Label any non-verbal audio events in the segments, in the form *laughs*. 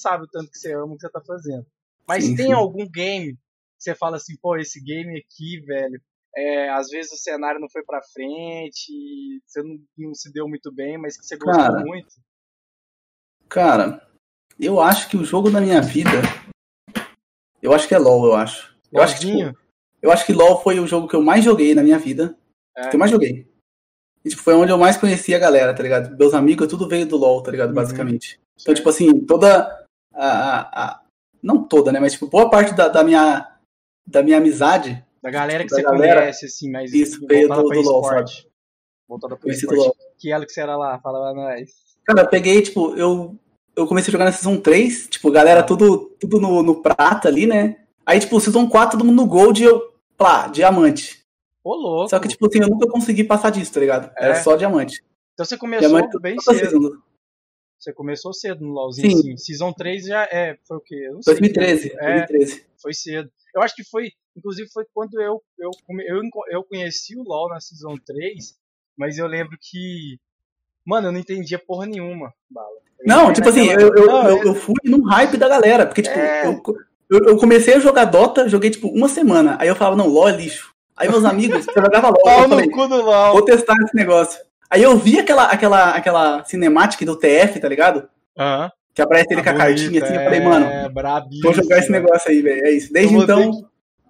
sabe o tanto que você ama o que você tá fazendo. Mas Sim, tem sim. algum game que você fala assim, pô, esse game aqui, velho, é, às vezes o cenário não foi pra frente, você não, não se deu muito bem, mas que você gostou Cara, muito. Cara, eu acho que o jogo da minha vida. Eu acho que é LOL, eu acho. Eu acho, que, tipo, eu acho que LOL foi o jogo que eu mais joguei na minha vida. É. Que eu mais joguei. E, tipo, foi onde eu mais conheci a galera, tá ligado? Meus amigos, tudo veio do LOL, tá ligado? Uhum. Basicamente. Então, tipo assim, toda a, a- Não toda, né? Mas, tipo, boa parte da, da minha, da minha amizade Da galera que Da você galera, conhece, assim, mas isso, veio do- do LoL, esporte. Voltada pro conheci do esporte. LOL. Que ela que você era lá, fala pra nós. Cara, eu peguei, tipo, eu, eu comecei a jogar na Season 3, tipo, galera tudo, tudo no, no prata ali, né? Aí, tipo, Season 4, todo mundo no Gold e eu, plá, diamante. Ô, louco. Só que, tipo assim, eu nunca consegui passar disso, tá ligado? Era É. só diamante. então você começou Diamante bem cedo. season. Você começou cedo no LoLzinho, Sim. assim. Season 3 já é. Foi o quê? Eu não sei. 2013, É, 2013. foi cedo. Eu acho que foi. Inclusive foi quando eu, eu, eu, eu conheci o LoL na Season 3, mas eu lembro que. Mano, eu não entendia porra nenhuma, Bala. Eu Não, tipo assim, naquela- eu, eu, Não, eu, eu fui num hype da galera, porque, tipo, É. eu, eu, eu comecei a jogar Dota, joguei, tipo, uma semana. Aí eu falava, não, LOL é lixo. Aí meus amigos, eu jogava LOL, Pau eu no falei, cu do LoL. vou testar esse negócio. Aí eu vi aquela, aquela, aquela cinemática do TF, tá ligado? Aham. Que aparece ele com a cartinha assim, eu falei, mano, É, brabíssimo. vou jogar esse negócio aí, velho. É isso. Desde então,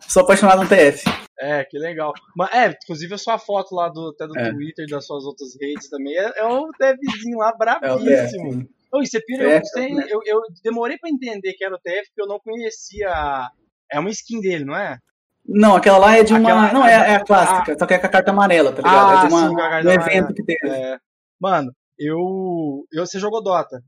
sou apaixonado no TF. É, que legal. Mas, é, inclusive a sua foto lá do, até do É. Twitter das suas outras redes também é, é o devzinho lá É o brabíssimo. TF. Ô, você pira, eu, você- né? eu, eu demorei pra entender que era o TF porque eu não conhecia. É uma skin dele, não é? Não, aquela lá é de uma. Aquela- não, é, é a clássica, só que é com a carta amarela, tá ligado? Ah, é de uma, sim, a um amarela. evento que teve. É. Mano, eu, eu. Você jogou Dota?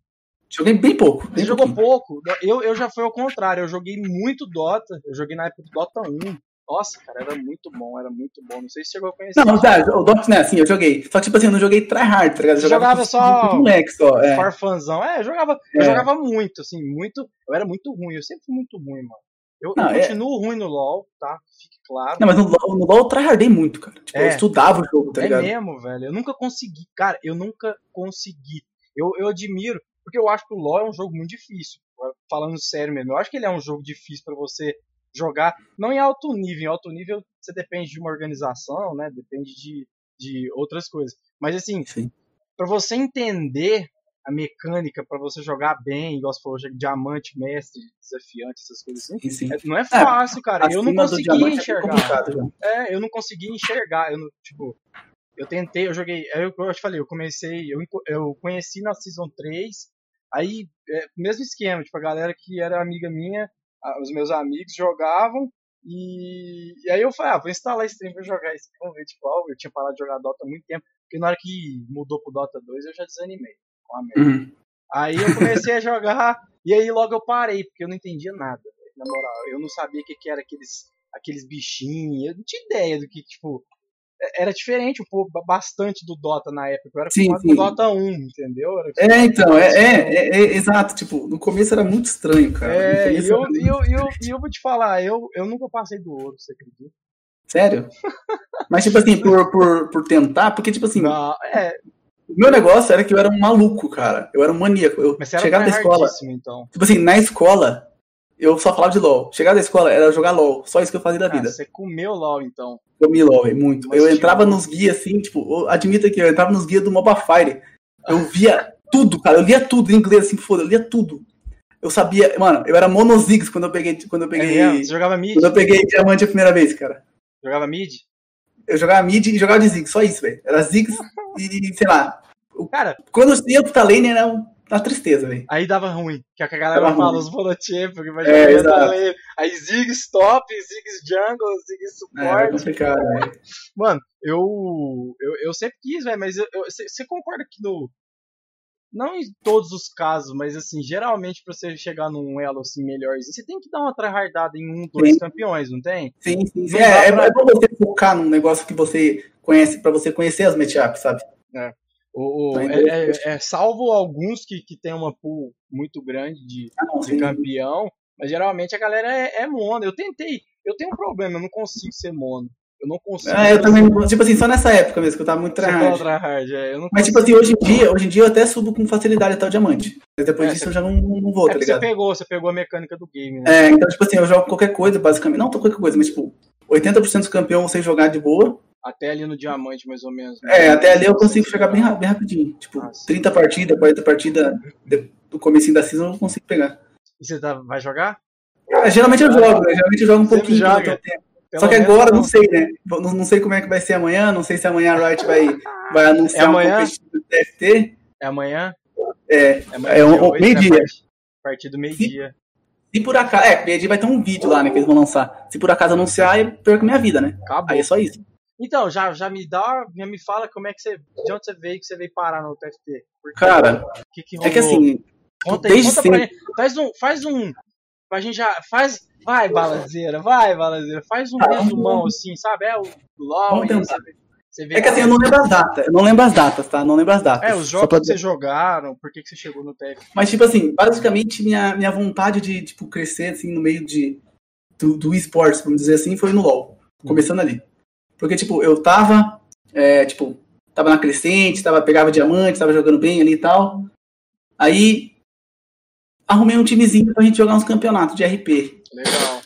Joguei bem pouco. Você Bem jogou pouquinho. pouco? Eu, eu já fui ao contrário, eu joguei muito Dota. Eu joguei na época do Dota 1. Nossa, cara, era muito bom, era muito bom. Não sei se chegou a conhecer. Não, tá, o Dota, né, assim, eu joguei. Só que, tipo assim, eu não joguei tryhard, tá ligado? Eu Você jogava com- só- moleque só, é. Farfanzão. É, eu jogava, eu É. jogava muito, assim, muito. Eu era muito ruim, eu sempre fui muito ruim, mano. Eu, Não, eu é- continuo ruim no LoL, tá? Fique claro. Não, mas no LoL, no LoL eu tryhardei muito, cara. Tipo, É. eu estudava o jogo, tá é ligado? mesmo, velho. Eu nunca consegui, cara, eu nunca consegui. Eu, eu admiro, porque eu acho que o LoL é um jogo muito difícil. Falando sério mesmo, eu acho que ele é um jogo difícil pra você jogar, não em alto nível. Em alto nível você depende de uma organização, né? Depende de, de outras coisas. Mas assim, Sim. pra você entender a mecânica, pra você jogar bem, igual você falou, diamante, mestre, desafiante, essas coisas assim. Sim, sim. é- Não é fácil, cara. Eu não consegui é enxergar. É, eu não consegui enxergar. Eu não, tipo, eu tentei, eu joguei. Aí eu, eu te falei, eu comecei, eu, eu conheci na Season 3. Aí, é, mesmo esquema, tipo, a galera que era amiga minha, os meus amigos jogavam. E, e aí eu falei, ah, vou instalar esse trem pra jogar esse. Vamos ver, tipo, ó, eu tinha parado de jogar Dota há muito tempo. Porque na hora que mudou pro Dota 2 eu já desanimei com a merda. Uhum. Aí eu comecei a jogar e aí logo eu parei, porque eu não entendia nada, velho, na moral. Eu não sabia o que, que era aqueles, aqueles bichinhos, eu não tinha ideia do que, tipo. é- Era diferente um pouco, bastante do Dota na época. Eu era Sim, sim. o Dota 1, entendeu? Era É, então, é, é, é, é, exato. Tipo, no começo era muito estranho, cara. É, e eu, eu, eu, eu vou te falar, eu, eu nunca passei do ouro, você acredita? Sério? *laughs* Mas, tipo assim, por, por, por tentar, porque, tipo assim, Não, é, o meu negócio era que eu era um maluco, cara. Eu era um maníaco. Eu mas você chegava da escola, então. tipo assim, na escola, eu só falava de LOL. Chegava da escola, era jogar LOL. Só isso que eu fazia da Ah, vida. você comeu LOL, então. Me LOL, muito. Mas eu tinha- entrava nos guias, assim, tipo, admita que eu entrava nos guias do Mobile Fire. Eu via tudo, cara. Eu lia tudo em inglês, assim, foda, eu lia tudo. Eu sabia, mano, eu era monozigs quando eu peguei, quando eu É peguei, mesmo? Você jogava mid? quando eu peguei diamante a primeira vez, cara. Jogava mid? Eu jogava mid e jogava de zig, só isso, velho. Era zigs *laughs* e, sei lá. Cara, Quando eu ia pro lane era uma tristeza, velho. Aí dava ruim, que é o a galera Dava fala, ruim. os volunteers, porque vai É, jogar. Aí Ziggs top, Ziggs jungle, Ziggs É, complicado, velho. Mano, eu, eu, eu sempre quis, velho, mas você concorda que no. Não em todos os casos, mas assim, geralmente pra você chegar num elo assim melhorzinho, você tem que dar uma tryhardada em um, dois Sim. campeões, não tem? Sim, sim, sim. É, é, pra- é bom você focar num negócio que você conhece, pra você conhecer as matchups, sabe? O, o- Tá é, interessante. é- é salvo alguns que, que tem uma pool muito grande de, Ah, de campeão, mas geralmente a galera é, é mono. Eu tentei, eu tenho um problema, eu não consigo ser mono. Eu não consigo. É, eu também, tipo assim, só nessa época mesmo, que eu tava muito tryhard. tryhard, é, eu não Mas, tipo assim, hoje em dia, hoje em dia eu até subo com facilidade até o diamante. Mas depois É, disso eu já não, não vou, É tá que você ligado? pegou, você pegou a mecânica do game, né? É, então, tipo assim, eu jogo qualquer coisa, basicamente. Não qualquer coisa, mas, tipo, 80% dos campeões você jogar de boa. Até ali no diamante, mais ou menos. É, até ali eu consigo chegar bem, bem rapidinho. Tipo, Nossa. 30 partidas, 40 partidas do comecinho da season eu consigo pegar. E você tá, vai jogar? Ah, geralmente eu jogo, né? Geralmente eu jogo um Sempre pouquinho. joga. Só que agora não. não sei, né? Não, não sei como é que vai ser amanhã, não sei se amanhã a Riot vai, vai anunciar É amanhã? um competitivo do TFT. É amanhã? É, amanhã É um- dia um oito, meio-dia. né? Part- Partir do meio-dia. se por acaso. É, meio-dia vai ter um vídeo lá, né? Que eles vão lançar. Se por acaso anunciar, eu perco minha vida, né? Acabou. Aí é só isso. Então, já, já me dá, já me fala como é que você. De onde você veio que você veio parar no TFT. Porque, Cara, que, que é que assim, Conta aí, desde conta pra sempre-. Faz um. Faz um. Pra gente já. Faz. Vai, balazeira, vai, balazeira. Faz um resumão, assim, sabe? É o LOL. É que assim, eu não lembro as datas. Eu não lembro as datas, tá? Não lembro as datas. É, os jogos pra que vocês jogaram, por que, que você chegou no TFT? Mas, tipo assim, basicamente minha, minha vontade de, tipo, crescer, assim, no meio de, do, do esportes, vamos dizer assim, foi no LoL. Começando ali. Porque, tipo, eu tava, é, tipo, tava na crescente, tava, pegava diamante, tava jogando bem ali e tal. Aí, arrumei um timezinho pra gente jogar uns campeonatos de RP. Legal.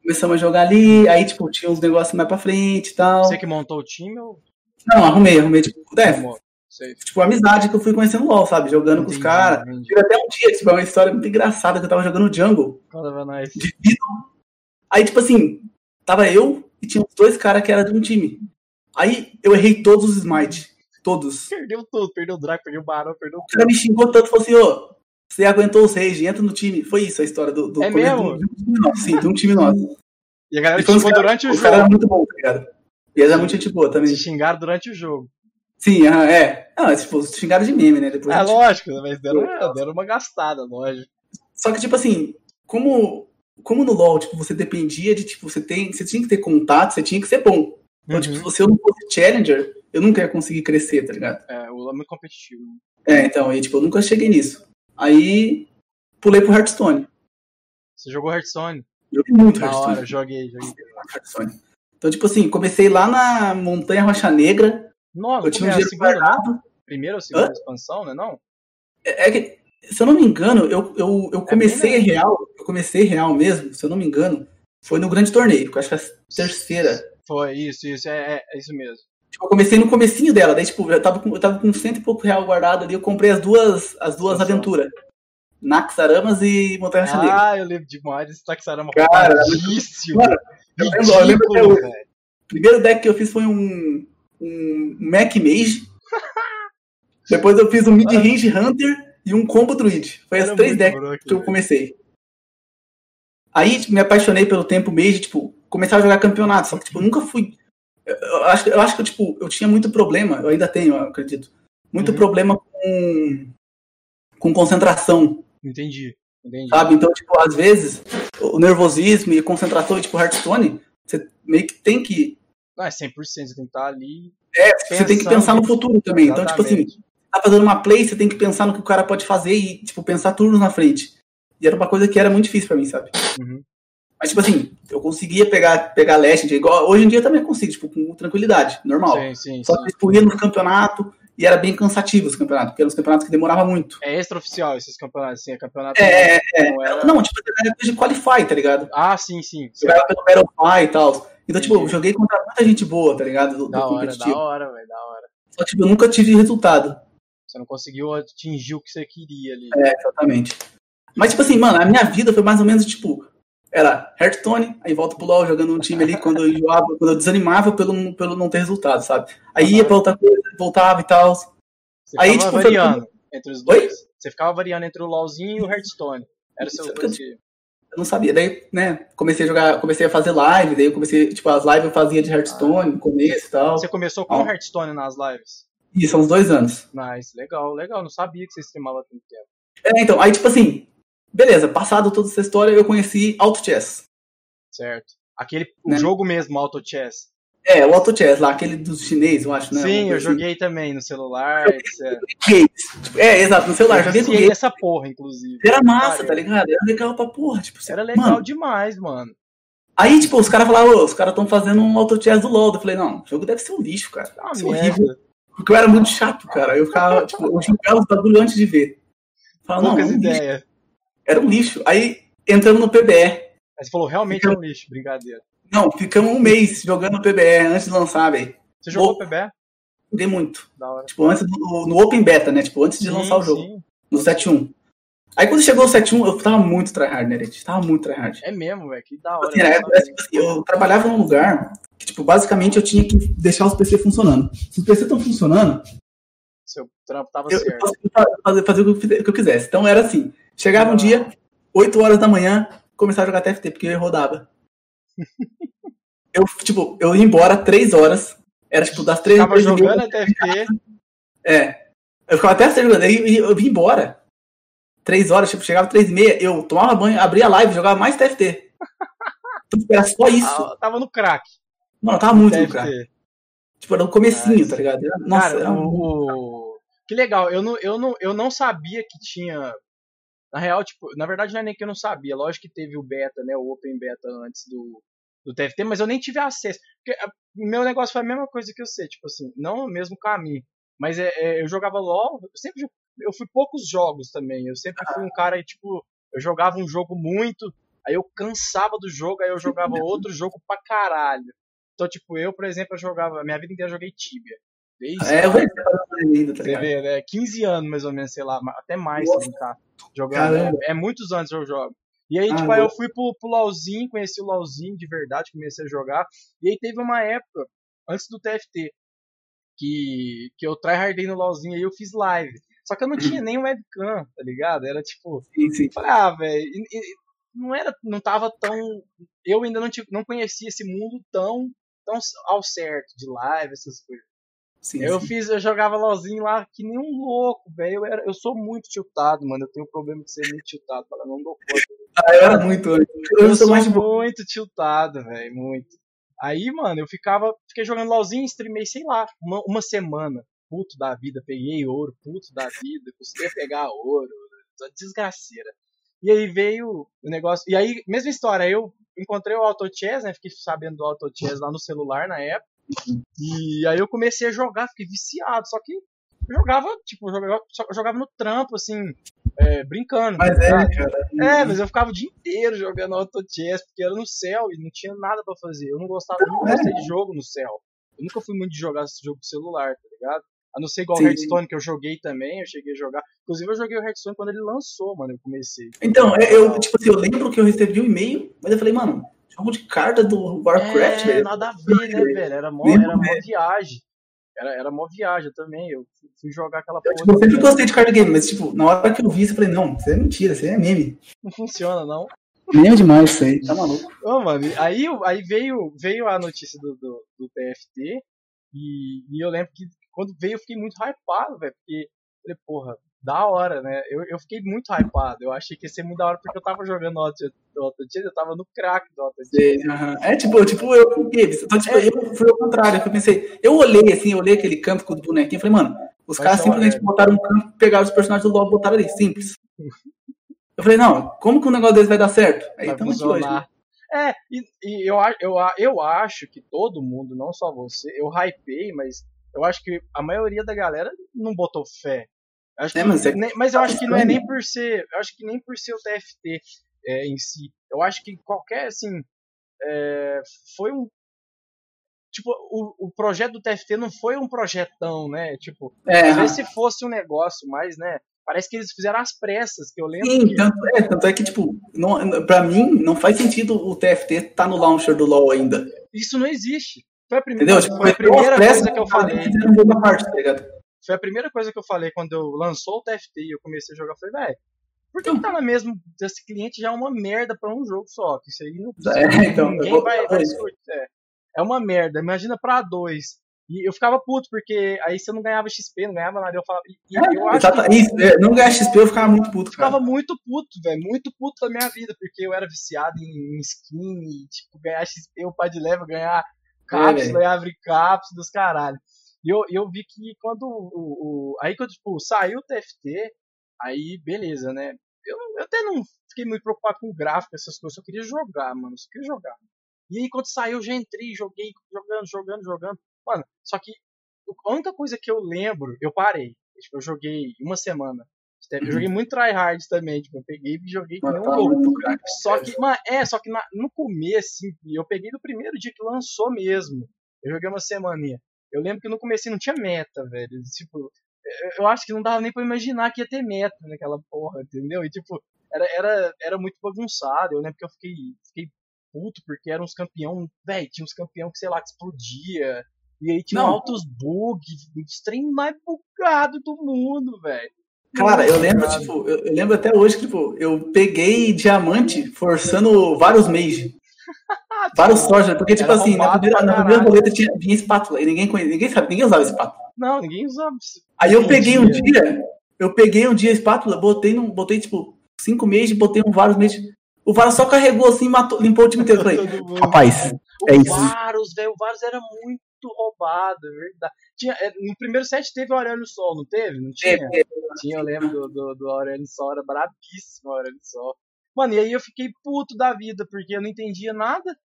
Começamos a jogar ali, aí, tipo, tinha uns negócios mais pra frente e tal. Você que montou o time ou. Não, arrumei, arrumei, tipo, é, Arrumou? Sei. tipo, amizade que eu fui conhecendo LoL, sabe? Jogando com os Entendi, caras. entendi. Tive até um dia, tipo, é uma história muito engraçada que eu tava jogando Jungle. Pra nós. de vida. Aí, tipo assim, tava eu e tinha uns dois caras que eram de um time. Aí eu errei todos os smite. Todos. O Perdeu tudo, perdeu o Draco, perdeu o Barão, perdeu o cara me xingou tanto, falou assim, ô, você aguentou os rage, entra no time. Foi isso a história do, do É mesmo? de um time nosso. Sim, de um time nosso. E a galera E xingou cara- durante o os caras eram jogo. muito bons, tá ligado? E eram muito gente boa também. Te xingaram durante o jogo. Sim, é. Não, tipo, xingaram de meme, né? Depois É gente- lógico, mas deram, deram uma gastada, lógico. Só que, tipo assim, como, como no LoL, tipo, você dependia de, tipo, você, tem, você tinha que ter contato, você tinha que ser bom. Então, tipo, Uhum. se eu não fosse challenger, eu nunca ia conseguir crescer, tá ligado? É, o LoL é muito competitivo. né? É, então, aí, tipo, eu nunca cheguei nisso. Aí, pulei pro Hearthstone. Você jogou Hearthstone? Joguei muito Na Hearthstone. hora, joguei, joguei. Hearthstone. Então, tipo assim, comecei lá na Montanha Rocha Negra. Nossa, Eu tinha um dinheiro segunda, guardado. Primeira ou segunda Hã? expansão, né? Não? É, é que, se eu não me engano, eu, eu, eu comecei bem real, eu comecei real mesmo, se eu não me engano, foi no grande torneio, que eu acho que é a terceira. Foi, isso, isso, é, é, é isso mesmo. Tipo, eu comecei no comecinho dela, daí, tipo, eu tava com, eu tava com cento e pouco real guardado ali, eu comprei as duas, as duas aventuras. Naxaramas e Montanha Rocha Negra. Ah, eu lembro demais desse Taxarama Cara, roubadíssimo. Mano, eu lembro- eu lembro até. O primeiro deck que eu fiz foi um, um Mac Mage. *laughs* Depois eu fiz um Mid Range Hunter e um Combo Druid. Foi Era as três decks que eu comecei. Aí tipo, me apaixonei pelo tempo Mage, tipo, começar a jogar campeonato. Só que, tipo, nunca fui. Eu, eu acho, eu acho que tipo, eu tinha muito problema, eu ainda tenho, eu acredito. Muito Uhum. problema com, com concentração, Entendi, entendi. sabe? Então, tipo, às vezes, o nervosismo e concentração, tipo, Hearthstone, você meio que tem que Não, é 100%, você tem que estar ali. É, você tem que pensar no futuro também. Então, tipo assim, Exatamente. Tá fazendo uma play, você tem que pensar no que o cara pode fazer e, tipo, pensar turnos na frente. E era uma coisa que era muito difícil pra mim, sabe? Uhum. Mas, tipo assim, eu conseguia pegar, pegar Legend, igual hoje em dia eu também consigo, tipo, com tranquilidade, normal. Sim, sim, Só que tipo, ia no campeonato e era bem cansativo os campeonatos, porque eram os campeonatos que demoravam muito. É extraoficial esses campeonatos, assim, é campeonato. É, é, não era- Não, tipo, era coisa de qualify, tá ligado? Ah, sim, sim. Jogava pelo Battlefy e tal. Então, tipo, eu joguei contra muita gente boa, tá ligado? Do, do Da hora, da hora, velho, da hora. Só que, tipo, eu nunca tive resultado. Você não conseguiu atingir o que você queria ali. É, exatamente. Mas, tipo assim, mano, a minha vida foi mais ou menos, tipo, era Hearthstone, aí volta pro LoL jogando um time ali quando eu enjoava, quando eu desanimava pelo, pelo não ter resultado, sabe? Aí ia pra outra coisa, voltava e tal. Você Aí, ficava tipo, foi- variando entre os Oi? dois. Você ficava variando entre o LoLzinho e o Hearthstone. Era o seu dois eu- Eu não sabia. Daí, né, comecei a jogar, comecei a fazer live, daí eu comecei, tipo, as lives eu fazia de Hearthstone no começo e tal. Você começou com Ah. Hearthstone nas lives? Isso, são uns dois anos. Nice, legal, legal. Não sabia que você streamava há tanto tempo. É, então, aí, tipo assim, beleza, passado toda essa história, eu conheci Auto Chess. Certo. Aquele Né? jogo mesmo, Auto Chess. É, o Auto Chess lá, aquele dos chinês, eu acho, né? Sim, eu assim. joguei também no celular, etc. Tipo, é, exato, no celular, Eu joguei com essa porra, inclusive. Era massa, tá ligado? Era legal pra porra. Tipo, Era legal Mano, demais, mano. Aí, tipo, os caras falaram, "Ô, os caras estão fazendo um auto chess do LoL. Eu falei, não, o jogo deve ser um lixo, cara. Ah, Deve ser merda. horrível. Porque eu era muito chato, cara. Eu ficava, tipo, eu jogava os bagulho antes de ver. Falava, não, Poucas um lixo. ideias. era um lixo. Aí entramos no PBE. Aí você falou, realmente é um lixo, brincadeira. Não, ficamos um mês jogando PBE antes de lançar, velho. Você jogou Vou- PB? Joguei muito. Da hora. Tipo, antes do, no Open Beta, né? Tipo, antes de lançar o Sim, jogo. sim. No 7.1. Aí quando chegou o 7.1, eu tava muito tryhard, né, gente? Tava muito tryhard. É mesmo, velho. Que da hora. Assim, era- era tipo assim, eu trabalhava num lugar que, tipo, basicamente eu tinha que deixar os PC funcionando. Se os PC estão funcionando, Seu trampo tava eu, eu certo. posso fazer, fazer o que eu eu quisesse. Então era assim, chegava um dia, 8 horas da manhã, começava a jogar TFT, porque eu rodava. *laughs* eu, tipo, eu ia embora 3 horas, era tipo das 3 Tava três e meia, jogando TFT. É. Eu ficava até jogando, aí eu, eu vim embora. Três horas, tipo, chegava três e meia, eu tomava banho, abria a live, jogava mais TFT. Então, era só isso. ah, Tava no crack. Mano, tava muito no TFT. crack. Tipo, era no comecinho, Nice. tá ligado? Era- nossa, Cara, era um- o, Que legal, eu não, eu, não, eu não sabia que tinha. Na real, tipo, na verdade não é nem que eu não sabia. Lógico que teve o beta, né? O Open Beta antes do, do TFT, mas eu nem tive acesso. Porque a- o meu negócio foi a mesma coisa que eu sei, tipo assim, não o mesmo caminho. Mas é, é, eu jogava LOL, eu sempre eu fui poucos jogos também. Eu sempre fui um cara tipo, eu jogava um jogo muito, aí eu cansava do jogo, aí eu jogava *laughs* outro jogo pra caralho. Então, tipo, eu, por exemplo, eu jogava, minha vida inteira eu joguei Tibia. Desde É, eu ainda, tá vê, né? 15 anos mais ou menos, sei lá, até mais Nossa. brincar. Jogando. É, é muitos anos eu jogo. E aí, Ah, tipo, aí eu fui pro, pro LOLzinho, conheci o LOLzinho de verdade, comecei a jogar. E aí teve uma época, antes do TFT, que, que eu tryhardei no LOLzinho, aí eu fiz live. Só que eu não tinha nem webcam, tá ligado? Era tipo, Sim, sim. falei, ah, velho, e- e- não era, não tava tão, eu ainda não, tive, não conhecia esse mundo tão, tão ao certo de live, essas coisas. sim, Eu sim. fiz, eu jogava LOLzinho lá que nem um louco, velho. Eu, era- eu sou muito tiltado, mano. Eu tenho um problema de ser muito tiltado, fala, não dou conta. *laughs* Ah, eu era muito. Eu, Eu, sou mais muito tiltado, velho, muito. Aí, mano, eu ficava, fiquei jogando LOLzinho, streamei, sei lá, uma, uma semana. Puto da vida, peguei ouro, puto da vida, custei a pegar ouro, desgraceira. E aí veio o negócio. E aí, mesma história, eu encontrei o Auto Chess, né? Fiquei sabendo do Auto Chess lá no celular na época. E aí eu comecei a jogar, fiquei viciado. Só que eu jogava, tipo, eu jogava, eu jogava no trampo, assim, é, brincando. Mas é. É, mas eu ficava o dia inteiro jogando Auto Chess, porque era no céu e não tinha nada pra fazer. Eu não gostava, eu não é. gostei de jogo no céu. Eu nunca fui muito de jogar esse jogo de celular, tá ligado? A não ser igual o Sim. Hearthstone, que eu joguei também, eu cheguei a jogar. Inclusive eu joguei o Hearthstone quando ele lançou, mano, eu comecei. Então, é, eu, tipo assim, eu lembro que eu recebi um e-mail, mas eu falei, mano, jogo de carta do Warcraft, é, velho. nada a ver, né, velho? Era mó, Lembro, era mó viagem. Era, era mó viagem também. Eu fui- jogar aquela Eu, porra. tipo, eu sempre gostei de card game, mas, tipo, na hora que eu vi isso, eu falei, não, isso é mentira, isso aí é meme. Não funciona, não. Meme demais isso aí, tá maluco. Ô, mano, aí, aí veio, veio a notícia do, do, do TFT e, e eu lembro que quando veio eu fiquei muito hypado, velho, porque falei, porra, da hora, né? Eu, eu fiquei muito hypado. Eu achei que ia ser muito da hora porque eu tava jogando Auto Chess, eu tava no crack do. Sei, aham. É tipo, tipo, eu. Então, tipo, É. eu fui ao contrário. Eu pensei, eu olhei assim, eu olhei aquele campo com o bonequinho e falei, mano, os caras simplesmente merda. botaram um campo, pegaram os personagens do LoL e botaram ali, simples. Eu falei, não, como que um negócio desse vai dar certo? Aí estamos aqui hoje. É, e, e eu, eu, eu acho que todo mundo, não só você, eu hypei, mas eu acho que a maioria da galera não botou fé. Acho É, que mas é- nem- mas eu acho que não é estranho. nem por ser. Eu acho que nem por ser o TFT é, em si. Eu acho que qualquer, assim. é, foi um. Tipo, o, o projeto do TFT não foi um projetão, né? Tipo, É, se fosse um negócio mais, né? Parece que eles fizeram às pressas, que eu lembro sim, que. tanto é, tanto é que, tipo, não, pra mim, não faz sentido o TFT tá no launcher do LoL ainda. Isso não existe. Foi a primeira? Tipo, foi a primeira coisa que eu falei. parte, tá? Foi a primeira coisa que eu falei quando eu lançou o TFT e eu comecei a jogar. Eu falei, velho, por que, que tá na mesma. Esse cliente já é uma merda pra um jogo só? Que isso aí não É, então, ninguém vou- vai, vai escutar. É. é uma merda. Imagina pra dois. E eu ficava puto, porque aí você não ganhava XP, não ganhava nada. Eu falava. E, e eu acho que isso, é, não ganhar XP eu ficava muito puto, eu ficava cara. muito puto, velho. Muito puto da minha vida, porque eu era viciado em, em skin e, tipo, ganhar XP, o pá de leva, ganhar cápsula velho. e abrir cápsula dos caralho. E eu, eu vi que quando o, o- Aí quando, tipo, saiu o TFT, aí beleza, né? Eu, eu até não fiquei muito preocupado com o gráfico, essas coisas, eu só queria jogar, mano. Eu só queria jogar. E aí quando saiu eu já entrei, joguei, jogando, jogando, jogando. Mano, só que a única coisa que eu lembro, eu parei. Tipo, eu joguei uma semana. Eu joguei muito tryhard também, tipo, eu peguei e joguei com um louco. Só que, mano, é, só que na, no começo, assim, eu peguei no primeiro dia que lançou mesmo. Eu joguei uma semaninha. Eu lembro que no começo não tinha meta, velho. Tipo, eu acho que não dava nem pra imaginar que ia ter meta naquela porra, entendeu? E tipo, era, era, era muito bagunçado. Eu lembro que eu fiquei, fiquei puto porque eram uns campeão, velho, tinha uns campeão que, sei lá, que explodia. E aí tinha não. altos bugs, os trem mais bugado do mundo, velho. Cara, eu lembro, tipo, eu, eu, lembro até hoje que, tipo, eu peguei diamante forçando vários mage. *laughs* vários soja, porque, tipo assim, na primeira, na primeira boleta tinha, tinha espátula, e ninguém ninguém sabe, ninguém usava espátula. Não, ninguém usava. Aí eu peguei um dia, eu peguei um dia a espátula, botei, num, botei, tipo, cinco meses, botei um vários meses. O Varus só carregou assim, matou, limpou o time inteiro. Falei, rapaz, é isso. O Varus, velho, o Varus era muito roubado, é verdade. Tinha, é, no primeiro set teve o Aurélio Sol, não teve? Não tinha? Teve. Tinha, eu lembro do, do, do Aurélio Sol, era brabíssimo o Aurélio Sol. Mano, e aí eu fiquei puto da vida, porque eu não entendia nada.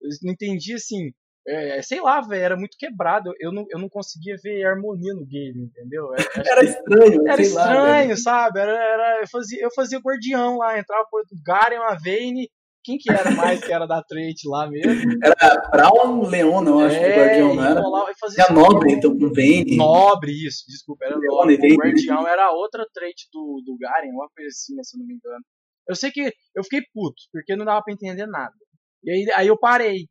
Eu não entendia, assim, é, sei lá, velho, era muito quebrado. Eu não, eu não conseguia ver harmonia no game, entendeu? Era, era estranho, Era estranho, lá, sabe? Era, era, eu, fazia, eu fazia guardião lá, entrava por Garen, uma Vayne, quem que era mais que era da trade lá mesmo? Era Brown Leona, eu acho, é, que o Guardião, não era? Era Nobre, então, com Vayne. Nobre, isso, desculpa, era Nobre. O Guardião era outra trade do, do Garen, uma coisa assim, se não me engano. Eu sei que eu fiquei puto, porque não dava pra entender nada. E aí, aí eu parei.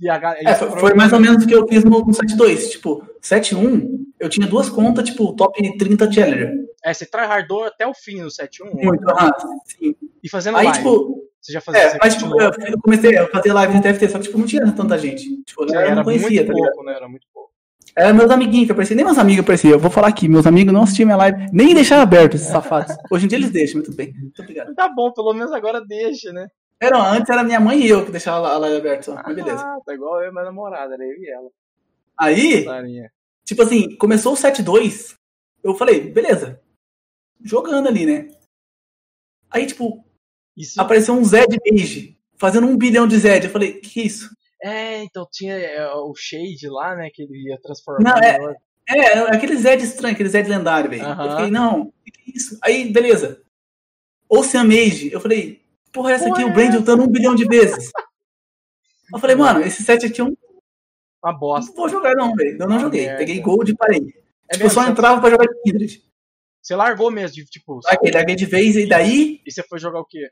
E a, é, foi, foi, mais ou menos o que eu fiz no, no 7.2. Tipo, 7.1, eu tinha duas contas, tipo, top 30 challenger. É, você tryhardou até o fim no 7.1? Muito, ah, sim. E fazendo Aí, live. tipo, você já fazia é, mas, tipo, eu, eu, comecei a fazer live no TFT, só que, tipo, não tinha tanta gente. Tipo, eu era não conhecia, muito tá pouco, né? Era muito pouco. Era meus amiguinhos que apareciam, nem meus amigos apareciam. Eu vou falar aqui, meus amigos não assistiam minha live, nem deixaram aberto esses safados. Hoje em dia eles deixam, muito bem. Muito obrigado. Tá bom, pelo menos agora deixa, né? Era, antes era minha mãe e eu que deixava a live aberta, mas beleza. Ah, tá igual eu e minha namorada, era eu e ela. Aí, Sarinha. tipo assim, começou o 7-2, eu falei, beleza, jogando ali, né? Aí, tipo, isso... apareceu um Zed Mage, fazendo um bilhão de Zed. Eu falei, que isso? É, então tinha é, o Shade lá, né, que ele ia transformar. Não, é, é, aquele Zed estranho, aquele Zed lendário, velho. Eu fiquei, não, que isso? Aí, beleza. Ocean Mage, eu falei, porra, essa aqui, o Brand lutando um bilhão de vezes. Eu falei, mano, esse set aqui é um. Uma bosta. Não vou jogar, não, velho. Eu não joguei. Peguei gold e parei. É tipo, eu só entrava pra jogar de Kindred. Você largou mesmo, tipo. Ok, larguei de vez e daí. E você foi jogar o quê?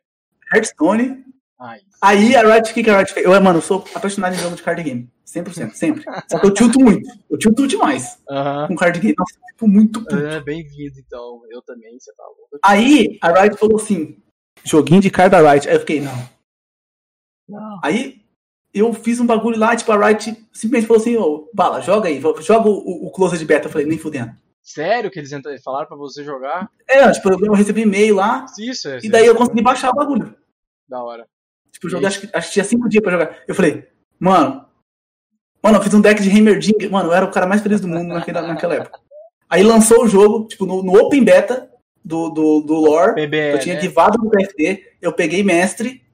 Hearthstone. Ai. Aí a Riot, o que, que a Riot fez? Eu, mano, eu sou apaixonado em jogo de card game. 100%, *laughs* sempre. Só que eu tilto muito. Eu tilto demais. Uh -huh. Com card game. Nossa, tipo, muito puto. É, bem-vindo, então. Eu também, você tá louco. Aí a Riot falou assim: joguinho de card da Riot. Aí eu fiquei, não. não. Aí eu fiz um bagulho lá, tipo, a Riot simplesmente falou assim: ô, Bala, joga aí, joga o, o Closer de Beta. Eu falei, nem fudendo. Sério que eles falaram pra você jogar? É, tipo, eu recebi e-mail lá. Isso, é, E daí eu consegui baixar o bagulho. Da hora. Tipo, eu joguei, acho, acho, que tinha cinco dias pra jogar. Eu falei, mano. Mano, eu fiz um deck de Heimerdinger. Mano, eu era o cara mais feliz do mundo naquela, naquela época. Aí lançou o jogo, tipo, no, no Open Beta do, do, do lore. Eu tinha né? guivado no PFT. Eu peguei mestre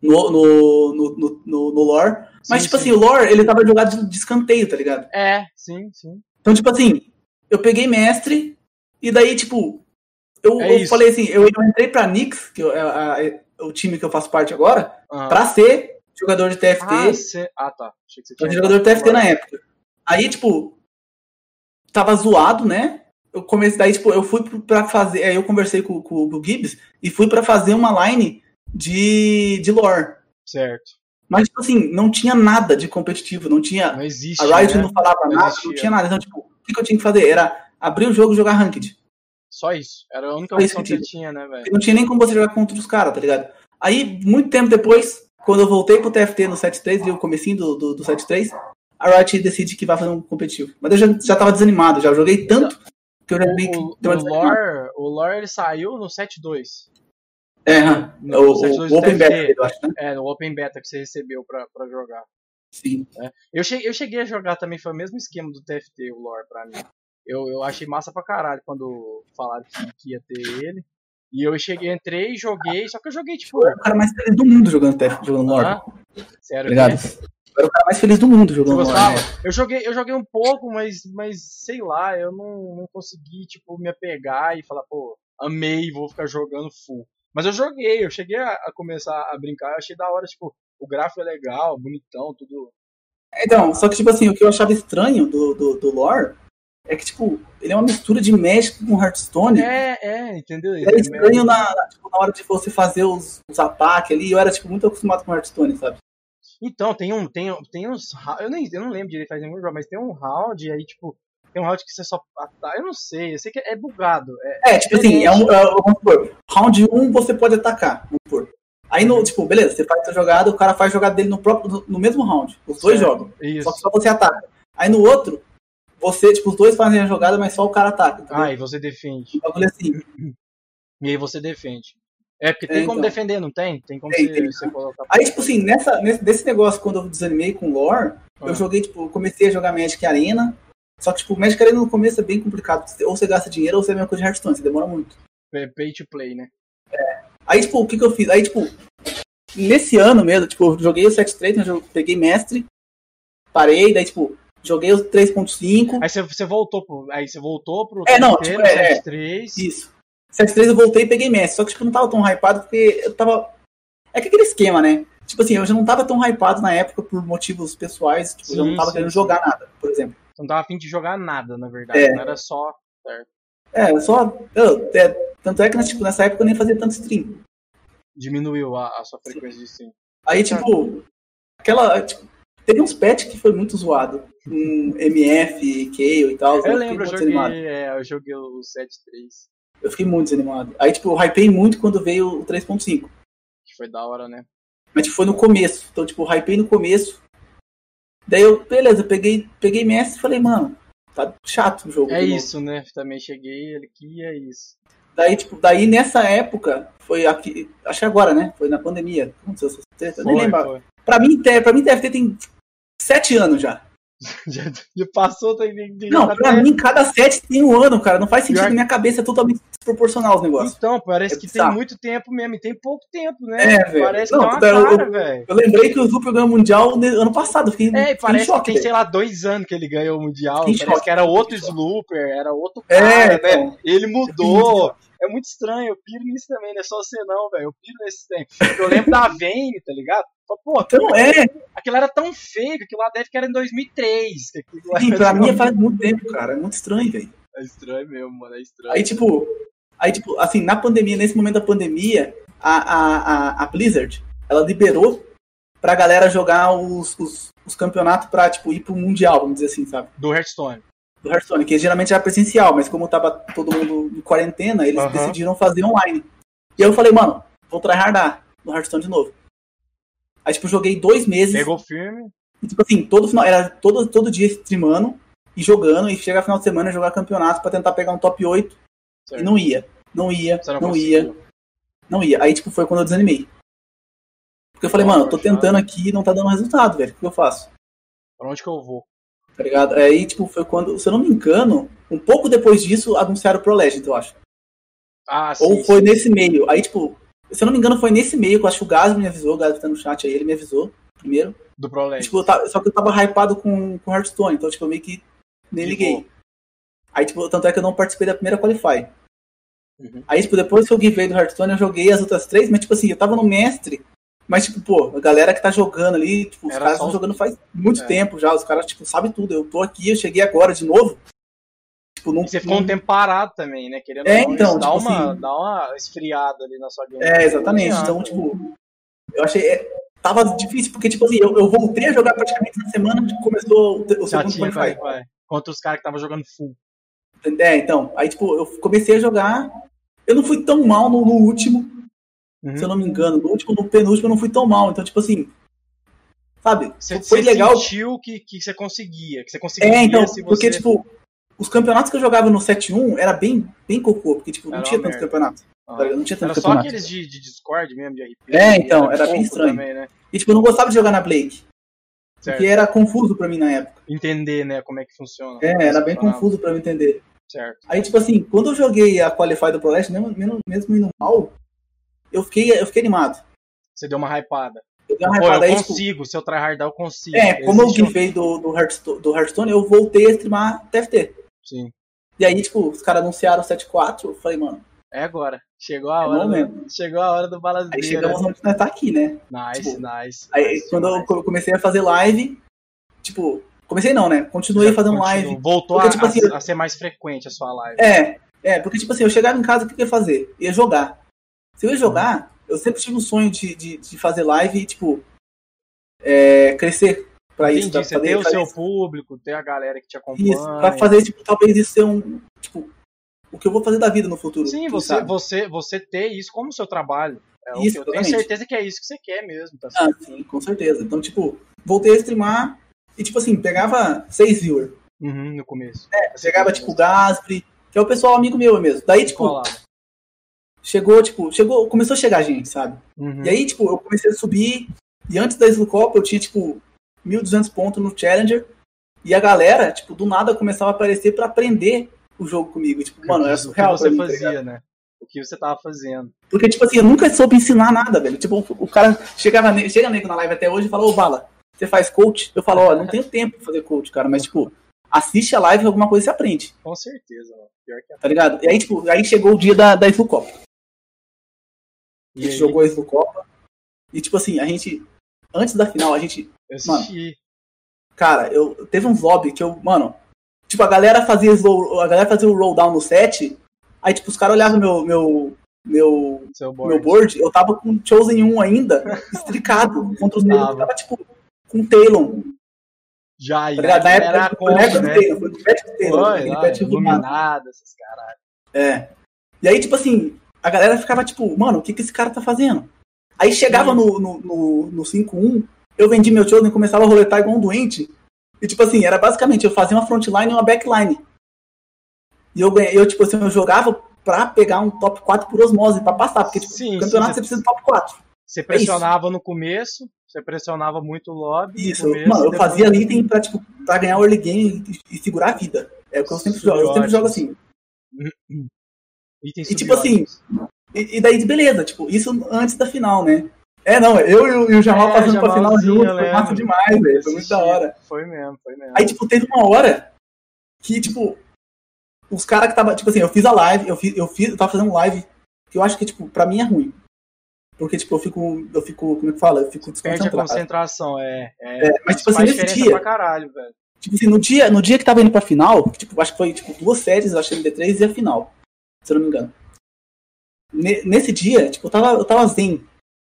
no, no, no, no, no, no lore. Mas, sim, tipo sim. assim, o lore, ele tava jogado de, de escanteio, tá ligado? É, sim, sim. Então, tipo assim, eu peguei mestre, e daí, tipo, eu, é eu falei assim, eu, eu, entrei pra Nix, que é a, a, o time que eu faço parte agora, uhum. pra ser jogador de TFT. Ah, cê... ah tá. Achei que você tinha jogador de TFT na época. Aí, tipo, tava zoado, né? Eu comecei, daí, tipo, eu fui pra fazer, aí eu conversei com, com, com o Gibbs, e fui pra fazer uma line de, de lore. Certo. Mas, tipo assim, não tinha nada de competitivo, não tinha. Não existe. A Riot né? não falava não nada, existia. não tinha nada. Então, tipo, o que, eu tinha que fazer? Era abrir o jogo e jogar ranked. Só isso. Era a única opção que, que tinha, né, velho? Não tinha nem como você jogar contra os caras, tá ligado? Aí, muito tempo depois, quando eu voltei pro TFT no 7.3, o comecinho do, do, do 7.3, a Riot decide que vai fazer um competitivo. Mas eu já, já tava desanimado, já joguei tanto que eu já vi que. O, o, lore, o lore ele saiu no 7.2. É, no, o, o, o Open Beta, eu acho, né? É, no Open Beta que você recebeu pra, pra jogar. Sim. É. Eu, cheguei, eu cheguei a jogar também, foi o mesmo esquema do TFT, o lore pra mim. Eu, eu achei massa pra caralho quando falaram que, que ia ter ele. E eu cheguei, entrei, joguei, só que eu joguei tipo. O cara mais feliz do mundo jogando TFT, jogando lore. Ah, Sério. Obrigado. Eu era o cara mais feliz do mundo jogando LoL. Eu joguei, eu joguei um pouco, mas, mas sei lá, eu não, não consegui, tipo, me apegar e falar, pô, amei, vou ficar jogando full. Mas eu joguei, eu cheguei a, a começar a brincar, eu achei da hora, tipo, o gráfico é legal, bonitão, tudo. Então, só que, tipo assim, o que eu achava estranho do, do, do lore é que, tipo, ele é uma mistura de Magic com Hearthstone. É, é, entendeu? Era estranho na, na, tipo, na hora de você fazer os, os ataques ali. Eu era, tipo, muito acostumado com Hearthstone, sabe? Então, tem um, tem, tem uns. Eu, nem, eu não lembro direito faz nenhum jogo, mas tem um round aí, tipo. Tem um round que você só. Eu não sei, eu sei que é bugado. É, É, tipo assim, é um, é, vamos supor, round 1 você pode atacar, vamos supor. Aí, no, tipo, beleza, você faz sua jogada, o cara faz a jogada dele no, próprio, no, no mesmo round. Os dois Certo. jogam. isso. Só que só você ataca. Aí no outro, você, tipo, os dois fazem a jogada, mas só o cara ataca. Entendeu? Ah, e você defende. Bagulho assim. E aí você defende. É, porque tem É, como então. defender, não tem? Tem como Tem, você, tem. você colocar. Aí, tipo assim, nessa, nesse, desse negócio, quando eu desanimei com lore, Ah. eu joguei, tipo, eu comecei a jogar Magic Arena. Só que, tipo, Magic Arena no começo é bem complicado. Ou você gasta dinheiro ou você é a mesma coisa de Hearthstone, você demora muito. Pay pay to play, né? Aí, tipo, o que que eu fiz? Aí, tipo, nesse ano mesmo, tipo, eu joguei o 7.3, mas eu peguei mestre, parei, daí, tipo, joguei o 3.5, Aí você, você voltou pro. Aí você voltou pro É, não, inteiro, tipo, é, é. 7.3. isso. 7.3 eu voltei e peguei mestre, só que, tipo, não tava tão hypado porque eu tava... É que aquele esquema, né? Tipo assim, eu já não tava tão hypado na época por motivos pessoais, tipo, eu Sim, não tava sim, querendo sim. jogar nada, por exemplo. Não tava afim de jogar nada, na verdade. É. Não era só. É, eu só... Eu, é, tanto é que, tipo, nessa época eu nem fazia tanto stream. Diminuiu a, a sua frequência de stream. Aí, tipo, aquela. Tipo, teve uns patch que foi muito zoado. Com MF, Kayle e tal. Eu fiquei lembro, eu joguei, é, eu joguei o 7.3, Eu fiquei muito desanimado. Aí, tipo, eu hypei muito quando veio o 3.5. que foi da hora, né? Mas tipo, foi no começo. Então, tipo, eu hypei no começo. Daí eu, beleza, peguei, peguei mestre e falei, mano, tá chato o jogo. É de novo. isso, né? Também cheguei aqui e é isso. Daí, tipo, daí nessa época, foi aqui. Acho que agora, né? Foi na pandemia. Aconteceu essa treta. Eu nem lembro. Pra mim, pra mim, TFT tem sete anos já. *laughs* Já, já passou, tá entendendo? Não, pra mim, cada set tem um ano, cara. Não faz sentido. Pior- Na minha cabeça é totalmente desproporcional os negócios. Então, parece É que bizarro. tem muito tempo mesmo, e tem pouco tempo, né? É, velho. Parece Não, que é uma eu- cara, velho. Eu lembrei que o Super ganhou o Mundial ano passado. Fiquei, É, parece choque, que tem, velho. sei lá, dois anos que ele ganhou o Mundial. Fiquei Parece choque, que era outro. Slooper, era outro É, cara, né? então. Ele mudou. É muito estranho, eu piro nisso também, não é só você não, velho. Eu piro nesse tempo. Eu lembro da Vayne, tá ligado? Pô, Então, é, aquilo era tão feio que aquilo lá deve que era em 2003. que aquilo lá sim, pra mim faz muito tempo, cara. É muito estranho, velho. É estranho mesmo, mano, é estranho. Aí, tipo, aí, tipo, assim, na pandemia, nesse momento da pandemia, a, a, a, a Blizzard, ela liberou pra galera jogar os, os, os campeonatos pra, tipo, ir pro Mundial, vamos dizer assim, sabe? Do Hearthstone. Do Hearthstone, que geralmente era presencial, mas como tava todo mundo em quarentena, eles Aham. decidiram fazer online. E aí eu falei, mano, vou tryhardar no Hearthstone de novo. Aí, tipo, joguei dois meses. Pegou firme. E, tipo assim, todo final, era todo, todo dia streamando e jogando, e chega final de semana jogar campeonato pra tentar pegar um top 8. Certo. E não ia. Não ia, Você não, não, ia, não ia. Aí, tipo, foi quando eu desanimei. Porque eu falei, mano, eu tô tentando aqui e não tá dando resultado, velho. O que eu faço? Pra onde que eu vou? Tá ligado? Aí, tipo, foi quando, se eu não me engano, um pouco depois disso, anunciaram o Pro Legends, eu acho. Ah, sim. Ou foi sim. nesse meio. Aí, tipo, se eu não me engano, foi nesse meio que eu acho que o Gás me avisou, o Gás tá no chat aí, ele me avisou primeiro. Do Pro Legends. Tipo, tava- só que eu tava hypado com, com Hearthstone, então, tipo, eu meio que nem liguei. Aí, tipo, tanto é que eu não participei da primeira Qualify. Uhum. Aí, tipo, depois que eu givei do Hearthstone, eu joguei as outras três, mas, tipo assim, eu tava no mestre, mas, tipo, pô, a galera que tá jogando ali, tipo, os Era caras só estão os- jogando faz muito É. tempo já, os caras, tipo, sabem tudo. Eu tô aqui, eu cheguei agora de novo. Tipo, não, E você ficou um tempo parado também, né? Querendo É, então, dá, tipo uma, assim- uma esfriada ali na sua game. É, exatamente. Não Então, tipo, eu achei. é, tava difícil, porque, tipo assim, eu, eu voltei a jogar praticamente na semana que começou o, o segundo tinha Qualify. Qualify. Contra os caras que estavam jogando full. É, então. Aí, tipo, eu comecei a jogar. Eu não fui tão mal no, no último, Uhum. se eu não me engano. No último, no penúltimo, eu não fui tão mal. Então, tipo assim. Sabe? Você, foi legal. sentiu que, que você conseguia. Que você conseguia É, então, porque, tipo, os campeonatos que eu jogava no 7-1 era bem, bem cocô, porque, tipo, não Era tinha uma tantos merda. campeonatos. Ah. tá ligado? Não tinha Era só aqueles de, de Discord mesmo, de RP. É, então, era bem pouco estranho. Também, né? E, tipo, eu não gostava de jogar na Blake, Certo. porque era confuso pra mim na época. Entender, né, como é que funciona. É, era bem confuso pra eu entender. Certo. Aí, tipo assim, quando eu joguei a Qualify do Pro Leste, mesmo, mesmo, indo mal, eu fiquei, eu fiquei animado. Você deu uma hypada. eu dei uma Pô, eu hypada aí, tipo, consigo, se eu tryhardar, eu consigo. É, como eu Existe um- do, do, Hearthstone, do Hearthstone, eu voltei a streamar TFT. Sim. E aí, tipo, os caras anunciaram o 7.4, eu falei, mano, É agora. Chegou a É hora. Do, chegou a hora do aí baladeiro. chegamos onde nós tá aqui, né? Nice, tipo, nice. Aí nice quando eu demais. co- comecei a fazer live, tipo, comecei não, né? Continuei Já fazendo continua- live. Voltou Porque, a, tipo assim, a- ser mais frequente a sua live. É, é, porque tipo assim, eu chegava em casa, o que eu ia fazer? Ia jogar. Se eu ia jogar, eu sempre tive um sonho de, de, de fazer live e, tipo, é, crescer pra isso. Pra você tem o seu público, tem a galera que te acompanha. Isso, pra fazer, tipo, talvez isso ser um. Tipo, o que eu vou fazer da vida no futuro. Sim, você, sabe? você, você ter isso como seu trabalho. É Isso, eu tenho certeza que é isso que você quer mesmo. Tá Ah, sim, com certeza. Então, tipo, voltei a streamar e, tipo assim, pegava seis viewers. Uhum, no começo. É, chegava, tipo, o Gaspri, que é o pessoal amigo meu mesmo. Daí, tipo, chegou, tipo, chegou, começou a chegar gente, sabe? Uhum. E aí, tipo, eu comecei a subir, e antes da Slukop eu tinha, tipo, 1.200 pontos no Challenger, e a galera, tipo, do nada começava a aparecer pra aprender o jogo comigo. E, tipo, mano, era o que surreal você tá fazia, né? O que você tava fazendo. Porque, tipo assim, eu nunca soube ensinar nada, velho. Tipo, o cara chegava, chega nego na live até hoje e fala, ô Bala, você faz coach? Eu falo, ó, não tenho tempo pra fazer coach, cara, mas, tipo, assiste a live e alguma coisa você aprende, Com certeza, mano. Pior que é. tá ligado? E aí, tipo, aí chegou o dia da, da Slukop. A E gente aí, jogou a Slucopa. E, tipo assim, a gente, antes da final, a gente eu assisti. Cara, eu teve uns lobby que eu, mano, tipo, a galera fazia slow, a galera fazia o roll down no set, aí tipo, os caras olhavam meu meu meu seu board. meu board, eu tava com Chosen 1 ainda, *laughs* estricado contra os negros, Tava. tipo com Talon, Já, tá já? Na época, a foi né? Talon, foi do Talon, Foi, iluminado, esses caras. É. E aí, tipo assim, a galera ficava tipo, mano, o que que esse cara tá fazendo? Aí chegava no, no, no, no 5-1, eu vendi meu Chosen e começava a roletar igual um doente. E tipo assim, era basicamente, eu fazia uma frontline e uma backline. E eu ganhei, eu, tipo assim, eu jogava pra pegar um top 4 por osmose, pra passar, porque tipo, Sim, no campeonato sim, você precisa de top 4. Você pressionava no começo, você pressionava muito o lobby. Isso, começo, mano, eu depois- fazia item pra, tipo, pra ganhar o early game e, e segurar a vida. É o que eu sempre jogo, eu sempre jogo assim. Itens E, tipo assim. E, e daí, beleza, tipo, isso antes da final, né? É, não, eu e o, Jamal É, passando pra final junto, foi massa demais, velho, foi muito da hora. Foi mesmo, foi mesmo. Aí, tipo, teve uma hora que, tipo, os caras que tava, tipo assim, eu fiz a live, eu fiz, eu fiz, eu tava fazendo live, que eu acho que, tipo, pra mim é ruim. Porque, tipo, eu fico, eu fico, como é que fala? Eu fico Perde a desconcentrado. concentração, é. é, É, mas, tipo assim, nesse dia, pra caralho, velho. tipo assim, no dia, no dia que tava indo pra final, tipo, acho que foi, tipo, duas séries, eu achei MD3 e a final, se eu não me engano. Ne- nesse dia, tipo, eu tava, eu tava zen.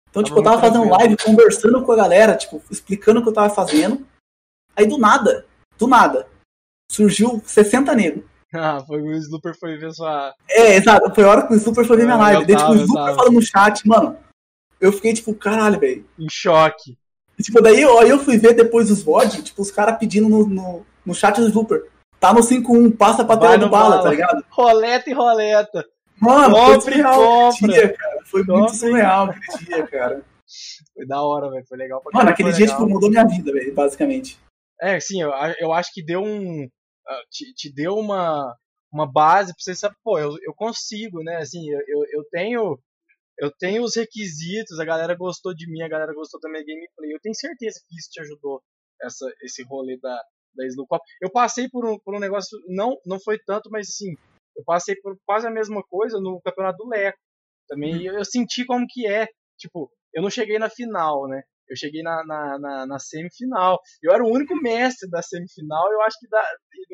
Então, Tava tipo, eu tava fazendo tranquilo. live, conversando com a galera, tipo, explicando o que eu tava fazendo. Aí, do nada, do nada, surgiu 60 negros. Ah, foi o Slooper foi ver sua. É, exato, foi a hora que o Super foi ver minha Ah, live. Daí, tipo, o tava. falando no chat, mano, eu fiquei, tipo, caralho, velho. em choque. E, tipo, daí eu, aí eu fui ver depois os VOD, tipo, os caras pedindo no, no, no chat do Super. Tá no 5-1, passa pra tela do bala, bala. tá ligado? Roleta e roleta. Mano, Compre, compra. dia, cara. Foi muito Compre. surreal aquele *laughs* dia, cara. Foi da hora, velho. Foi legal pra Mano, aquele dia, legal. tipo, mudou minha vida, velho, basicamente. É, sim, eu, eu acho que deu um. ah, Te, te deu uma, uma base pra você saber, pô, eu, eu consigo, né? Assim, eu, eu, eu tenho. Eu tenho os requisitos, a galera gostou de mim, a galera gostou da minha gameplay. Eu tenho certeza que isso te ajudou, essa, esse rolê da, da Slow Cop. Eu passei por um, por um negócio, não, não foi tanto, mas sim, eu passei por quase a mesma coisa no campeonato do Leco. Também eu, eu senti como que é. Tipo, eu não cheguei na final, né? Eu cheguei na, na, na, na semifinal. Eu era o único mestre da semifinal. Eu acho que da,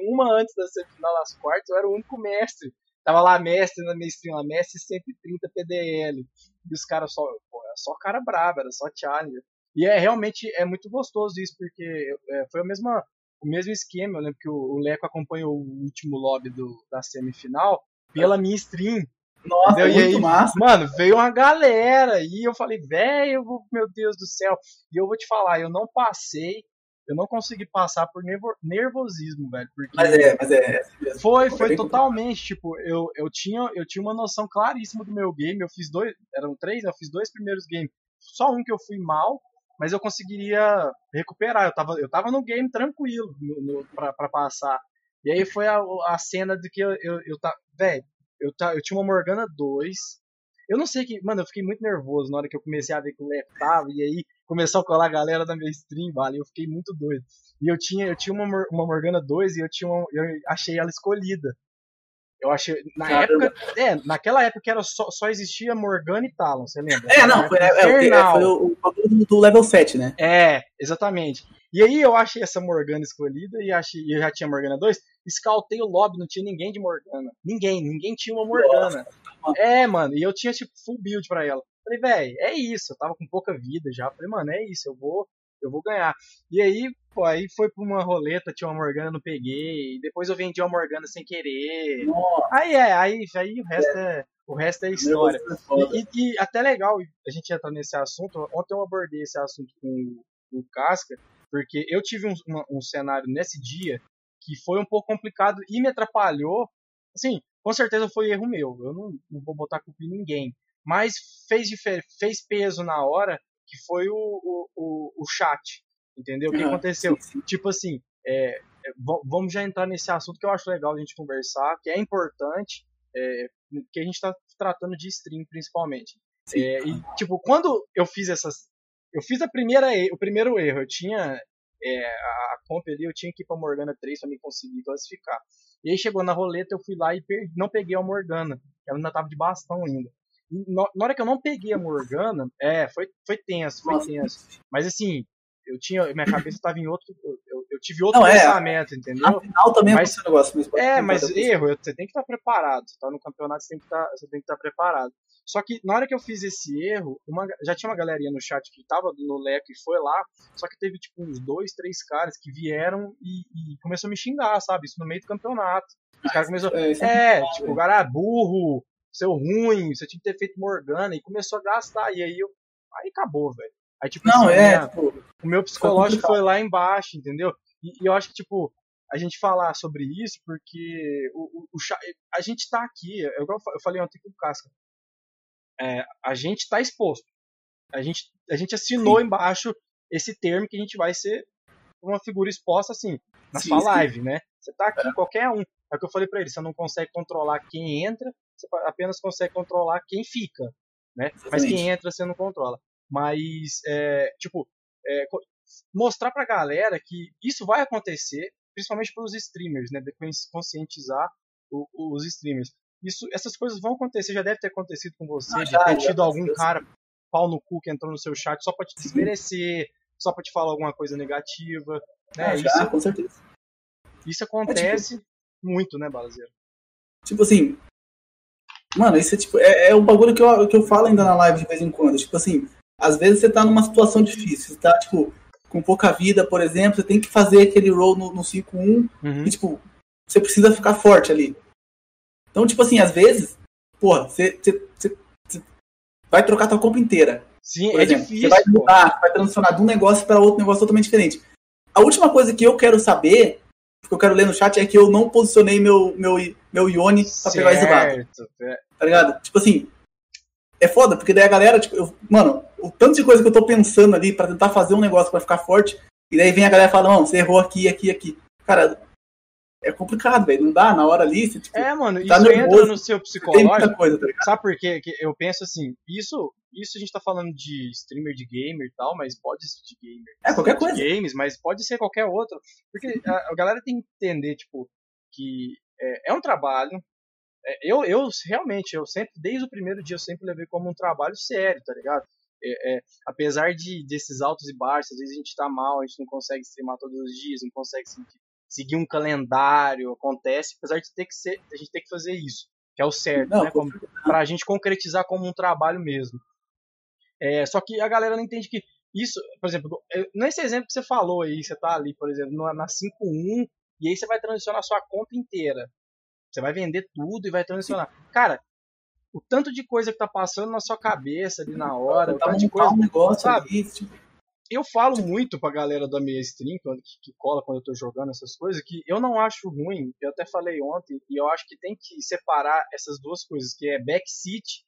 uma antes da semifinal, nas quartas, eu era o único mestre. Tava lá, mestre na minha stream, lá, mestre 130 PDL. E os caras só, pô, era só cara brava, era só challenger. E é realmente é muito gostoso isso, porque é, foi a mesma, o mesmo esquema. Eu lembro que o, Leco acompanhou o último lobby do, da semifinal pela minha stream. Nossa, Entendeu? Muito aí, massa. Mano, veio uma galera e eu falei, velho, meu Deus do céu. E eu vou te falar, eu não passei, eu não consegui passar por nervo- nervosismo, velho. Porque Mas é, mas é, é assim foi, É foi totalmente, tipo, eu, eu, tinha, eu tinha uma noção claríssima do meu game. Eu fiz dois, eram três, eu fiz dois primeiros games. Só um que eu fui mal, mas eu conseguiria recuperar. Eu tava, eu tava no game tranquilo no, no, pra, pra passar. E aí foi a, a cena de que eu, eu, eu velho, eu, tá, eu tinha uma Morgana 2, Eu não sei que. Mano, eu fiquei muito nervoso na hora que eu comecei a ver que o Lef tava, e aí começou a colar a galera da minha stream, vale. Eu fiquei muito doido. E eu tinha, eu tinha uma, uma Morgana 2 e eu tinha uma, eu achei ela escolhida. Eu achei. Na Caramba. época. É, naquela época era só, só existia Morgana e Talon, você lembra? É, não, foi, é, é, foi o, o do level 7, né? É, exatamente. E aí eu achei essa Morgana escolhida e achei, eu já tinha Morgana 2. Escaltei o lobby, não tinha ninguém de Morgana. Ninguém, ninguém tinha uma Morgana. Nossa. É, mano, e eu tinha tipo full build pra ela. Falei, velho, é isso. Eu tava com pouca vida já. Falei, mano, é isso, eu vou, eu vou ganhar. E aí, pô, aí foi pra uma roleta, tinha uma Morgana, não peguei. Depois eu vendi uma Morgana sem querer. Nossa. Aí é, aí, aí o resto é. é o resto é história. E, e, e, até legal a gente entrar nesse assunto. Ontem eu abordei esse assunto com o, o Casca, porque eu tive um, uma, um cenário nesse dia que foi um pouco complicado e me atrapalhou. Assim, com certeza foi erro meu. Eu não, não vou botar culpa em ninguém. Mas fez, fez peso na hora que foi o, o, o, o chat. Entendeu? O que aconteceu? Sim, sim. Tipo assim, é, é vamos já entrar nesse assunto que eu acho legal a gente conversar, que é importante, é, que a gente está tratando de stream principalmente. É, e, tipo, quando eu fiz essas. Eu fiz a primeira, o primeiro erro. Eu tinha. É, a comp ali, eu tinha que ir pra Morgana 3 para me conseguir classificar. E aí chegou na roleta, eu fui lá e perdi, não peguei a Morgana. Ela ainda tava de bastão ainda. Na hora que eu não peguei a Morgana, é, foi, foi tenso, foi tenso. Mas assim, eu tinha, minha cabeça estava em outro, eu, eu tive outro não, é, pensamento, é, entendeu? Afinal também mas, é um negócio, mas É, mas erro, você tem que estar preparado, você tá no campeonato, você tem que estar, você tem que estar preparado. Só que na hora que eu fiz esse erro, uma, já tinha uma galerinha no chat que tava no leque e foi lá, só que teve tipo uns dois, três caras que vieram e, e começou a me xingar, sabe? Isso no meio do campeonato. Os caras começou, é, é, é tipo, o cara é burro, seu ruim, você tinha que ter feito Morgana e começou a gastar. E aí eu, aí acabou, velho. Aí, tipo, não, assim, é, tipo, o meu psicológico foi lá embaixo, entendeu? E, e, eu acho que, tipo, a gente falar sobre isso, porque o, o, o a gente tá aqui, eu, eu falei ontem com o Casca, é, a gente tá exposto. A gente, a gente assinou sim. embaixo esse termo que a gente vai ser uma figura exposta, assim, na sim, sua live, sim. né? Você tá aqui, é. qualquer um. É o que eu falei para ele, você não consegue controlar quem entra, você apenas consegue controlar quem fica, né? Exatamente. Mas quem entra você não controla. Mas, é, tipo, é, mostrar pra galera que isso vai acontecer, principalmente pelos streamers, né? Depois conscientizar o, os streamers. Isso, essas coisas vão acontecer, já deve ter acontecido com você, ah, já, de ter tido algum cara pau no cu que entrou no seu chat só pra te desmerecer, só pra te falar alguma coisa negativa. Né? Ah, já, isso, com certeza. Isso acontece é, tipo, muito, né, Balazeiro? Tipo assim. Mano, isso é tipo. É, é um bagulho que eu, que eu falo ainda na live de vez em quando. Tipo assim, às vezes você tá numa situação difícil, você tá, tipo, com pouca vida, por exemplo, você tem que fazer aquele roll no, no 5-1 uhum. e, tipo, você precisa ficar forte ali. Então, tipo assim, às vezes, porra, você, você, você, você vai trocar tua compra inteira. Sim, é exemplo. difícil. Você vai mudar, vai transicionar de um negócio para outro negócio totalmente diferente. A última coisa que eu quero saber, que eu quero ler no chat, é que eu não posicionei meu, meu, meu Ione pra certo. pegar esse lado. Tá ligado? Tipo assim, é foda, porque daí a galera, tipo, eu, mano, o tanto de coisa que eu tô pensando ali para tentar fazer um negócio para ficar forte, e daí vem a galera e fala, não, você errou aqui, aqui, aqui. Cara, é complicado, velho. Não dá na hora ali. Você, tipo, é, mano, tá isso nervoso, entra no seu psicológico. Coisa, tá Sabe por quê? Que eu penso assim, isso, isso a gente tá falando de streamer de gamer e tal, mas pode ser de gamer. É, qualquer coisa. games, mas pode ser qualquer outro. Porque a, a galera tem que entender, tipo, que é, é um trabalho, é, eu, eu realmente, eu sempre, desde o primeiro dia, eu sempre levei como um trabalho sério, tá ligado? É, é, apesar de desses altos e baixos, às vezes a gente tá mal, a gente não consegue streamar todos os dias, não consegue seguir um calendário, acontece, apesar de ter que ser, a gente ter que fazer isso, que é o certo, não, né? Como, pra gente concretizar como um trabalho mesmo. É, só que a galera não entende que isso, por exemplo, nesse exemplo que você falou aí, você tá ali, por exemplo, na 5.1, e aí você vai transicionar sua conta inteira. Você vai vender tudo e vai transicionar. Cara, o tanto de coisa que tá passando na sua cabeça ali na hora, o tanto de coisa, um negócio sabe? Ali, tipo... Eu falo muito pra galera da minha stream, que, que cola quando eu tô jogando essas coisas, que eu não acho ruim, eu até falei ontem, e eu acho que tem que separar essas duas coisas, que é backseat,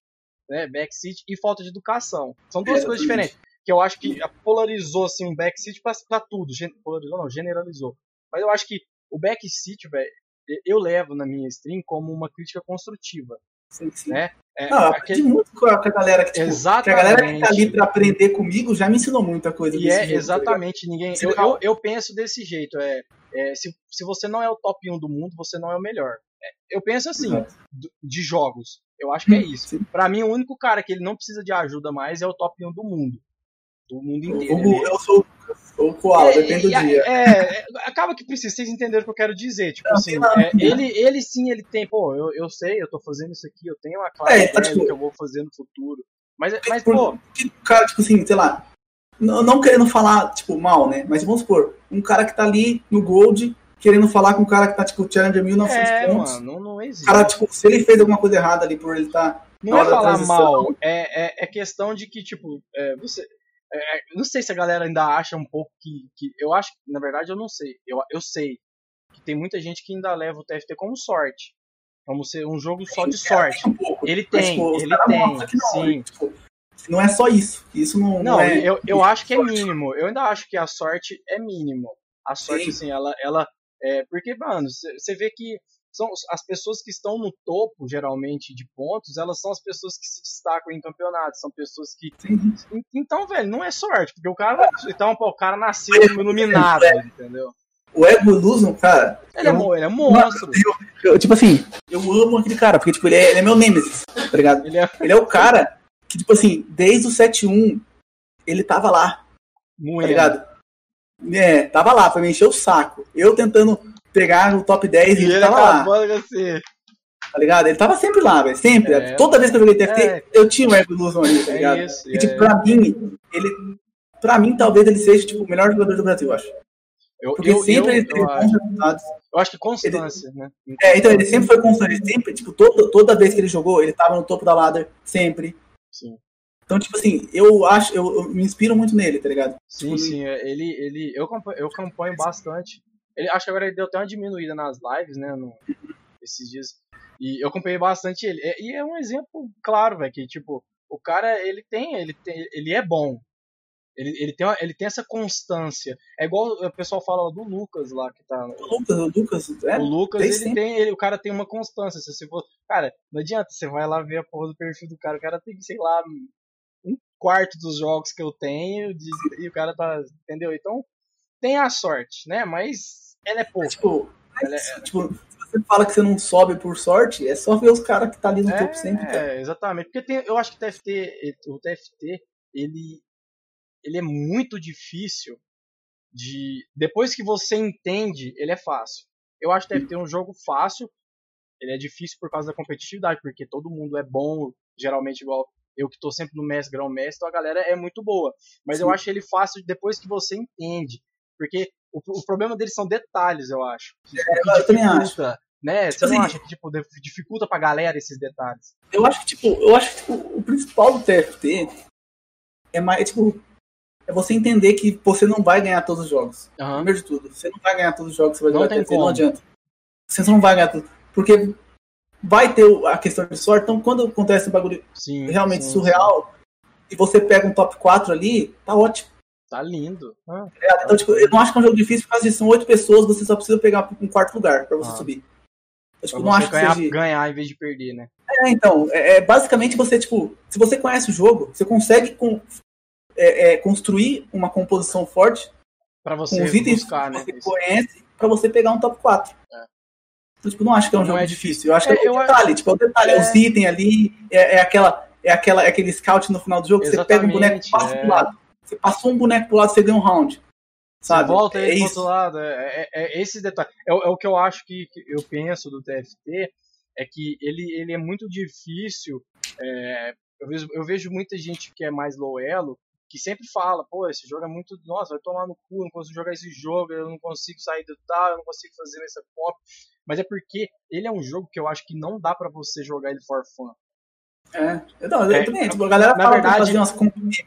né, backseat e falta de educação. São duas é, coisas diferentes, que eu acho que polarizou, assim, um backseat pra, pra tudo, polarizou não, generalizou. Mas eu acho que o backseat, velho, eu levo na minha stream como uma crítica construtiva. Sim, sim. Né? É, não, aquele... muito com a, galera que, tipo, exatamente. que a galera que tá ali para aprender comigo já me ensinou muita coisa. E é jogo, tá exatamente, tá ninguém. Eu, eu, eu, penso desse jeito, é, é, se, se você não é o top 1 do mundo, você não é o melhor. É, eu penso assim, de jogos. Eu acho que é hum, isso. Para mim, o único cara que ele não precisa de ajuda mais é o top 1 do mundo. Do mundo inteiro. Eu, eu sou o Koala, é, depende do dia. É, é, acaba que precisa, vocês entenderam o que eu quero dizer. Tipo não, assim, é, ele, ele sim, ele tem, pô, eu, eu sei, eu tô fazendo isso aqui, eu tenho uma clara é, tá, tipo, que eu vou fazer no futuro. Mas, mas pô. Cara, tipo assim, sei lá, não, não querendo falar, tipo, mal, né? Mas vamos supor, um cara que tá ali no Gold querendo falar com um cara que tá, tipo, Challenger 1900 é, pontos. Mano, não, não existe. Cara, tipo, se ele fez alguma coisa errada ali por ele tá. Não é falar mal, é, é, é, questão de que, tipo, é, você. É, é, não sei se a galera ainda acha um pouco que, que. Eu acho na verdade, eu não sei. Eu, eu sei que tem muita gente que ainda leva o TFT como sorte. Como ser um jogo só de sorte. Um ele tem, tipo, ele tem, não, sim. Tipo, não é só isso. Isso não, não, não é. Eu, eu acho que é mínimo. Eu ainda acho que a sorte é mínimo. A sorte, sim. assim, ela. ela é, porque, mano, você vê que são as pessoas que estão no topo, geralmente, de pontos, elas são as pessoas que se destacam em campeonatos, são pessoas que. Então, velho, não é sorte, porque o cara. Então, pô, o cara nasceu iluminado, entendeu? O Ego Illusion, cara. Ele, é, ele é monstro. Eu, eu, tipo assim, eu amo aquele cara, porque tipo, ele, é, ele é meu Nemesis, tá ligado? Ele é... *laughs* ele é o cara que, tipo assim, desde o 7-1, ele tava lá. Muito. Tá ligado? É, tava lá pra me encher o saco. Eu tentando pegar o top 10 e, e ele tava lá. Você. Tá ligado? Ele tava sempre lá, velho. Sempre. É. Toda vez que eu joguei TFT, é. eu tinha o Ego Illusion ali, tá é ligado? É isso, e, tipo, pra mim, ele. Pra mim, talvez ele seja, tipo, o melhor jogador do Brasil, eu acho. Eu, Porque eu, sempre eu, ele teve bons resultados. Eu acho que constância, ele, né? É, então ele sempre foi constante. Sempre, tipo, toda, toda vez que ele jogou, ele tava no topo da ladder, sempre. Sim. Então, tipo assim, eu acho, eu, eu me inspiro muito nele, tá ligado? Sim, tipo, sim, é, ele, ele, eu, eu acompanho bastante. Ele, acho que agora ele deu até uma diminuída nas lives, né, no, esses dias. E eu acompanhei bastante ele. E é um exemplo claro, velho, que, tipo, o cara, ele tem, ele tem, ele é bom. Ele, ele, tem, ele tem essa constância. É igual o pessoal fala do Lucas lá que tá. O Lucas, o Lucas, é, o Lucas, ele sempre. tem. Ele, o cara tem uma constância. Se você for. Cara, não adianta, você vai lá ver a porra do perfil do cara. O cara tem, sei lá, um quarto dos jogos que eu tenho de, e o cara tá. Entendeu? Então, tem a sorte, né? Mas ela é pouco. Tipo, ela é, tipo, se você fala que você não sobe por sorte, é só ver os caras que tá ali no é, topo sempre. É, exatamente. Porque tem, eu acho que o TFT, o TFT, ele, ele é muito difícil de. Depois que você entende, ele é fácil. Eu acho que TFT é um jogo fácil. Ele é difícil por causa da competitividade, porque todo mundo é bom, geralmente igual eu que tô sempre no mestre, grão-mestre, então a galera é muito boa. Mas Sim. eu acho ele fácil depois que você entende. Porque o, o problema deles são detalhes, eu acho. É, eu também acho. Né? Tipo Você assim, não acha que tipo, dificulta pra galera esses detalhes? Eu acho que, tipo, eu acho que tipo, o principal do TFT é mais, tipo, é você entender que você não vai ganhar todos os jogos. Uhum. Primeiro de tudo, você não vai ganhar todos os jogos, você vai jogar TFT, não adianta. Você não vai ganhar tudo. Porque vai ter a questão de sorte. Então, quando acontece um bagulho sim, realmente sim, surreal sim. e você pega um top 4 ali, tá ótimo. Tá lindo. Ah, é, então, tipo, eu não acho que é um jogo difícil por causa disso. São oito pessoas, você só precisa pegar um quarto lugar pra você ah. subir. Eu, tipo, não acho ganhar, que seja... ganhar em vez de perder, né? É, então, é, é, basicamente você, tipo, se você conhece o jogo, você consegue com, é, é construir uma composição forte para você com os itens buscar, que você né? conhece para você pegar um top 4. É. Então, tipo, não acho que é um não jogo é difícil. Eu acho que é, é o detalhe, tipo, é o detalhe, é, os itens ali, é, é, aquela, é aquela, é aquele scout no final do jogo, Exatamente, você pega um boneco e passa é. pro lado. Você passou um boneco pro lado, você ganha um round. Sabe? Você volta ele é pro outro lado. É, é, é esse detalhe. É, é, o que eu acho que, que, eu penso do TFT, é que ele, ele é muito difícil. eu, vejo, eu vejo muita gente que é mais low elo, que sempre fala, pô, esse jogo é muito. Nossa, vai tomar no cu, eu não consigo jogar esse jogo, eu não consigo sair do tal, eu não consigo fazer essa pop. Mas é porque ele é um jogo que eu acho que não dá para você jogar ele for fun. É, não, é, também, tipo, a galera na fala verdade, fazer umas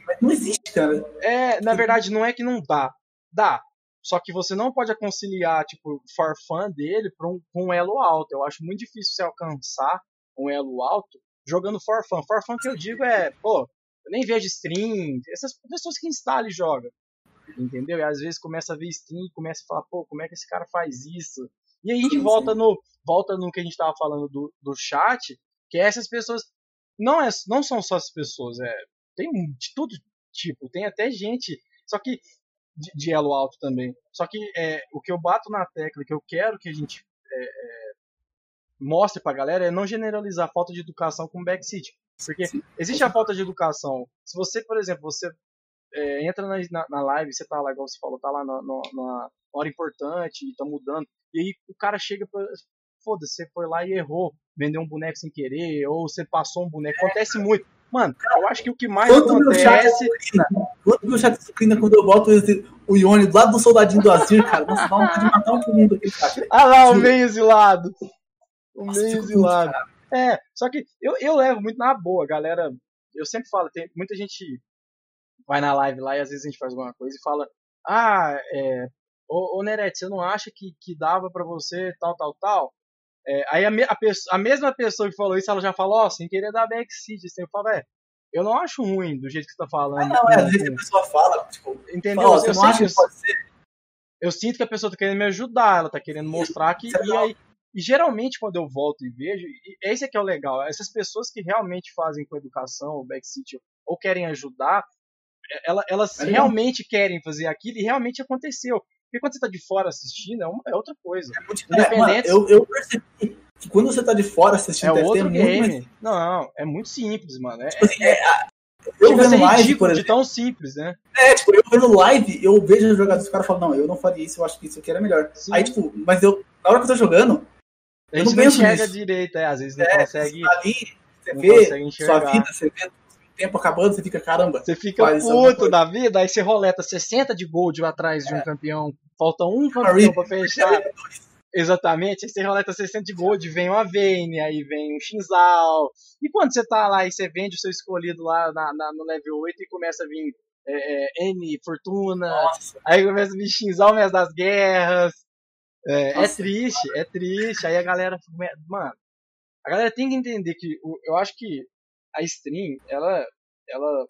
mas não existe, cara. É, na verdade, não é que não dá. Dá. Só que você não pode conciliar, tipo, for fun dele pra um, com um elo alto. Eu acho muito difícil você alcançar um elo alto jogando. For fun que eu digo é, pô, eu nem vejo stream, essas pessoas que instalam e jogam. Entendeu? E às vezes começa a ver stream e começa a falar, pô, como é que esse cara faz isso? E aí a gente volta no, volta no que a gente tava falando do, do chat, Que essas pessoas. Não, é, não são só as pessoas, é, tem de tudo tipo, tem até gente. Só que. De, de elo alto também. Só que é, o que eu bato na tecla, que eu quero que a gente é, é, mostre pra galera é não generalizar a falta de educação com backseat. Porque Sim. existe a falta de educação. Se você, por exemplo, você é, entra na, na, na, live, você tá lá, igual você falou, tá lá na, na hora importante e tá mudando, e aí o cara chega pra. Foda-se, você foi lá e errou, vendeu um boneco sem querer, ou você passou um boneco. Acontece muito. Mano, eu acho que o que mais Quanto acontece. Quanto meu chat sucrina quando eu boto o Ione do lado do soldadinho do Azir, cara. Nossa, dá vontade de matar um mundo aqui, cara. Ah lá, o meio exilado. O meio exilado. É, só que eu, eu levo muito na boa, galera. Eu sempre falo, tem muita gente vai na live lá e às vezes a gente faz alguma coisa e fala: Ah, é, ô, ô Nerete, você não acha que, que dava para você tal, tal, tal? É, aí a, a, a, mesma pessoa que falou isso, ela já falou, ó, oh, sem querer dar backseat. Assim, eu falo, é, eu não acho ruim do jeito que você tá falando. Ah, não, é, às vezes a pessoa fala, tipo, entendeu? Fala, você eu não acha que pode ser? Eu sinto que a pessoa tá querendo me ajudar, ela tá querendo mostrar que. E, aí, e geralmente quando eu volto e vejo, e esse é que é o legal, essas pessoas que realmente fazem com educação, o backseat, ou querem ajudar, ela, elas é realmente querem fazer aquilo e realmente aconteceu. Porque quando você tá de fora assistindo, é, uma, é outra coisa. É muito, Independente. É, eu, eu percebi que quando você tá de fora assistindo, é outro game. Mais... Não, é muito simples, mano. É, tipo assim, é, eu vendo live, por exemplo. de tão simples, né? É, tipo, eu vendo live, eu vejo os jogadores, os caras falam, não, eu não faria isso, eu acho que isso aqui era melhor. Sim. Aí, tipo, mas eu, na hora que eu tô jogando, a gente não, não enxerga direito, é, às vezes não é, consegue. Você, tá ali, você vê sua vida, você vê tempo acabando, você fica, caramba. Você fica puto da vida, aí você roleta 60 de gold atrás de um é. campeão, falta um campeão pra fechar. Exatamente, aí você roleta 60 de gold, vem uma Vayne, aí vem um Shinzal. E quando você tá lá e você vende o seu escolhido lá na, na no level 8 e começa a vir é, é, N, Fortuna, Nossa. aí começa a vir Shinzal Mês das Guerras. É, é, triste, é triste. Aí a galera. Mano, a galera tem que entender que eu acho que a stream, ela, ela,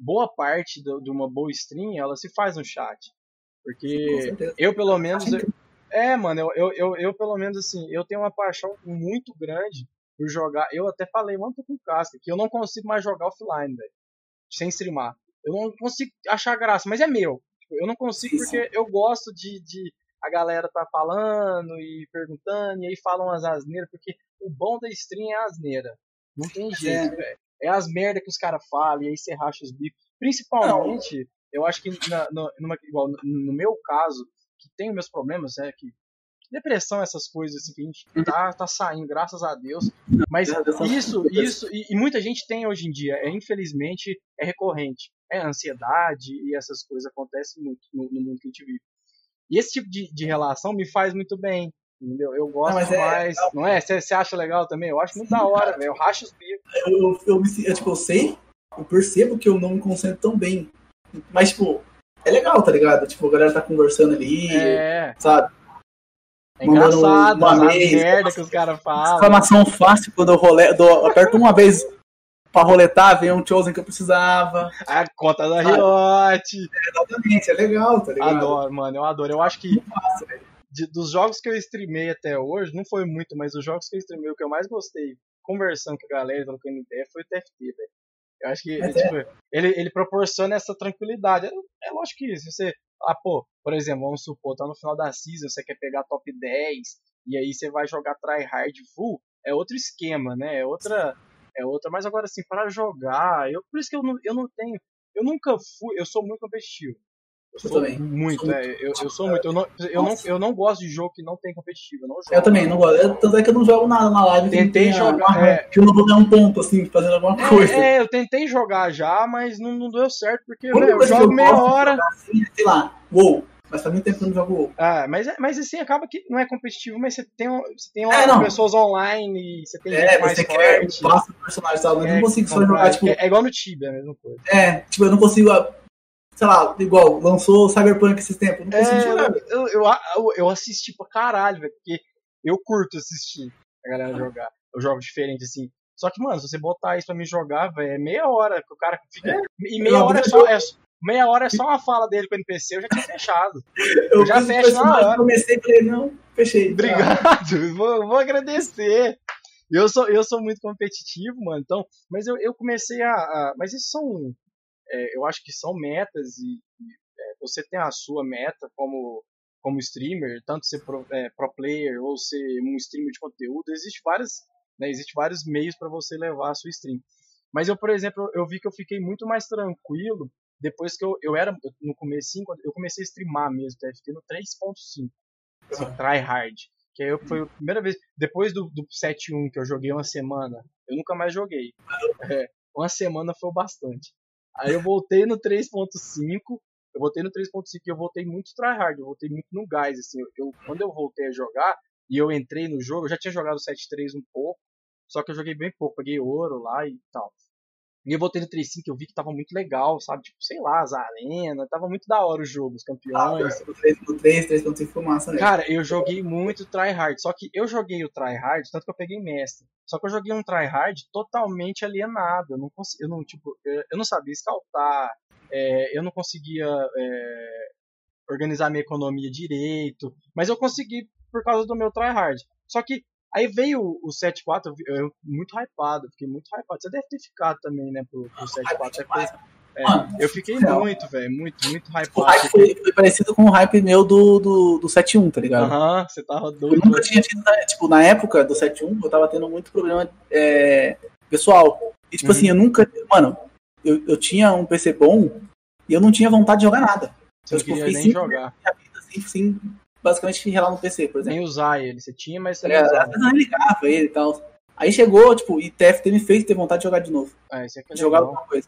boa parte do, de uma boa stream, ela se faz no chat. Porque eu, pelo menos, eu, é, mano, eu, eu, eu, eu, pelo menos, assim, eu tenho uma paixão muito grande por jogar, eu até falei, mano, tô com casca, que eu não consigo mais jogar offline, velho, sem streamar. Eu não consigo achar graça, mas é meu. Tipo, eu não consigo porque eu gosto de, de a galera tá falando e perguntando, e aí falam umas asneiras, porque o bom da stream é a asneira. Não tem jeito, velho. É. é as merdas que os caras falam, e aí você racha os bicos. Principalmente, não. eu acho que na, no, numa, igual, no meu caso, que tem meus problemas, é que depressão, essas coisas assim, que a gente uhum. tá, tá saindo, graças a Deus. Mas isso, isso, e, e, muita gente tem hoje em dia, é infelizmente, é recorrente. É ansiedade e essas coisas acontecem muito no, no mundo que a gente vive. E esse tipo de, de relação me faz muito bem. Entendeu? Eu gosto não, é mais. É, não é? Você acha legal também? Eu acho muito da hora, velho. Eu racho os bicos. Eu, eu, eu, eu, tipo, eu sei, eu percebo que eu não me concentro tão bem. Mas, tipo, é legal, tá ligado? Tipo, a galera tá conversando ali, é. sabe? É engraçado, uma vez, merda que os caras falam. Exclamação fácil quando eu, role, eu aperto uma vez pra roletar, vem um Chosen que eu precisava. A conta da Riot. É, exatamente, é legal, tá ligado? Adoro, mano, eu adoro. Eu acho que de, dos jogos que eu streamei até hoje, não foi muito, mas os jogos que eu streamei, o que eu mais gostei, conversando com a galera, trocando ideia, foi o TFT, velho. Eu acho que é. tipo, ele, ele proporciona essa tranquilidade. É, é lógico que se você. Ah, pô, por exemplo, vamos supor, tá no final da season, você quer pegar top 10, e aí você vai jogar tryhard full, é outro esquema, né? É outra. É outra, mas agora assim, para jogar, eu, por isso que eu não, eu não tenho. Eu nunca fui, eu sou muito competitivo. Eu, eu também. Muito, sou é, muito. Eu, eu sou muito. Eu não, eu, não, eu não gosto de jogo que não tem competitivo. Eu, não jogo. eu também não gosto. Eu, tanto é que eu não jogo nada na live. Tentei jogar. Uma, é... Que eu não vou dar um ponto, assim, fazendo alguma é, coisa. É, eu tentei jogar já, mas não, não deu certo, porque véio, eu jogo meia hora. Assim, sei lá, uou. Mas faz muito tempo que eu não jogo WoW. Ah, mas, é, mas assim, acaba que não é competitivo, mas você tem, você tem é, pessoas online, você tem é, mais você forte. Quer, passa personagem, eu não consigo só jogar, tipo... É, igual no Tibia, a mesma coisa. É, tipo, eu não consigo sei lá, igual, lançou Cyberpunk esses tempos. Não consegui é, Eu, eu, eu, assisti pra caralho, velho, porque eu curto assistir a galera jogar. Eu jogo diferente, assim. Só que, mano, se você botar isso pra me jogar, velho, é meia hora que o cara fica. É, e meia hora é só, é, meia hora é só uma fala dele com o NPC, eu já tinha fechado. *laughs* Eu, eu já fecho na hora. comecei e falei, não, fechei. Obrigado, *laughs* vou, vou agradecer. eu sou, eu sou muito competitivo, mano. Então, mas eu, eu comecei a, a Mas isso são. É, eu acho que são metas e, e é, você tem a sua meta como, como streamer, tanto ser pro, é, pro player ou ser um streamer de conteúdo. Existe várias, né, existe vários meios para você levar a sua stream. Mas eu, por exemplo, eu vi que eu fiquei muito mais tranquilo depois que eu, eu era no começo, eu comecei a streamar mesmo, TFT no 3.5, assim, try hard. Que aí foi a primeira vez, depois do, do 7.1 que eu joguei uma semana, eu nunca mais joguei. É, uma semana foi bastante. Aí eu voltei no 3.5, eu voltei no 3.5 e eu voltei muito tryhard, eu voltei muito no gás, assim, eu, quando eu voltei a jogar, e eu entrei no jogo, eu já tinha jogado 7.3 um pouco, só que eu joguei bem pouco, peguei ouro lá e tal. E eu voltei no 3.5 eu vi que tava muito legal, sabe? Tipo, sei lá, as arenas, tava muito da hora o jogo, os campeões. Ah, o 3 no 3, 3.5 foi massa, né? Cara, eu joguei muito tryhard, só que eu joguei o tryhard, tanto que eu peguei mestre. Só que eu joguei um tryhard totalmente alienado. Eu não consegui, eu não, tipo, eu não sabia escaltar, é, eu não conseguia é, organizar minha economia direito, mas eu consegui por causa do meu tryhard. Só que Aí veio o 7.4, eu, muito hypado, fiquei muito hypado. Você deve ter ficado também, né, pro, pro 7.4. É, eu fiquei muito, velho, muito, muito hypado. O hype foi, foi, parecido com o hype meu do, do, do 7.1, tá ligado? Aham, você tava doido. Eu nunca tinha tido, né, tipo, na época do 7.1, eu tava tendo muito problema é, pessoal. E, tipo assim, uhum. assim, eu nunca, mano, eu, eu tinha um PC bom e eu não tinha vontade de jogar nada. Você eu, não queria nem jogar. Vida, assim, assim, basicamente relar no PC, por exemplo. Nem usar ele, você tinha, mas você é, não ligava ele e tal. Aí chegou, tipo, e TFT me fez ter vontade de jogar de novo. É, isso aqui é jogar alguma coisa.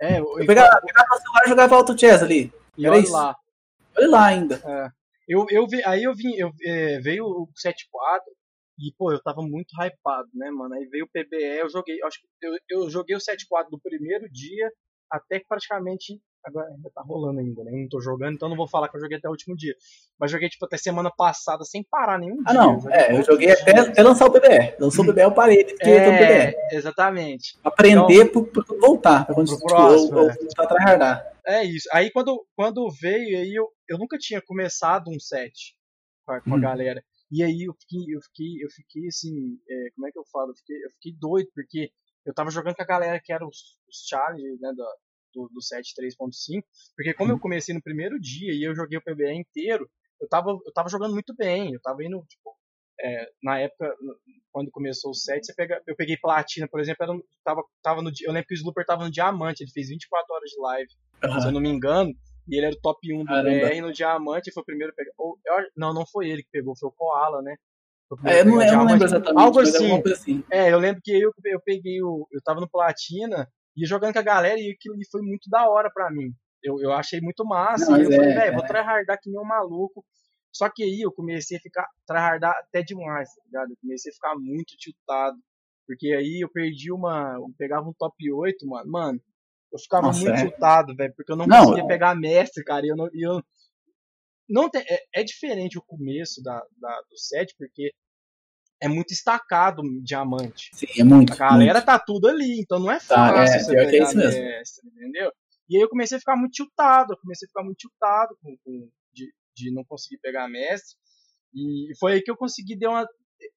É, eu, eu pegava, pegava o celular e jogava Auto Chess ali. E Era olha isso. lá. Olha lá ainda. É. Eu, eu vi, aí eu vim, eu, é, veio o 7.4 e, pô, eu tava muito hypado, né, mano? Aí veio o PBE, eu joguei, acho que eu, eu joguei o 7.4 do primeiro dia até que praticamente Agora ainda tá rolando ainda, né? Eu não tô jogando, então não vou falar que eu joguei até o último dia. Mas joguei, tipo, até semana passada sem parar nenhum ah, dia. Ah, não. Eu é, eu joguei até, até, lançar o PBR. Lançou o PBR, eu parei, porque é, o PBR. Exatamente. Aprender então, pro, pro voltar, pra quando pro próximo, ou, é. tryhardar. É isso. Aí quando, quando veio, aí eu, eu nunca tinha começado um set com a, com a hum. galera. E aí eu fiquei, eu fiquei, eu fiquei assim, é, como é que eu falo? Eu fiquei, eu fiquei doido, porque eu tava jogando com a galera que era os, os challenge, né, da, do, do set 3.5, porque como eu uhum. comecei no primeiro dia e eu joguei o PBE inteiro, eu tava, eu tava jogando muito bem, eu tava indo, tipo, é, na época, quando começou o set, você pega, eu peguei platina, por exemplo, era, tava, tava no, eu lembro que o Slooper tava no diamante, ele fez 24 horas de live, uhum. se eu não me engano, e ele era o top 1 do Caramba. BR no diamante, foi o primeiro a pegar, ou, não, não foi ele que pegou, foi o Koala, né? É, eu, não, eu não, lembro exatamente. Algo assim. assim. É, eu lembro que eu, eu peguei o. Eu tava no Platina e jogando com a galera, e aquilo foi muito da hora pra mim. Eu, eu achei muito massa. Não, e eu é, falei, velho, é. vou tryhardar que nem um maluco. Só que aí eu comecei a ficar tryhardar até demais, tá ligado? Eu comecei a ficar muito tiltado. Porque aí eu perdi uma. Eu pegava um top 8, mano. Mano, eu ficava Nossa, muito é. tiltado, velho. Porque eu não, não conseguia pegar mestre, cara. E eu não. E eu, não tem, é, é, diferente o começo da, da, do set, porque é muito estacado diamante. Sim, é muito. A galera muito. tá tudo ali, então não é fácil tá, é, você pegar é isso mesmo. mestre, entendeu? E aí eu comecei a ficar muito tiltado, eu comecei a ficar muito tiltado com, com de, de não conseguir pegar mestre. E foi aí que eu consegui dar uma.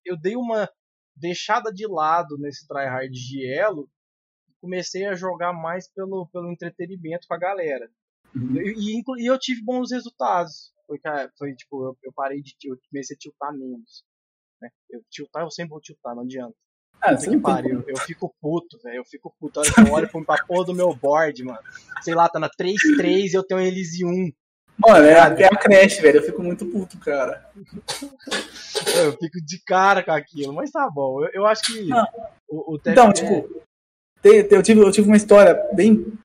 Eu dei uma deixada de lado nesse tryhard de elo e comecei a jogar mais pelo, pelo entretenimento com a galera. Uhum. E, e, e, eu tive bons resultados. Foi, foi tipo, eu, eu parei de. Eu comecei a tiltar menos né? Eu tiltar, eu sempre vou tiltar, não adianta. Ah, que pariu. Eu fico puto, velho. Eu fico puto. Olha, eu olho pra porra do meu board, mano. Sei lá, tá na 3-3 e eu tenho Elise 1. Mano, é até a Crash, velho. Eu fico muito puto, cara. *laughs* eu fico de cara com aquilo, mas tá bom. Eu, eu acho que ah. o, o Então, tipo, eu tive, eu tive uma história bem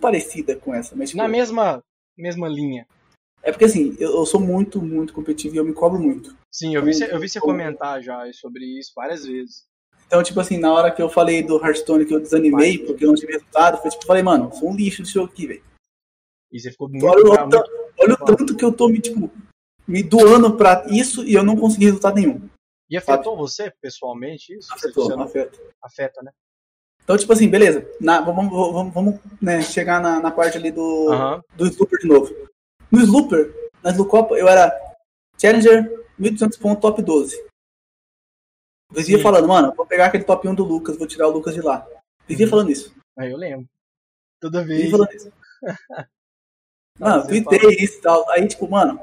parecida com essa. Mas, tipo, na mesma, mesma linha. É porque assim, eu, eu, sou muito, muito competitivo e eu me cobro muito. Sim, eu vi, então, eu vi você comentar já sobre isso várias vezes. Então, tipo assim, na hora que eu falei do Hearthstone que eu desanimei Vai. porque eu não tive resultado, foi tipo, falei, mano, sou um lixo jogo aqui, velho. E você ficou muito. Olha, muito... olha o tanto que eu tô me, tipo, me doando pra isso e eu não consegui resultado nenhum. E afetou sabe? você pessoalmente isso? Afetou, você não... afeta. Afeta, né? Então, tipo assim, beleza. Na, vamos vamos, vamos né, chegar na, na parte ali do, do Slooper de novo. No Slooper, na Slucopa, eu era Challenger 1.200 pontos, top 12. Vivia Sim. falando, mano, vou pegar aquele top 1 do Lucas, vou tirar o Lucas de lá. Vivia Uhum. falando isso. Aí eu lembro. Toda Vivia vez. falando isso. *laughs* Mano, tuitei isso e tal. Aí, tipo, mano,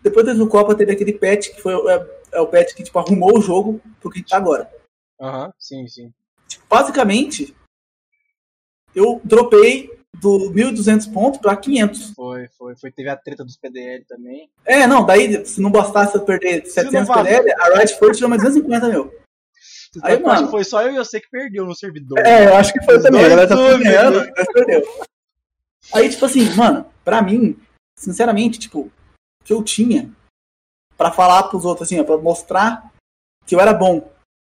depois do Copa teve aquele patch que foi é, é o patch que, tipo, arrumou o jogo pro que tá agora. Aham, sim, sim. Tipo, basicamente, eu dropei do 1.200 pontos pra 500. Foi, foi, foi. Teve a treta dos PDL também. É, não, daí, se não bastasse eu perder 700 não PDL, a Riot Force tirou mais 250 mil. Aí, Aí, acho mano- que foi só eu e você que perdeu no servidor. É, eu acho que foi também. A galera tá ganhando, né? mas perdeu. Aí, tipo assim, mano, pra mim, sinceramente, tipo, o que eu tinha pra falar pros outros, assim, ó, pra mostrar que eu era bom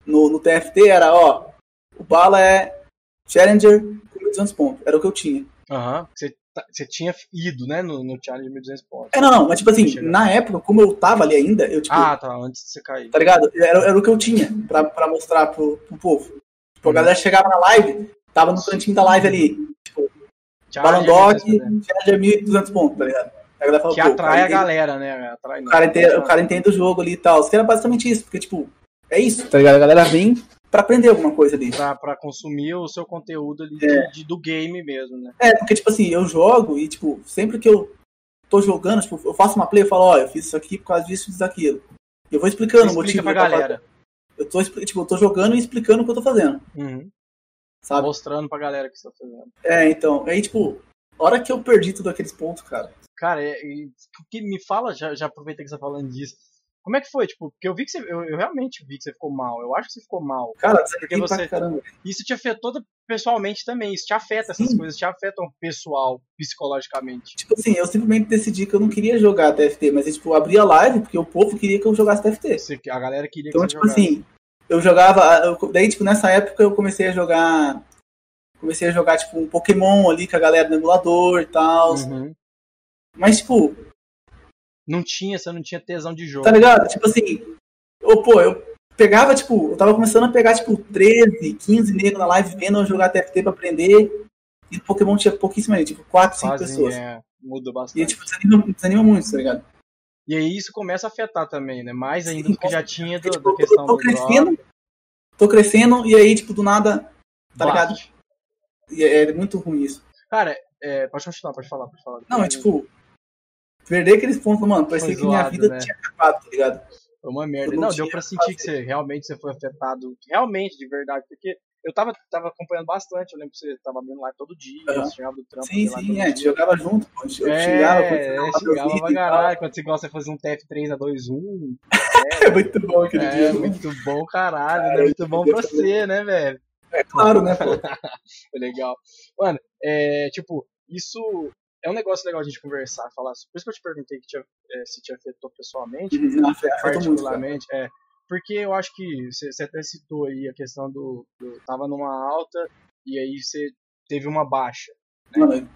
no, no TFT era, ó, o Bala é Challenger 1.200 pontos. Era o que eu tinha. Aham. Você, tá- você tinha ido, né, no, no challenge de 1200 pontos. É, não, não, mas tipo assim, na época, como eu tava ali ainda, eu, tipo, Ah, tá, antes de você cair. tá ligado? Era, era o que eu tinha pra, pra mostrar pro, pro povo. Tipo, a galera chegava na live, tava no cantinho da live ali, Challenge Balondog, 1200? Challenger 1.200 pontos, tá ligado? A fala, Que atrai a galera, né? Atrai, O cara, entende, o cara entende o jogo ali e tal. Que era basicamente isso, porque, tipo, é isso, tá ligado? A galera vem pra aprender alguma coisa ali. Pra, pra consumir o seu conteúdo ali É. de- do game mesmo, né? É, porque, tipo assim, eu jogo e, tipo, sempre que eu tô jogando, tipo, eu faço uma play e falo, ó, eu fiz isso aqui por causa disso, fiz daquilo. E eu vou explicando o motivo. pra galera. Eu tô, tipo, eu tô jogando e explicando o que eu tô fazendo, Uhum. sabe? Mostrando pra galera o que você tá fazendo. É, então, aí, tipo, a hora que eu perdi todos aqueles pontos, cara. Cara, é, e- que me fala, já, já aproveitei que você tá falando disso. Como é que foi? Tipo, porque eu vi que você. Eu, eu realmente vi que você ficou mal. Eu acho que você ficou mal. Cara, você Porque você-. Isso te afetou pessoalmente também. Isso te afeta, essas Sim. coisas te afetam pessoal, psicologicamente. Tipo assim, eu simplesmente decidi que eu não queria jogar TFT, mas, tipo, eu abri a live porque o povo queria que eu jogasse TFT. Você- a galera queria Então, que você tipo jogasse. assim, eu jogava. eu- daí, tipo, nessa época eu comecei a jogar. Comecei a jogar, tipo, um Pokémon ali com a galera no emulador e tal. Uhum. Mas, tipo, Não tinha, você não tinha tesão de jogo. tá ligado? Tipo assim, eu, pô, eu pegava, tipo, eu tava começando a pegar, tipo, 13, 15 negros na live vendo eu jogar TFT pra aprender. E Pokémon tinha pouquíssima gente, tipo, 4, 5 Fazem, pessoas. é, muda E, bastante. tipo, desanima, desanima muito, tá ligado? E aí isso começa a afetar também, né? Mais ainda Sim, do que já tinha do, Tipo, da questão tô do drop. crescendo, tô crescendo, e aí, tipo, do nada, tá ligado? E é, é muito ruim isso. Cara, é, pode continuar, pode falar, pode falar. Não, é tipo, perder aqueles pontos, mano, parecia que minha vida né? tinha acabado, tá ligado? Foi uma merda. Não, não deu pra que sentir que fazer. você realmente você foi afetado. Realmente, de verdade, porque eu tava, tava acompanhando bastante. Eu lembro que você tava abrindo live todo dia, Aham. você chegava do trampo. Sim, lá, sim, é, a gente jogava junto, pô, eu É, você é, vídeo pra caralho. Quando você gosta de fazer um TF3 a 2-1. *laughs* É muito bom aquele É, dia. né? muito bom, caralho, né? Muito bom pra você, né, velho? É claro, né, pô? *laughs* Foi legal. Mano, é, tipo, isso é um negócio legal a gente conversar, falar. Por isso que eu te perguntei te, é, se te afetou pessoalmente, Não, afeta muito, particularmente, é. Porque eu acho que você você até citou aí a questão do, do. Tava numa alta e aí você teve uma baixa. Mano,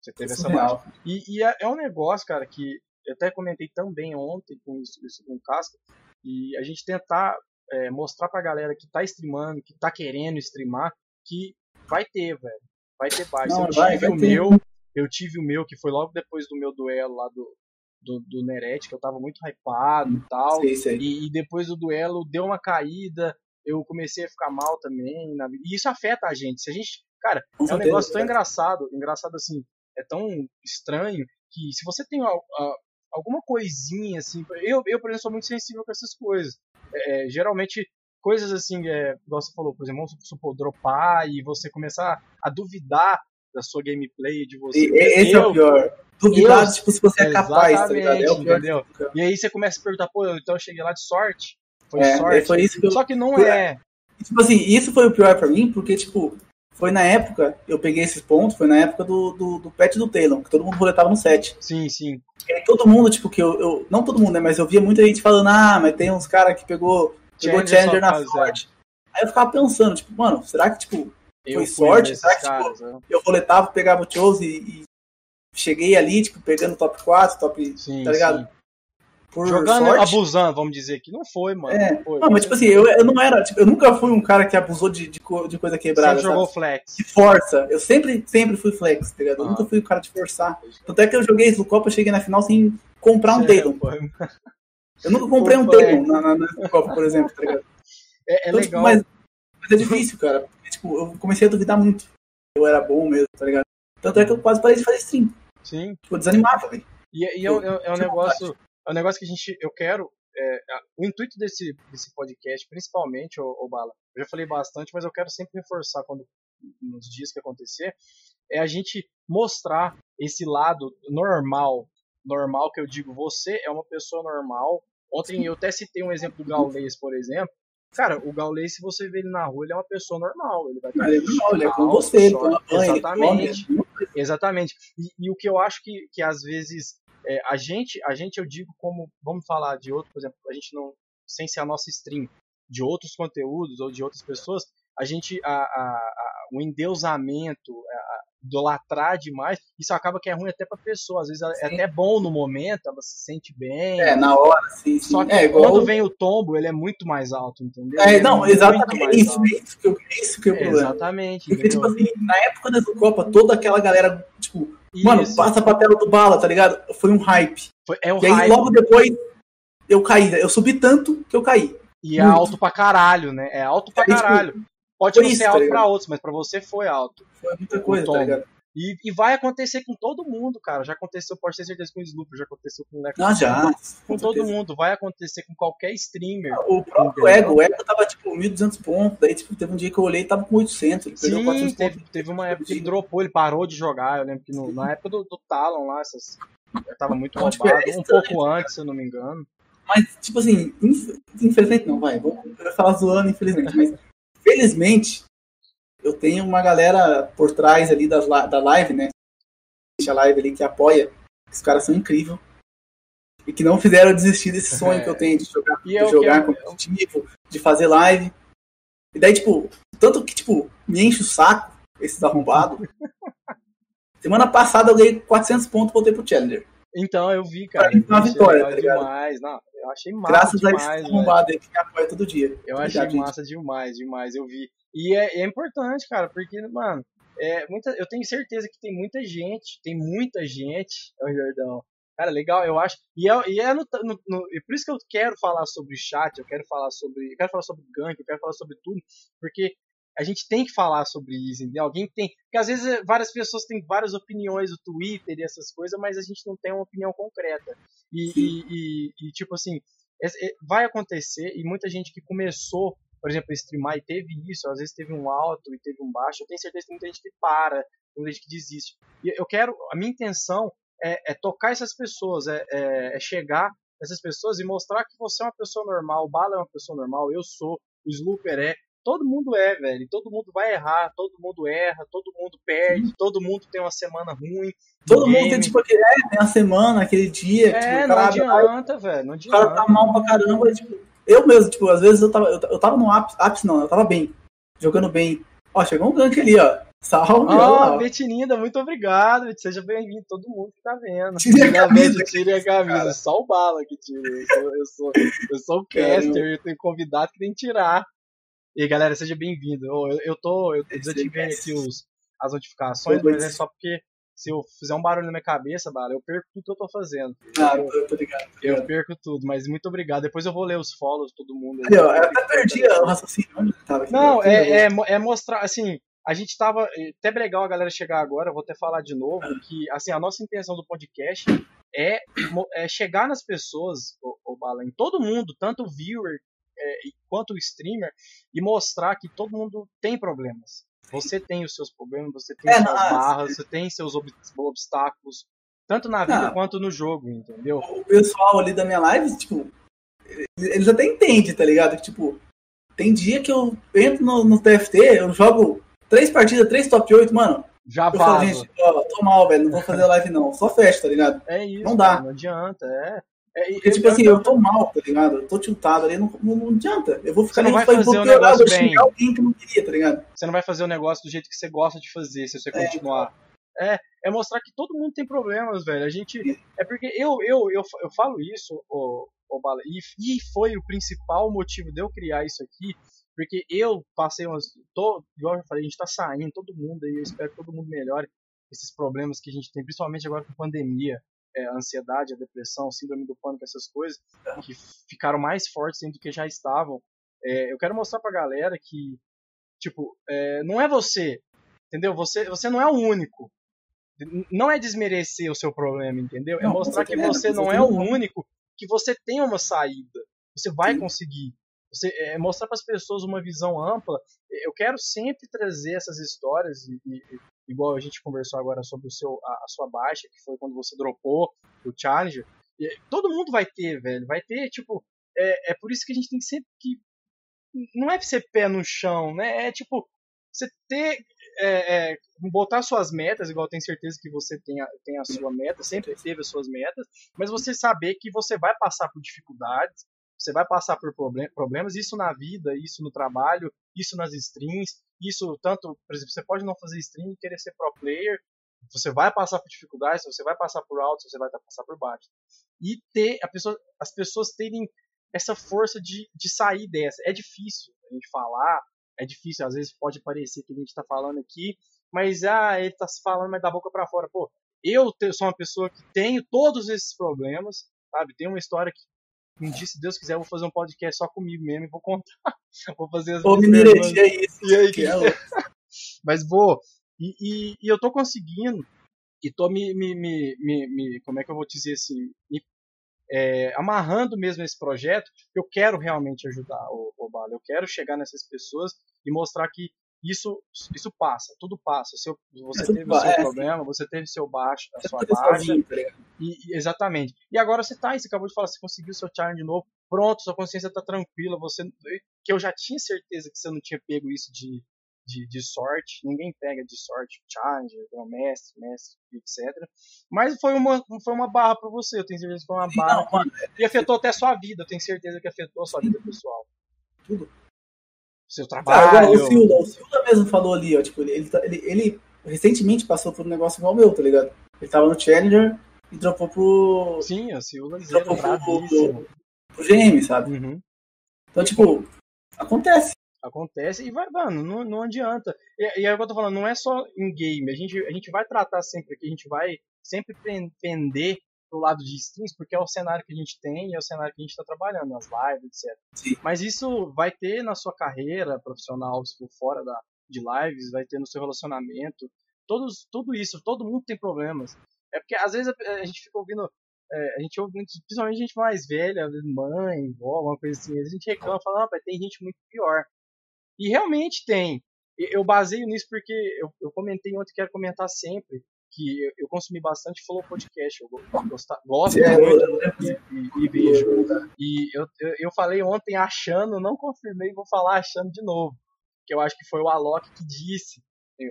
Você teve isso é essa baixa. E, e é, é um negócio, cara, que eu até comentei também ontem com isso, isso com o Casca, e a gente tentar é, mostrar pra galera que tá streamando, que tá querendo streamar, que vai ter, velho. Vai ter baixa. Não, eu vai, tive vai o ter. meu, eu tive o meu, que foi logo depois do meu duelo lá do, do, do Neret, que eu tava muito hypado e tal. Sei, sei. E, e depois do duelo deu uma caída, eu comecei a ficar mal também. na. E isso afeta a gente. Se a gente. Cara, Com é um certeza, negócio tão cara. engraçado, engraçado assim, é tão estranho que se você tem al- a- alguma coisinha assim, eu, eu por exemplo sou muito sensível com essas coisas. É, geralmente coisas assim, é, igual você falou, por exemplo, vamos supor, dropar e você começar a duvidar da sua gameplay, de você. E- esse é Eu- o pior. Duvidar, eu- tipo, se você é capaz, tá ligado? É o pior. entendeu? E aí você começa a perguntar, pô, então eu cheguei lá de sorte. Foi É, sorte. foi isso que eu. Só que não é. Tipo assim, isso foi o pior pra mim, porque, tipo, foi na época, eu peguei esses pontos, foi na época do, do, do patch do Talon, que todo mundo roletava no set. Sim, sim. E aí todo mundo, tipo, que eu, eu. Não todo mundo, né? Mas eu via muita gente falando, ah, mas tem uns caras que pegou, pegou Challenger Challenger na faz, sorte. Aí eu ficava pensando, tipo, mano, será que, tipo, Eu Foi sorte, que, caras, né? eu roletava, pegava o Chose e, e cheguei ali, tipo, pegando top 4, top. Sim, tá ligado? sim. Por Jogando, sorte. abusando, vamos dizer que não foi, mano. É. Não, foi. Não, mas tipo assim, eu, eu não era. Tipo, eu nunca fui um cara que abusou de, de, de coisa quebrada. Jogou sabe? flex. De força. Eu sempre, sempre fui flex, tá ligado? Eu Ah. nunca fui um cara de forçar. Tanto é que eu joguei isso no Copa, eu cheguei na final sem comprar um *laughs* É, foi. Eu nunca comprei um é. Talon na, na, na Copa, por exemplo, tá ligado? É, é Então, tipo, legal. mas, mas é difícil, cara. Tipo, eu comecei a duvidar muito. Eu era bom mesmo, tá ligado? Tanto é que eu quase parei de fazer stream. Sim. Tipo, eu desanimava, velho. E, e é, um- é um- é Tinha negócio. É um negócio que a gente. Eu quero. é, o intuito desse, desse podcast, principalmente, ô Bala, eu já falei bastante, mas eu quero sempre reforçar quando nos dias que acontecer, é a gente mostrar esse lado normal. Normal que eu digo, você é uma pessoa normal. Ontem eu até citei um exemplo do Gaules, por exemplo. Cara, o Gaules, se você vê ele na rua, ele é uma pessoa normal. Ele vai estar Ele é normal, ele é com você, ele toma banho, ele. Exatamente. Exatamente. E, e o que eu acho que, que às vezes é, a gente, a gente eu digo como, vamos falar de outro, por exemplo, a gente não, sem ser a nossa stream, de outros conteúdos ou de outras pessoas, a gente, a, a, a- o endeusamento, a idolatrar demais, isso acaba que é ruim até pra pessoa. Às vezes é Sim. até bom no momento, ela se sente bem. É, na hora, sim, sim. Só que é, igual... quando vem o tombo, ele é muito mais alto, entendeu? É, Ele não, muito exatamente. Isso, isso, que eu, isso que é o problema. Exatamente. Porque, entendeu? tipo assim, na época da Copa, toda aquela galera, tipo, mano, Isso. passa pra tela do bala, tá ligado? Foi um hype. Foi- é o E aí, hype. logo depois, eu caí. Eu subi tanto que eu caí. E é Muito. alto pra caralho, né? É alto pra É caralho. Pode não isso, ser tá alto pra outros, mas pra você foi alto. Foi muita coisa, tá ligado? E, e vai acontecer com todo mundo, cara. Já aconteceu, pode ter certeza com o Sloop, já aconteceu com o Leco. Não, já. Com todo mundo. Vai acontecer com qualquer streamer. O próprio Ego, o Ego tava tipo 1.200 pontos. Daí, tipo, teve um dia que eu olhei e tava com 800. Ele perdeu Sim, 400 teve, pontos. teve uma época que ele dropou, ele parou de jogar. Eu lembro que no- na época do, do Talon lá, essas, tava muito roubado. Um pouco antes, se eu não me engano. Mas, tipo assim, inf- infelizmente não, vai. Vou eu falar zoando, infelizmente. Mas, felizmente, eu tenho uma galera por trás ali das, li- da live, né? Deixa a live ali que apoia. Os caras são incríveis. E que não fizeram desistir desse sonho que eu tenho de *laughs* jogar, de eu jogar quero- competitivo, de fazer live. E daí, tipo, tanto que, tipo, me enche o saco esses arrombados. *laughs* Semana passada eu ganhei 400 pontos e voltei pro Challenger. Então, eu vi, cara. Pra mim uma Achei vitória, tá ligado? demais. Não, eu achei massa Graças a demais, esses velho. arrombados aí que apoia todo dia. Eu Obrigado, achei gente. massa demais, demais, eu vi. E é, é importante, cara, porque, mano, é, muita, eu tenho certeza que tem muita gente, tem muita gente, *laughs* ô Jordão. Cara, legal, eu acho. E é, e é no, no- no- e por isso que eu quero falar sobre chat, eu quero falar sobre. Eu quero falar sobre gank, eu quero falar sobre tudo, porque a gente tem que falar sobre isso, entendeu? Alguém tem. Porque às vezes várias pessoas têm várias opiniões no Twitter e essas coisas, mas a gente não tem uma opinião concreta. E, e, e- e, tipo assim, é- vai acontecer e muita gente que começou, por exemplo, a streamar e teve isso, às vezes teve um alto e teve um baixo, eu tenho certeza que tem muita gente que para, tem muita gente que desiste. E eu quero, a minha intenção é, é tocar essas pessoas, é, é- é chegar nessas pessoas e mostrar que você é uma pessoa normal, o Bala é uma pessoa normal, eu sou, o Slooper é, todo mundo é, velho, todo mundo vai errar, todo mundo erra, todo mundo perde, todo mundo tem uma semana ruim. Todo mundo tem tipo aquele, é, tem uma semana, aquele dia, É, tipo, não cara, adianta, velho, não o cara adianta. tá mal pra caramba, tipo, eu mesmo, tipo, às vezes eu tava, eu, eu tava no ápice, ápice não, eu tava bem, jogando bem. Ó, chegou um gank ali, ó. Salve, ó. Betinida, muito obrigado. Seja bem-vindo, todo mundo que tá vendo. Tire a camisa, Finalmente, Tire a camisa. cara. Só o bala que tira. Eu sou, eu sou, eu sou o caster, eu tenho convidado que tem que tirar. E aí, galera, seja bem-vindo. Eu, eu tô. Eu desativei aqui os, as notificações, mas é só porque se eu fizer um barulho na minha cabeça, bala, eu perco tudo que eu tô fazendo. Ah, eu tô ligado. Eu perco tudo, mas muito obrigado. Depois eu vou ler os follows de todo mundo. Ó, eu até perdi o raciocínio eu. Não, é, é, é mostrar, assim, a gente tava, é até legal a galera chegar agora, eu vou até falar de novo, que, assim, a nossa intenção do podcast é, é chegar nas pessoas, o, o Bala, em todo mundo, tanto o viewer é, e- quanto o streamer, e mostrar que todo mundo tem problemas. Você tem os seus problemas, você tem É, suas barras, você tem seus ob- obstáculos, tanto na vida quanto no jogo, entendeu? o pessoal ali da minha live, tipo, eles até entendem, tá ligado? Que, tipo, tem dia que eu entro no, no TFT, eu jogo três partidas, três top 8, mano. Já Eu falo, gente, ó, tô mal, velho, não vou fazer live não. Só fecha, tá ligado? É isso, não dá. cara, não adianta, é. É Porque, tipo assim, eu tô mal, tá ligado? Eu tô tiltado ali, não, não, não adianta. Eu vou ficar Você não vai fazer o negócio eu bem. alguém que não queria, tá ligado? Você não vai fazer o negócio do jeito que você gosta de fazer se você É. continuar. É, é mostrar que todo mundo tem problemas, velho. A gente. É porque eu, eu, eu, eu falo isso, ô, ô Bala, e, e foi o principal motivo de eu criar isso aqui. Porque eu passei umas. Tô, igual eu já falei, a gente tá saindo, todo mundo aí, eu espero que todo mundo melhore esses problemas que a gente tem, principalmente agora com pandemia. É, a ansiedade, a depressão, síndrome do pânico, essas coisas, que ficaram mais fortes do que já estavam. É, eu quero mostrar pra galera que, tipo, é, não é você, entendeu? Você, você não é o único. Não é desmerecer o seu problema, entendeu? É Não, mostrar que você não é o único, que você tem uma saída. Você vai Sim. conseguir. Você, é, mostrar para as pessoas uma visão ampla. Eu quero sempre trazer essas histórias, e- e- igual a gente conversou agora sobre o seu, a, a sua baixa, que foi quando você dropou o Challenger. E todo mundo vai ter, velho. Vai ter, tipo. É, é por isso que a gente tem sempre que. Não é ser pé no chão, né? É tipo. Você ter. é, é, botar suas metas, igual eu tenho certeza que você tem a, tem a sua meta, sempre teve as suas metas, mas você saber que você vai passar por dificuldades, você vai passar por problem- problemas, isso na vida, isso no trabalho, isso nas streams, isso tanto, por exemplo, você pode não fazer stream e querer ser pro player, você vai passar por dificuldades, você vai passar por altos, você vai passar por baixo. E ter pessoa, as pessoas terem essa força de, de sair dessa. É difícil a gente falar, é difícil, às vezes pode parecer que a gente tá falando aqui, mas ah, ele tá falando mais da boca para fora. Pô, eu sou uma pessoa que tenho todos esses problemas, sabe? Tem uma história que um dia, se Deus quiser, eu vou fazer um podcast só comigo mesmo e vou contar. *laughs* vou fazer as Ô, perguntas. é isso. E aí, Que é *laughs* mas vou. E, e, e eu tô conseguindo. E tô me, me, me, me, me- Como é que eu vou dizer assim? Me, é, amarrando mesmo esse projeto. Eu quero realmente ajudar o, o Bala. Eu quero chegar nessas pessoas e mostrar que isso, isso passa, tudo passa. Seu, você Tudo teve o seu é, problema, você teve seu baixo, a sua baixa. sozinho, tá? E, exatamente. E agora você tá aí, você acabou de falar, você conseguiu seu challenge de novo, pronto, sua consciência tá tranquila, você que eu já tinha certeza que você não tinha pego isso de, de, de sorte, ninguém pega de sorte challenger, um mestre, mestre, etc. Mas foi uma, foi uma barra pra você, eu tenho certeza que foi uma barra não, mano, que afetou até a sua vida, eu tenho certeza que afetou a sua vida pessoal. Tudo. Seu trabalho. igual o Silda, o Silda mesmo falou ali, ó, tipo, ele, ele, tá- ele, ele recentemente passou por um negócio igual o meu, tá ligado? Ele tava no Challenger e dropou pro, Sim, a Silva dropou pro, pro, pro GM, sabe? Uhum. Então, tipo, acontece. Acontece e vai, mano, não, não adianta. E, e é o que eu tô falando, não é só em game. A gente, a gente vai tratar sempre aqui, a gente vai sempre pen- pender pro lado de streams, porque é o cenário que a gente tem e é o cenário que a gente tá trabalhando, nas lives, etc. Sim. Mas isso vai ter na sua carreira profissional, se for fora da, de lives, vai ter no seu relacionamento. Todos, tudo isso, todo mundo tem problemas. É porque às vezes a, a gente fica ouvindo. é, a gente ouve muito, principalmente gente mais velha, mãe, vó, uma coisa assim. A gente reclama, fala, não, pai, tem gente muito pior. E realmente tem. Eu baseio nisso porque eu, eu comentei ontem, quero comentar sempre, que eu, eu consumi bastante Flow Podcast. Eu go- gosta- gosto É, muito e, e- vejo. E eu, eu, eu falei ontem achando, não confirmei, vou falar achando de novo. Que eu acho que foi o Alok que disse,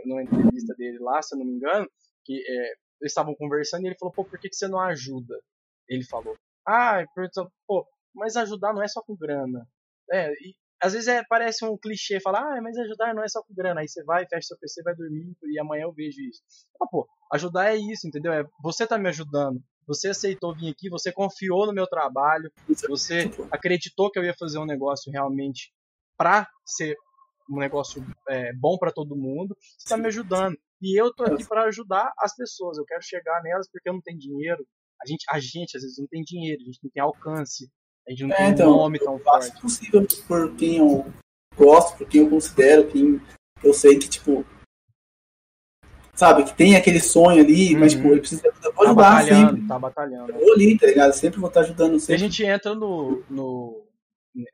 numa entrevista dele lá, se eu não me engano, que é, eles estavam conversando e ele falou, pô, por que, que você não ajuda? Ele falou. Ah, pô, mas ajudar não é só com grana. É, e às vezes é, parece um clichê falar, ah, mas ajudar não é só com grana. Aí você vai, fecha seu PC, vai dormir e amanhã eu vejo isso. Ah, pô, ajudar é isso, entendeu? É, você tá me ajudando. Você aceitou vir aqui, você confiou no meu trabalho, você acreditou que eu ia fazer um negócio realmente pra ser um negócio é, bom pra todo mundo. Você tá me ajudando. E eu tô aqui pra ajudar as pessoas. Eu quero chegar nelas porque eu não tenho dinheiro. A gente, a gente às vezes não tem dinheiro, a gente não tem alcance, a gente não É, tem então, nome tão eu faço forte. o possível por quem eu gosto, por quem eu considero, quem eu sei que, tipo, sabe, que tem aquele sonho ali, mas, Uhum. tipo, ele precisa eu vou Tá ajudar batalhando, sempre. tá batalhando. Eu vou ali, tá ligado? Sempre vou estar ajudando E a sempre. gente entra no, no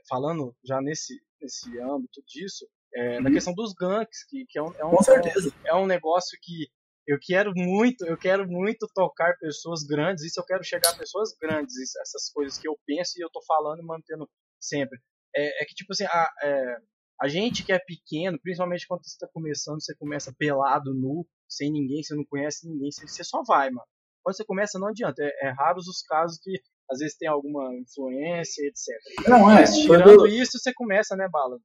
falando já nesse, nesse âmbito disso, é, na Uhum. questão dos ganks, que, que é, um, é, um, Com certeza. é um negócio que eu quero muito, eu quero muito tocar pessoas grandes, isso eu quero chegar a pessoas grandes, essas coisas que eu penso e eu tô falando e mantendo sempre. É, é que, tipo assim, a, é, a gente que é pequeno, principalmente quando você tá começando, você começa pelado, nu, sem ninguém, você não conhece ninguém, você, só vai, mano. Quando você começa, não adianta. É, é raros os casos que às vezes tem alguma influência, etc. Não, é. Mas tirando isso, você começa, né, Bala?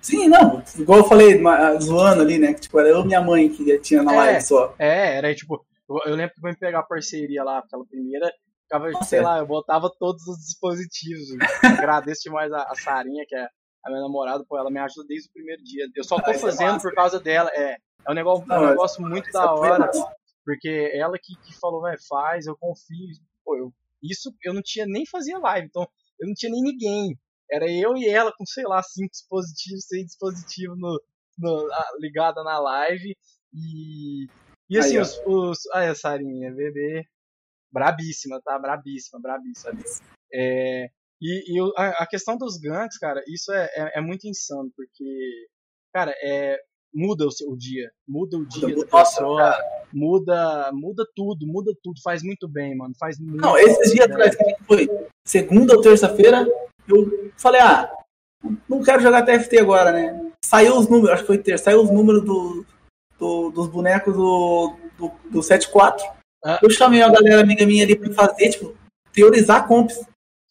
Sim, não. Igual eu falei, ma- zoando ali, né? Que, tipo, era eu e minha mãe que tinha na É. live só. É, era tipo, eu, eu lembro que me pegar a parceria lá, aquela primeira, ficava, Nossa, sei é. lá, eu botava todos os dispositivos. *laughs* Agradeço demais a, a Sarinha, que é a minha namorada, pô, ela me ajuda desde o primeiro dia. Eu só tô Ah, é fazendo massa. por causa dela. É, é um negócio, é Não, um é- negócio muito da é hora, porque ela que, que falou, vai, faz, eu confio. Pô, eu, isso eu não tinha nem fazia live, então eu não tinha nem ninguém. era eu e ela com, sei lá, cinco dispositivos, seis dispositivos no, no, ligada na live. E, e assim, aí, os, os. Aí, a Sarinha, bebê. Brabíssima, tá? Brabíssima, brabíssima. É, e, e a, a, questão dos ganks, cara, isso é, é, é, muito insano, porque, cara, é, muda o seu dia, muda o dia muda, da nossa, pessoa, cara. muda, muda tudo, muda tudo, faz muito bem, mano, faz muito Não, esses dias atrás que foi segunda ou terça-feira, eu falei, ah, não quero jogar TFT agora, né? Saiu os números, acho que foi terça, saiu os números do, do dos bonecos do, do, do 7.4. Ah. Eu chamei uma galera amiga minha ali pra fazer, tipo, teorizar comps.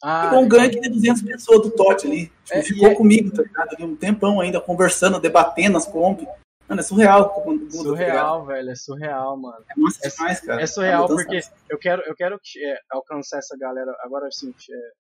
Ah, ficou um gank de 200 pessoas do TOT ali. Tipo, é, ficou é... comigo, tá ligado? Ali um tempão ainda, conversando, debatendo as comp. Mano, é surreal. surreal, tá velho. É surreal, mano. É massa é, demais, cara. É surreal porque eu quero, eu quero é, alcançar essa galera. Agora, assim, é,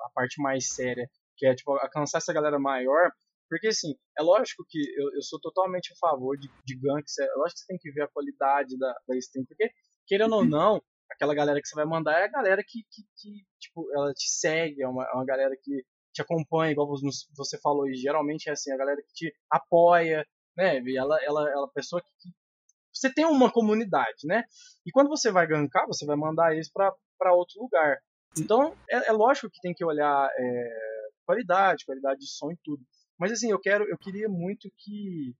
a parte mais séria. Que é, tipo, alcançar essa galera maior. Porque, assim, é lógico que eu, eu sou totalmente a favor de, de ganks. É lógico que você tem que ver a qualidade da, da stream. Porque, querendo ou não, aquela galera que você vai mandar é a galera que, que, que tipo, ela te segue, é uma, é uma galera que te acompanha, igual você falou, e geralmente é assim, a galera que te apoia, né? E ela, ela, ela é pessoa que, que, você tem uma comunidade, né? E quando você vai gankar, você vai mandar eles para outro lugar. Então, é, é, lógico que tem que olhar é, qualidade, qualidade de som e tudo. Mas assim, eu quero, eu queria muito que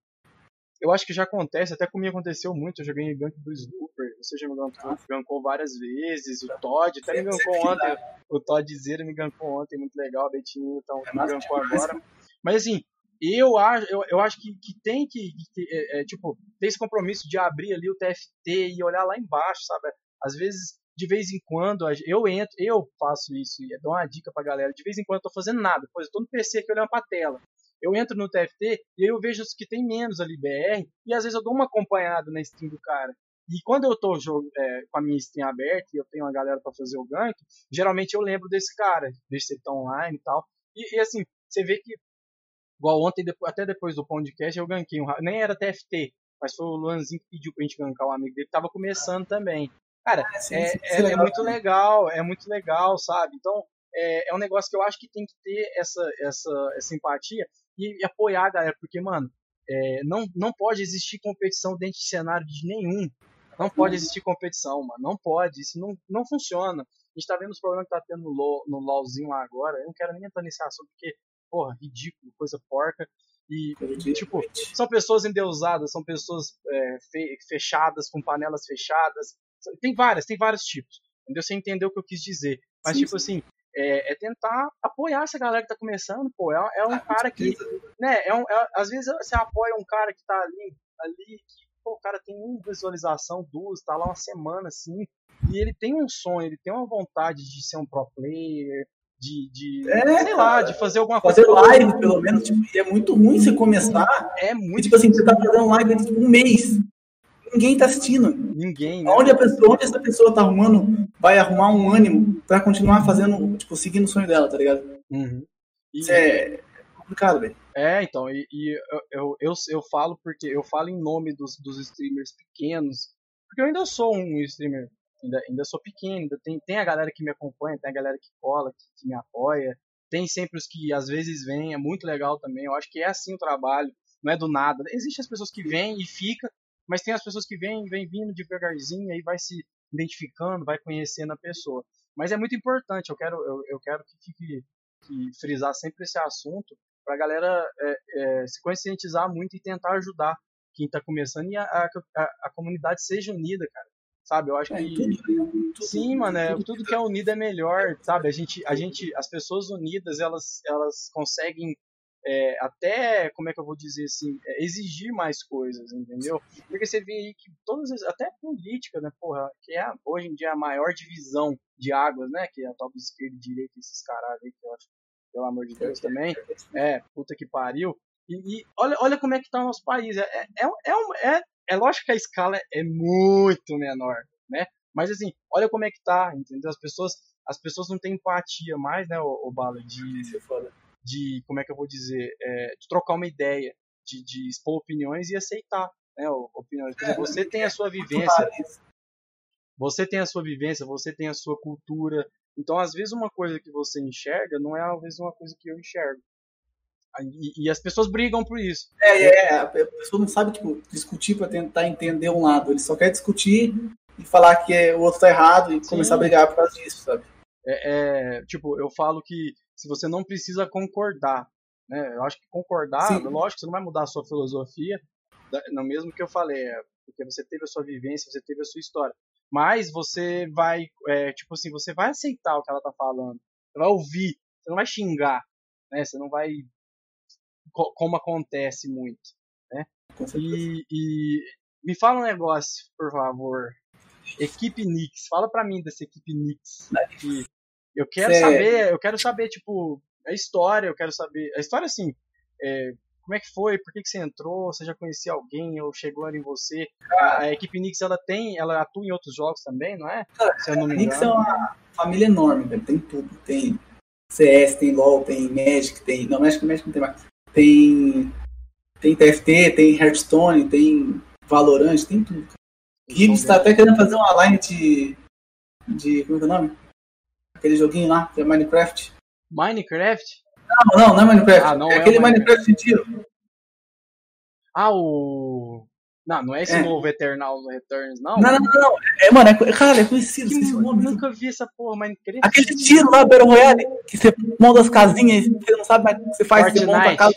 eu acho que já acontece, até comigo aconteceu muito. Eu joguei gank do Snooper, você já me gankou, gankou várias vezes. O Todd até me gankou ontem. O Todd Zero me gankou ontem, muito legal. O Betinho então, me gankou agora. Mas assim, eu acho, eu, eu acho que, que tem que, que é, é, tipo, ter esse compromisso de abrir ali o TFT e olhar lá embaixo, sabe? Às vezes, de vez em quando, eu entro, eu faço isso e dou uma dica pra galera. De vez em quando eu tô fazendo nada, pois eu tô no PC aqui olhando pra tela eu entro no TFT e eu vejo os que tem menos ali BR e às vezes eu dou uma acompanhada na stream do cara. E quando eu tô é, com a minha stream aberta e eu tenho uma galera para fazer o gank, geralmente eu lembro desse cara, deixa se ele tá online e tal. E, e, assim, você vê que, igual ontem, até depois do podcast, eu ganquei um. Nem era TFT, mas foi o Luanzinho que pediu pra gente gankar um amigo dele, que tava começando também. Cara, ah, sim, é, sim, é, é, é, muito legal, é muito legal, sabe? Então, é, é um negócio que eu acho que tem que ter essa, essa, essa empatia e, e apoiar a galera, porque, mano, é, não, não pode existir competição dentro de cenário de nenhum. Não pode existir competição, mano. Não pode. Isso não, não funciona. A gente tá vendo os problemas que tá tendo no, LOL, no LOLzinho lá agora. Eu não quero nem entrar nesse assunto, porque, porra, ridículo, coisa porca. E, e tipo, são pessoas endeusadas, são pessoas é, fechadas, com panelas fechadas. Tem várias, tem vários tipos. Entendeu? Você entendeu o que eu quis dizer. Mas, sim, tipo sim. assim, é, é, tentar apoiar essa galera que tá começando, pô. É, é um ah, cara que, né, é um, é, às vezes você apoia um cara que tá ali, ali, pô, o cara tem uma visualização, duas, tá lá uma semana, assim, e ele tem um sonho, ele tem uma vontade de ser um pro player, de, de é, sei lá, de fazer alguma fazer coisa. Fazer live, pelo menos, tipo, é muito ruim você começar. É muito. tipo assim, você tá fazendo live tipo, um mês ninguém tá assistindo. Ninguém. Né? Onde, a pessoa, onde essa pessoa tá arrumando, vai arrumar um ânimo para continuar fazendo, tipo, seguindo o sonho dela, tá ligado? Uhum. E... Isso é complicado, velho. É, então, e, e eu, eu, eu, eu, falo porque eu falo em nome dos, dos streamers pequenos, porque eu ainda sou um streamer, ainda, ainda sou pequeno, ainda tem, tem a galera que me acompanha, tem a galera que cola, que, que me apoia, tem sempre os que às vezes vêm, é muito legal também, eu acho que é assim o trabalho, não é do nada. Existem as pessoas que vêm e ficam, mas tem as pessoas que vêm, vêm vindo devagarzinho e vai se identificando, vai conhecendo a pessoa. Mas é muito importante, eu quero, eu, eu quero que fique que frisar sempre esse assunto para a galera é, é, se conscientizar muito e tentar ajudar quem está começando e a, a, a, comunidade seja unida, cara. Sabe? Eu acho é, que tudo, tudo, sim, mano, é, tudo que é unido é melhor, sabe? A gente, a gente, as pessoas unidas, elas, elas conseguem é, até, como é que eu vou dizer assim, é, exigir mais coisas, entendeu? Porque você vê aí que todas as, até política, né, porra, que é hoje em dia a maior divisão de águas, né, que é a top esquerda e direita, esses caras aí que eu acho, pelo amor de Deus também, é, puta que pariu. E, e olha, olha como é que tá o nosso país, é, é, é, é, é lógico que a escala é muito menor, né, mas assim, olha como é que tá, entendeu? As pessoas, as pessoas não têm empatia mais, né, o, o Bala, de de, como é que eu vou dizer, é, de trocar uma ideia, de, de expor opiniões e aceitar né, opiniões. Exemplo, você tem a sua vivência, você tem a sua vivência, você tem a sua cultura, Então, às vezes, uma coisa que você enxerga não é, às vezes, uma coisa que eu enxergo. E, e as pessoas brigam por isso. É, é, é, a pessoa não sabe, tipo, discutir para tentar entender um lado. Ele só quer discutir e falar que é, o outro tá errado e Sim. começar a brigar por causa disso, sabe? É, é, tipo, eu falo que se você não precisa concordar, né? Eu acho que concordar, Sim. lógico, você não vai mudar a sua filosofia, no mesmo que eu falei, é, porque você teve a sua vivência, você teve a sua história. Mas você vai, é, tipo assim, você vai aceitar o que ela tá falando. Você vai ouvir, você não vai xingar, né? Você não vai como acontece muito, né? E, e, me fala um negócio, por favor. Equipe Knicks, fala para mim dessa equipe Knicks. Que eu quero Cê... saber, eu quero saber tipo a história, eu quero saber a história assim. É, como é que foi? Por que, que você entrou? Você já conhecia alguém ou chegou ali em você? A, a equipe Knicks ela tem, ela atua em outros jogos também, não é? Cara, Se eu não me engano. Knicks é uma família enorme, velho. tem tudo, tem CS, tem LoL, tem Magic, tem não Magic, Magic não tem mais tem, tem TFT, tem Hearthstone, tem Valorant, tem tudo. Gibbs está até querendo fazer uma line de. de. como é que é o nome? Aquele joguinho lá, que é Minecraft. Minecraft? Não, não, não é Minecraft. Ah, não é, é aquele Minecraft de tiro. Ah, o. Não, não é esse é. novo Eternal Returns, não? Não, não, não, não. É, mano, é, cara, é conhecido. Que, o nome. Nunca vi essa porra, Minecraft. Aquele tiro lá, Battle Royale, que você monta as casinhas e você não sabe mais o que você faz, Fortnite. você monta a casa.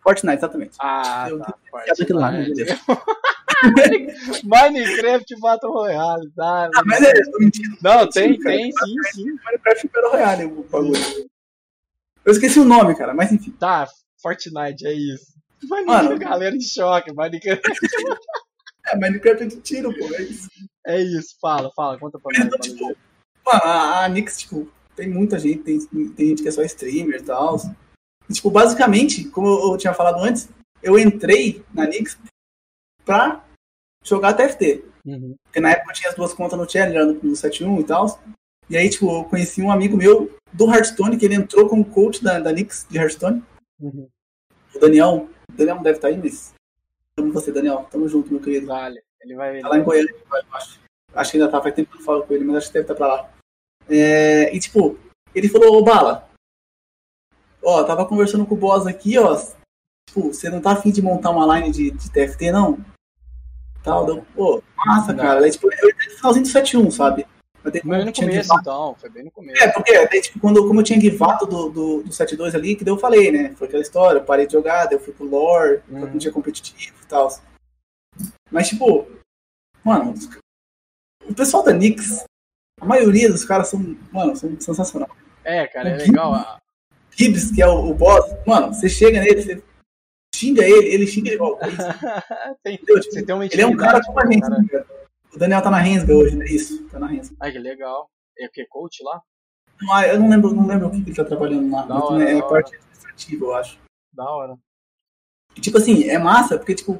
Fortnite, exatamente. Ah, eu, tá. Aquilo lá, *laughs* Minecraft Battle Royale, tá? Ah, mas é, tô mentindo. Não, tem, tem, sim, sim. Minecraft Battle Royale, o bagulho. Eu esqueci o nome, cara, mas enfim. Tá, Fortnite, é isso. Mano, galera em choque, Minecraft. *laughs* é, Minecraft é de tiro, pô, é isso. É isso, fala, fala, conta pra mim. Tipo, mano, a, a Nix, tipo, tem muita gente, tem, tem gente que é só streamer e tal. E, tipo, basicamente, como eu, eu tinha falado antes, eu entrei na Nix pra jogar TFT. Uhum. Porque na época eu tinha as duas contas no Challenger, no 71 e tal. E aí, tipo, eu conheci um amigo meu do Hearthstone, que ele entrou como coach da, da Nix de Hearthstone. Uhum. O Daniel. O Daniel não deve estar aí, mas. Tamo você, Daniel. Tamo junto, meu querido. Vale. Ele vai. Tá lá em Goiânia, eu acho. Acho que ainda tá, faz tempo que eu falo com ele, mas acho que deve estar pra lá. É, e tipo, ele falou, ô Bala, ó, tava conversando com o boss aqui, ó. Tipo, você não tá afim de montar uma line de, de TFT, não? Tal, deu, pô, massa, não. cara. Tipo, eu entrei no finalzinho do 7-1, sabe? Foi bem no começo, então. Foi bem no começo. É, porque daí, tipo, quando, como eu tinha guivado do, do, do 7-2 ali, que daí eu falei, né? Foi aquela história, eu parei de jogar, daí eu fui pro lore, uhum. não tinha competitivo e tal. Mas, tipo, mano, o pessoal da Nix, a maioria dos caras são, mano, são sensacional. É, cara, é legal. Gibbs, que é o, o boss, mano, você chega nele, você xinga ele, ele xinga igual. *laughs* tem, tipo, você tem uma ele é um cara como a gente, cara. Né, o Daniel tá na Rensga hoje, né? Isso, tá na Rensga. Ai, que legal. É o que? Coach lá? Não, eu não lembro, não lembro o que ele tá trabalhando lá. Da hora, é a parte administrativa, eu acho. Da hora. E, tipo assim, é massa, porque, tipo,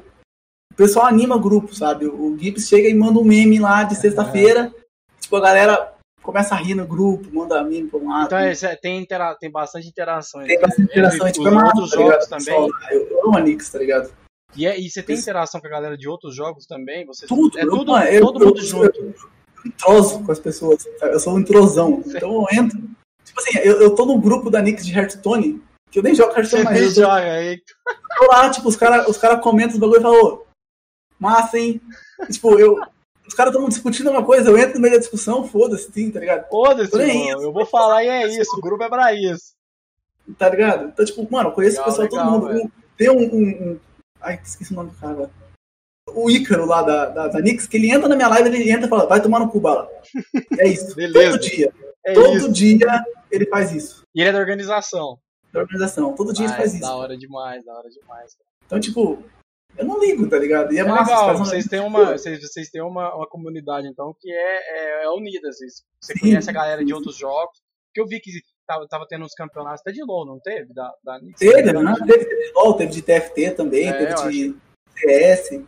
o pessoal anima o grupo, sabe? O Gibbs chega e manda um meme lá de sexta-feira. É. Tipo, a galera começa a rir no grupo, manda meme pra um lado. Então, é, tem, intera tem bastante interação. Tem bastante interação. É, tipo, é massa, outros tá jogos também. Eu, eu amo a Nix, tá ligado? E, é, e você tem interação com a galera de outros jogos também? Você, tudo, é tudo, eu, eu, todo mundo junto. Eu, entroso com as pessoas, eu sou um entrosão. Então eu entro. Tipo assim, eu, eu tô no grupo da Nix de Hearthstone, que eu nem jogo Hearthstone mais. Você joga aí. Tô lá, tipo, os caras os cara comentam os bagulho e falam, massa, hein? E, tipo, eu. Os caras estão discutindo uma coisa, eu entro no meio da discussão, foda-se, sim, tá ligado? Foda-se, eu vou falar e é isso, o grupo é pra isso. Tá ligado? Então, tipo, mano, eu conheço legal, o pessoal, legal, todo mundo. Velho. Tem um, um, Ai, esqueci o nome do cara. O Ícaro lá da, da, da Nix, que ele entra na minha live, ele entra e fala, vai tomar no cu, bala. É isso. *laughs* Beleza. Todo dia. É todo isso. dia ele faz isso. E ele é da organização. Da organização. Todo dia ele faz isso. Da hora demais, da hora demais. Então, tipo, eu não ligo, tá ligado? E é, é massa, legal, vocês têm, uma, vocês, vocês têm uma, uma comunidade, então, que é, é, é unida. Vocês, você sim, conhece a galera de outros jogos. Que eu vi que tava, tava tendo uns campeonatos até de LoL, não teve? Da, da Nix, teve, né? teve de LoL, teve de TFT também, é, teve de CS.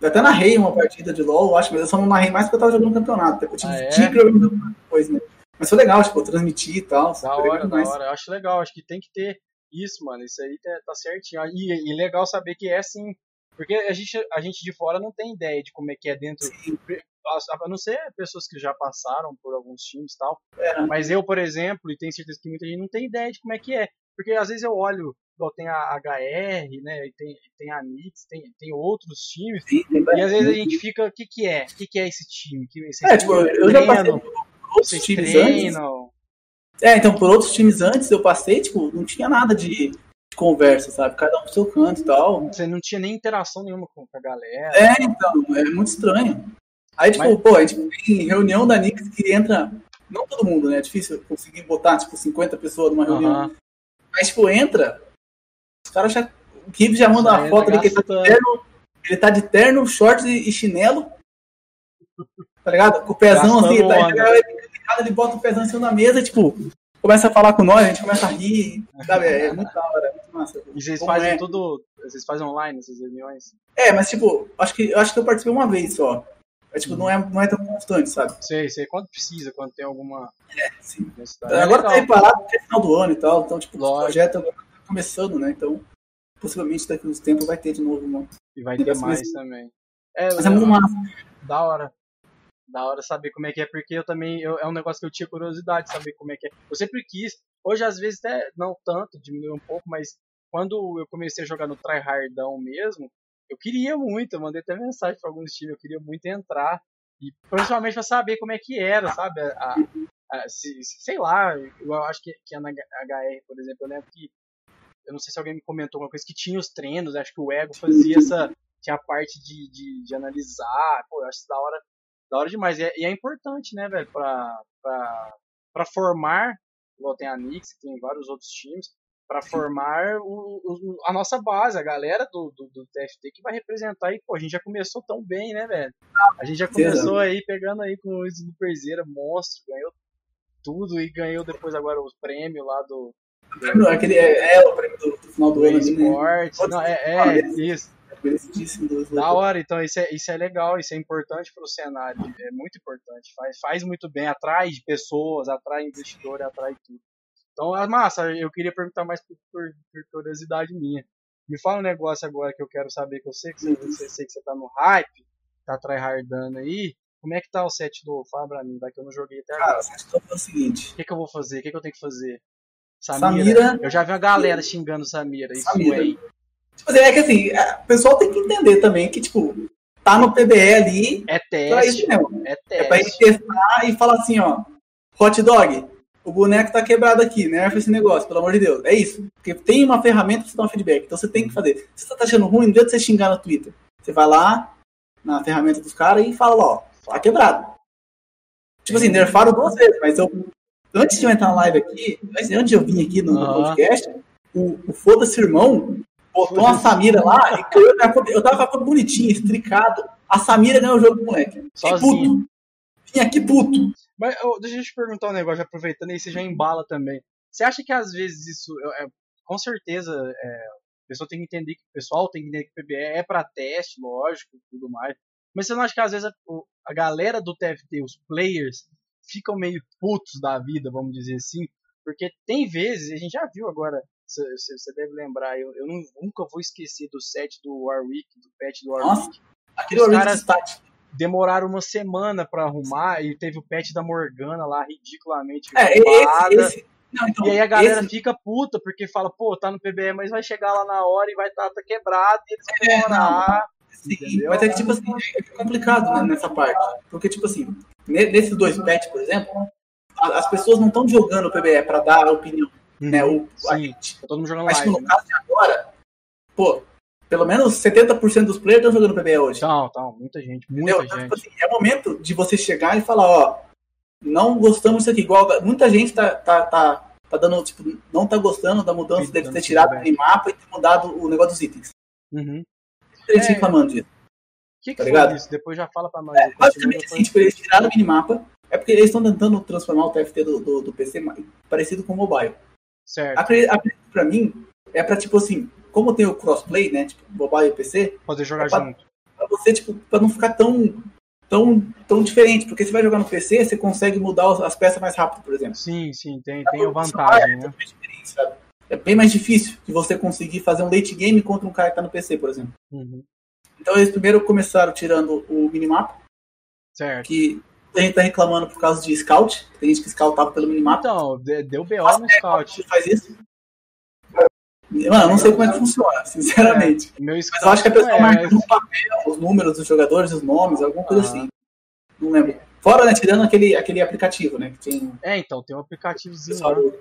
Eu até narrei uma partida de LoL, acho, mas eu só não narrei mais porque eu tava jogando campeonato. Eu tive, ah, é? jogando depois, né? Mas foi legal, tipo, transmitir e tal. Da hora, da hora. Eu acho legal, acho que tem que ter isso, mano. Isso aí tá, tá certinho. E, e legal saber que é assim, Porque a gente, a gente de fora não tem ideia de como é que é dentro. Sim. A não ser pessoas que já passaram por alguns times e tal. É. Mas eu, por exemplo, e tenho certeza que muita gente não tem ideia de como é que é. Porque às vezes eu olho, igual tem a HR, né? Tem, tem a Nix, tem, tem outros times. Sim, tem E às vezes a gente fica, o que que é? O que que é esse time? Que, esse É, tipo, eu já passei treino, por outros times antes. É, então, por outros times antes eu passei, tipo, não tinha nada de conversa, sabe? Cada um pro seu canto e tal. Você não tinha nem interação nenhuma com a galera. É, então, é muito estranho. Aí, tipo, Mas- pô, a gente tem reunião da Nix que entra. Não todo mundo, né? É difícil conseguir botar, tipo, 50 pessoas numa reunião. Aham. Mas, tipo, entra. Os caras já. O Kib já manda uma foto ali que ele tá de terno. Ele tá de terno, shorts e, chinelo. Tá ligado? Com o pezão Gastando assim, tá, onda. ele, ele bota o pezão em cima da mesa, tipo, começa a falar com nós, a gente começa a rir. Sabe? É, é muito da hora, é muito massa. E vocês Como fazem é? tudo. Vocês fazem online essas reuniões? É, mas tipo, acho que, eu acho que eu participei uma vez só. É, tipo, não é, não é tão constante, sabe? Sei, sei. Quando precisa, quando tem alguma Sim. necessidade. Agora É tá aí parado porque é final do ano e tal, então, tipo, o projeto agora tá começando, né? Então, possivelmente daqui uns tempos vai ter de novo uma. E vai ter mais também. É, Mas é muito massa. da hora. Da hora saber como é que é, porque eu também. eu- é um negócio que eu tinha curiosidade de saber como é que é. Eu sempre quis. Hoje, às vezes, até não tanto, diminuiu um pouco, mas quando eu comecei a jogar no tryhardão mesmo, eu queria muito. Eu mandei até mensagem pra alguns times, eu queria muito entrar. E principalmente pra saber como é que era, sabe? A, a- a- se- se- sei lá, eu acho que, que na HR, por exemplo, eu lembro que. Eu não sei se alguém me comentou alguma coisa que tinha os treinos, acho que o Ego fazia essa. Tinha a parte de, de, de analisar. Pô, eu acho isso da hora, da hora demais. E é, e é importante, né, velho, pra, pra, pra formar, igual tem a Nix, tem vários outros times, pra formar o, o- a nossa base, a galera do, do, do TFT que vai representar. E, pô, a gente já começou tão bem, né, velho? A gente já começou aí pegando aí com o Snooperzeira, monstro, ganhou tudo e ganhou depois agora os prêmios lá do, Aquele, é, é o prêmio do, do final do do ano ali, né? esporte. Não, é, é, isso. Merecidíssimo do Da hora, então isso é, isso é legal, isso é importante para o cenário, é muito importante, faz, faz muito bem, atrai pessoas, atrai investidor, atrai tudo. Então, é massa, eu queria perguntar mais por, por, por curiosidade minha. Me fala um negócio agora que eu quero saber, que eu sei que você, você, sei que você tá no hype, tá tryhardando aí, como é que tá o set do Fala pra mim, vai que eu não joguei até agora. Cara, a situação é o seguinte. O que, que eu vou fazer? O que, que eu tenho que fazer? Samira. Eu já vi uma galera xingando Samira, isso Samira. aí. Tipo assim, é que assim, é, o pessoal tem que entender também que, tipo, tá no PBE ali É pra isso teste, mesmo. é É pra teste. testar e falar assim, ó. Hot dog, o boneco tá quebrado aqui, nerfa esse negócio, pelo amor de Deus. É isso. Porque tem uma ferramenta pra você dar um feedback. Então você tem que fazer. Se você tá achando ruim, não adianta você xingar no Twitter. Você vai lá na ferramenta dos caras e fala, ó, tá quebrado. Tipo assim, nerfaram duas vezes, mas eu. Antes de eu entrar na live aqui, antes de eu vir aqui no, podcast, o, o Foda-se Irmão botou uma Samira lá e eu tava com a bonitinha, estricado. A Samira ganhou o jogo, moleque. Fiquei Sozinho. puto. Vim aqui puto. Mas ô, deixa eu te perguntar um negócio, aproveitando aí, você já embala também. Você acha que às vezes isso, é, é, com certeza, é, a pessoa tem que entender que o pessoal tem que entender que o PBE é pra teste, lógico, e tudo mais. Mas você não acha que às vezes a, a galera do TFT, os players, ficam meio putos da vida, vamos dizer assim? Porque tem vezes, a gente já viu agora, você você deve lembrar, eu, eu nunca vou esquecer do set do Warwick, do patch do Warwick. Nossa, Aquele Os Orange caras- demoraram uma semana pra arrumar e teve o patch da Morgana lá ridiculamente É, roubada. esse, esse. Não, então, E aí a galera esse- fica puta porque fala, pô, tá no PBE, mas vai chegar lá na hora e vai estar tá, tá quebrado e eles vão É, demorar. Sim, Entendeu? mas é que, tipo assim, é complicado né, nessa parte. Porque, tipo assim, ne- nesses dois patches, por exemplo, as pessoas não estão jogando o PBE pra dar a né? O, a Sim. gente. Tá todo mundo jogando Mas, live. no Né? caso de agora, pô, pelo menos 70% dos players estão jogando PBE hoje. Então, então, muita gente, Entendeu? muita Então, gente. tipo assim, é momento de você chegar e falar, ó, não gostamos disso aqui. Igual muita gente tá, tá, tá, tá dando, tipo, não tá gostando da mudança Sim, dele ter tirado o minimapa e ter mudado o negócio dos itens. Uhum. Muita gente É. reclamando disso. O que, que Tá ligado? isso? Depois já fala pra nós. É, basicamente assim, tipo, eles tiraram o minimapa. É porque eles estão tentando transformar o TFT do, do, do PC parecido com o mobile. Certo. Acredito, pra mim, é pra, tipo assim, como tem o crossplay, né? Tipo, mobile e PC, Poder jogar é pra- junto. pra você, tipo, pra não ficar tão, tão, tão diferente. Porque você vai jogar no PC, você consegue mudar as peças mais rápido, por exemplo. Sim, sim, tem, Tá tem a bom, vantagem, né? É bem mais difícil de você conseguir fazer um late game contra um cara que tá no PC, por exemplo. Uhum. Então eles primeiro começaram tirando o minimapa, Certo. que gente tá reclamando por causa de scout. Tem gente que scoutava pelo minimapa. Então, de- deu BO Mas no é, scout. Faz isso? Mano, eu não sei como é que funciona, *laughs* sinceramente. Meu Mas eu acho que a pessoa é, marca no papel os números dos jogadores, os nomes, alguma coisa Ah. assim. Não lembro. Fora, né, tirando aquele, aquele aplicativo, né, que tem É, então, tem um aplicativozinho pessoal. lá.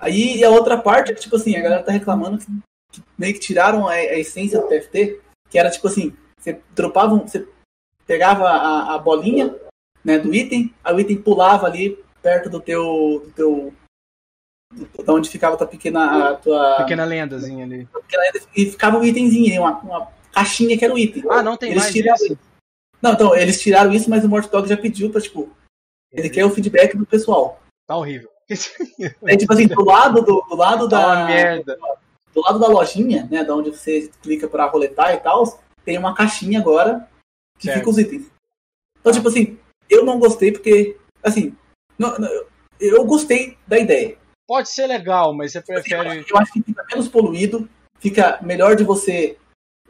Aí e a outra parte é que, tipo assim, a galera tá reclamando que, que meio que tiraram a, a essência do TFT, que era tipo assim, você dropava, você pegava a, a bolinha né, do item, aí o item pulava ali perto do teu. do teu. do- da onde ficava a tua pequena. A tua, Pequena lendazinha ali. pequena e ficava um itemzinho, uma, uma caixinha que era o item. Ah, não tem Eles mais tiraram isso? Não, então, eles tiraram isso, mas o Mortal Dog já pediu pra, tipo, ele quer o feedback do pessoal. Tá horrível. Aí, *laughs* tipo assim, do lado do, do lado Tá uma da. merda. do lado da lojinha, né, da onde você clica pra roletar e tal, tem uma caixinha agora que Certo. fica os itens. Então, tipo assim, eu não gostei porque, assim, não- não, eu- gostei da ideia. Pode ser legal, mas você prefere eu acho que fica menos poluído, fica melhor de você,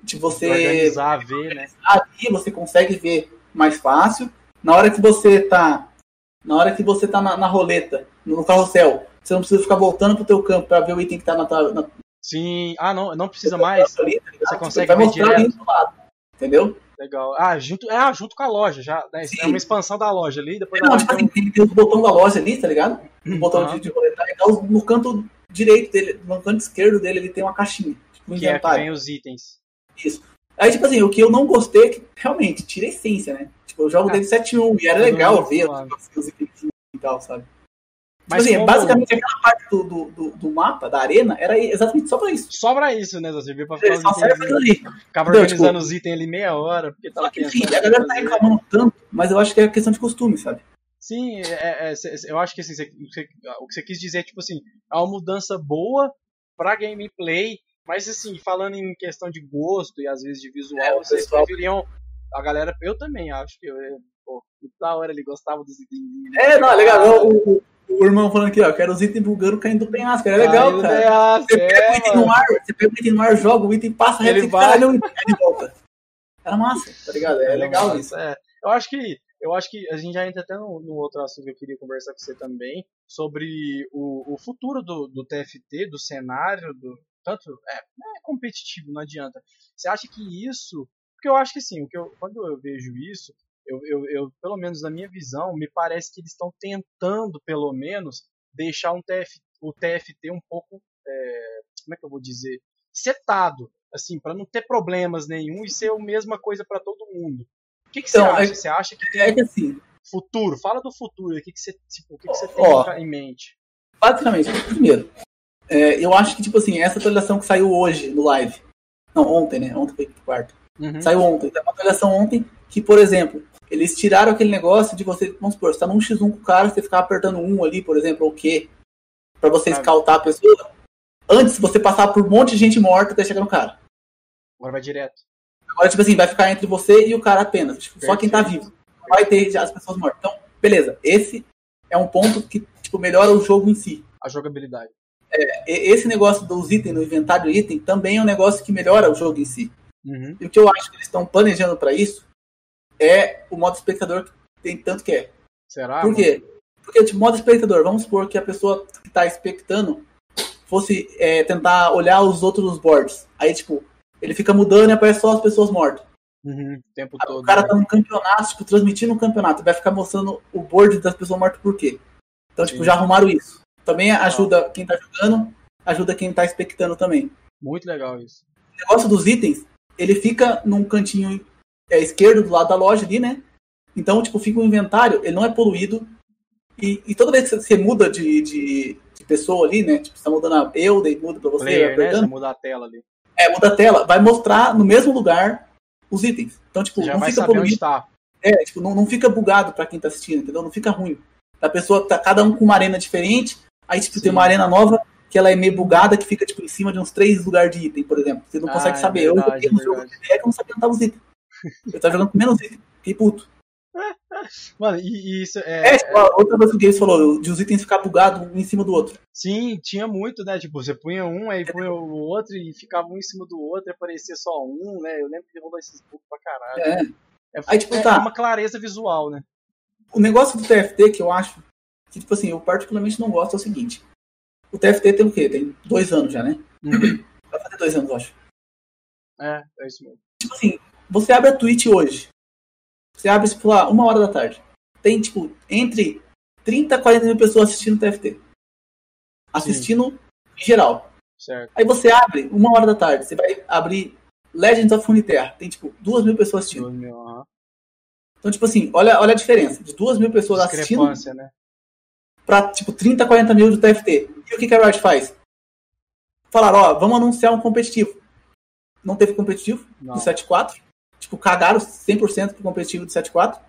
de você organizar, ver, né? ali, você consegue ver mais fácil. Na hora que você tá, na hora que você tá na, na roleta, no carrossel, você não precisa ficar voltando pro teu campo pra ver o item que tá na tua, na, Sim. Ah, não, não precisa mais. ali, tá ligado? Você consegue vai ver mostrar direto. ali do lado, entendeu? Legal. Ah, junto, é, ah, junto com a loja já. né? É uma expansão da loja ali. Depois da Não, tipo tem assim, tem, tem os botões da loja ali, tá ligado? O um- botão Aham. de, de roletar e tal, no canto direito dele, no canto esquerdo dele, ele tem uma caixinha, tipo um que é que inventário. os itens. Isso. Aí, tipo assim, o que eu não gostei é que, realmente, tira a essência, né? Tipo, eu jogo Ah, desde 7.1 e era todo legal ver os itens e tal, sabe? Tipo Mas assim, como- basicamente aquela parte do, do, do, mapa, da arena, era exatamente só pra isso. Só pra isso, né? Você viu pra ficar só serve aquilo ali. Ficava organizando os itens ali meia hora. Porque tava Só que, enfim, pensando a galera tá reclamando tanto, mas eu acho que é questão de costume, sabe? Sim, é, é, eu acho que assim, o que você quis dizer, tipo assim, é uma mudança boa pra gameplay, mas assim, falando em questão de gosto e às vezes de visual, É, vocês pessoal- preferiam. A galera, eu também acho que eu, pô, da hora ele gostava dos itens. É, não, é legal. O, o, irmão falando aqui, ó, quero os itens bugando caindo do penhasco. É legal, cara. Você pega o é, item mano. no ar, você pega o item no ar, joga, o item passa reto Ele e vai. caralho, de volta. Era massa, tá ligado? É legal isso. é. Eu acho que eu acho que a gente já entra até no, no outro assunto que eu queria conversar com você também sobre o, o futuro do, do TFT, do cenário, do tanto é, é competitivo, não adianta. Você acha que isso, porque eu acho que sim, o que eu, quando eu vejo isso, eu, eu, eu pelo menos na minha visão, me parece que eles estão tentando pelo menos deixar um TF, o TFT um pouco, é, como é que eu vou dizer, setado, assim, para não ter problemas nenhum e ser a mesma coisa para todo mundo. O que, que Então, você é- acha? Você acha que tem É que assim, futuro? Fala do futuro. O que, que você, tipo, o que, que você tem Ó. em mente? basicamente, primeiro, é, eu acho que, tipo assim, essa atualização que saiu hoje no live, não, ontem, né? Ontem foi quarta. Uhum. Saiu ontem. Tem uma atualização ontem que, por exemplo, eles tiraram aquele negócio de você, vamos supor, você tá num X1 com o cara, você ficar apertando um ali, por exemplo, ou o quê, pra você escaltar a pessoa. Antes, você passar por um monte de gente morta até chegar no cara. Agora vai direto. Agora, tipo assim, vai ficar entre você e o cara apenas. Tipo, só quem tá vivo. Vai ter já as pessoas mortas. Então, beleza. Esse é um ponto que, tipo, melhora o jogo em si. A jogabilidade. E- Esse negócio dos itens, no inventário item, também é um negócio que melhora o jogo em si. Uhum. E o que eu acho que eles estão planejando pra isso é o modo espectador que tem tanto que é. Será? Por quê? Porque, tipo, modo espectador, vamos supor que a pessoa que tá expectando fosse é, tentar olhar os outros boards. Aí, tipo, ele fica mudando e aparece só as pessoas mortas. Uhum. O tempo Ah, todo. O cara né? tá num campeonato, tipo, transmitindo um campeonato, vai ficar mostrando o board das pessoas mortas por quê. Então, tipo, Sim. já arrumaram isso. Também ajuda quem tá jogando, ajuda quem tá expectando também. Muito legal isso. O negócio dos itens, ele fica num cantinho é, esquerdo do lado da loja ali, né? Então, tipo, fica um inventário, ele não é poluído. E, e toda vez que você muda de, de, de pessoa ali, né? Tipo, você tá mudando a build, e muda pra você, Player, né? Você muda a tela ali. É, muda a tela, vai mostrar no mesmo lugar os itens. Então, tipo, já não fica poluído. tá. É, tipo, não, não fica bugado pra quem tá assistindo, entendeu? Não fica ruim. A pessoa tá cada um com uma arena diferente, aí tipo, Sim. tem uma arena nova que ela é meio bugada, que fica tipo em cima de uns três lugares de item, por exemplo. Você não Ah, consegue é saber. eu verdade, joguei no é jogo de que eu não sabia onde os itens. Eu tava jogando com menos itens. Fiquei puto. *laughs* Mano, e, e isso é. É, tipo, outra coisa que o Games falou, de os itens ficar bugados um em cima do outro. Sim, tinha muito, né? Tipo, você punha um, aí punha o outro e ficava um em cima do outro e aparecia só um, né? Eu lembro que rolou esses bugs pra caralho. É. É, Aí, tipo, é tá. uma clareza visual, né? O negócio do TFT que eu acho, que, tipo assim, eu particularmente não gosto é o seguinte. O TFT tem o quê? Tem dois anos já, né? Vai fazer dois anos, eu acho. É, é isso mesmo. Tipo assim, você abre a Twitch hoje. Você abre, tipo, lá, uma hora da tarde. Tem, tipo, entre 30 a 40 mil pessoas assistindo TFT. Assistindo em geral. Certo. Aí você abre uma hora da tarde. Você vai abrir Legends of Runeterra. Tem, tipo, duas mil pessoas assistindo. Mil, aham. Então, tipo assim, olha, olha a diferença. De duas mil pessoas assistindo né? pra, tipo, 30, 40 mil do TFT. E o que, que a Riot faz? Falaram, ó, vamos anunciar um competitivo. Não teve competitivo Não. do 7.4. Tipo, cagaram 100% pro competitivo do 7.4.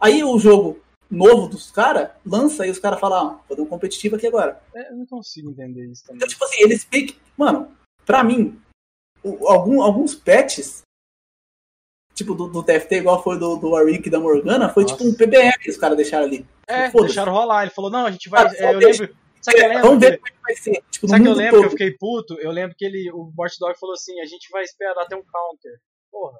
Aí o jogo novo dos caras lança e os caras falam, ah, vou dar um competitivo aqui agora. É, eu não consigo entender isso também. Então, tipo assim, eles piquem. Mano, pra mim, o- algum- alguns patches, tipo do, do TFT, igual foi do, do Warwick e da Morgana, foi Nossa. tipo um PBR que os caras deixaram ali. É, Foda-se. deixaram rolar. Ele falou, não, a gente vai. Ah, é, eu deixa. lembro. Sabe que eu lembro? Vamos ver Que- como é que vai ser. Tipo, Sabe que eu lembro que eu todo. fiquei puto? Eu lembro que ele, o Watch Dog falou assim: a gente vai esperar ter um counter. Porra.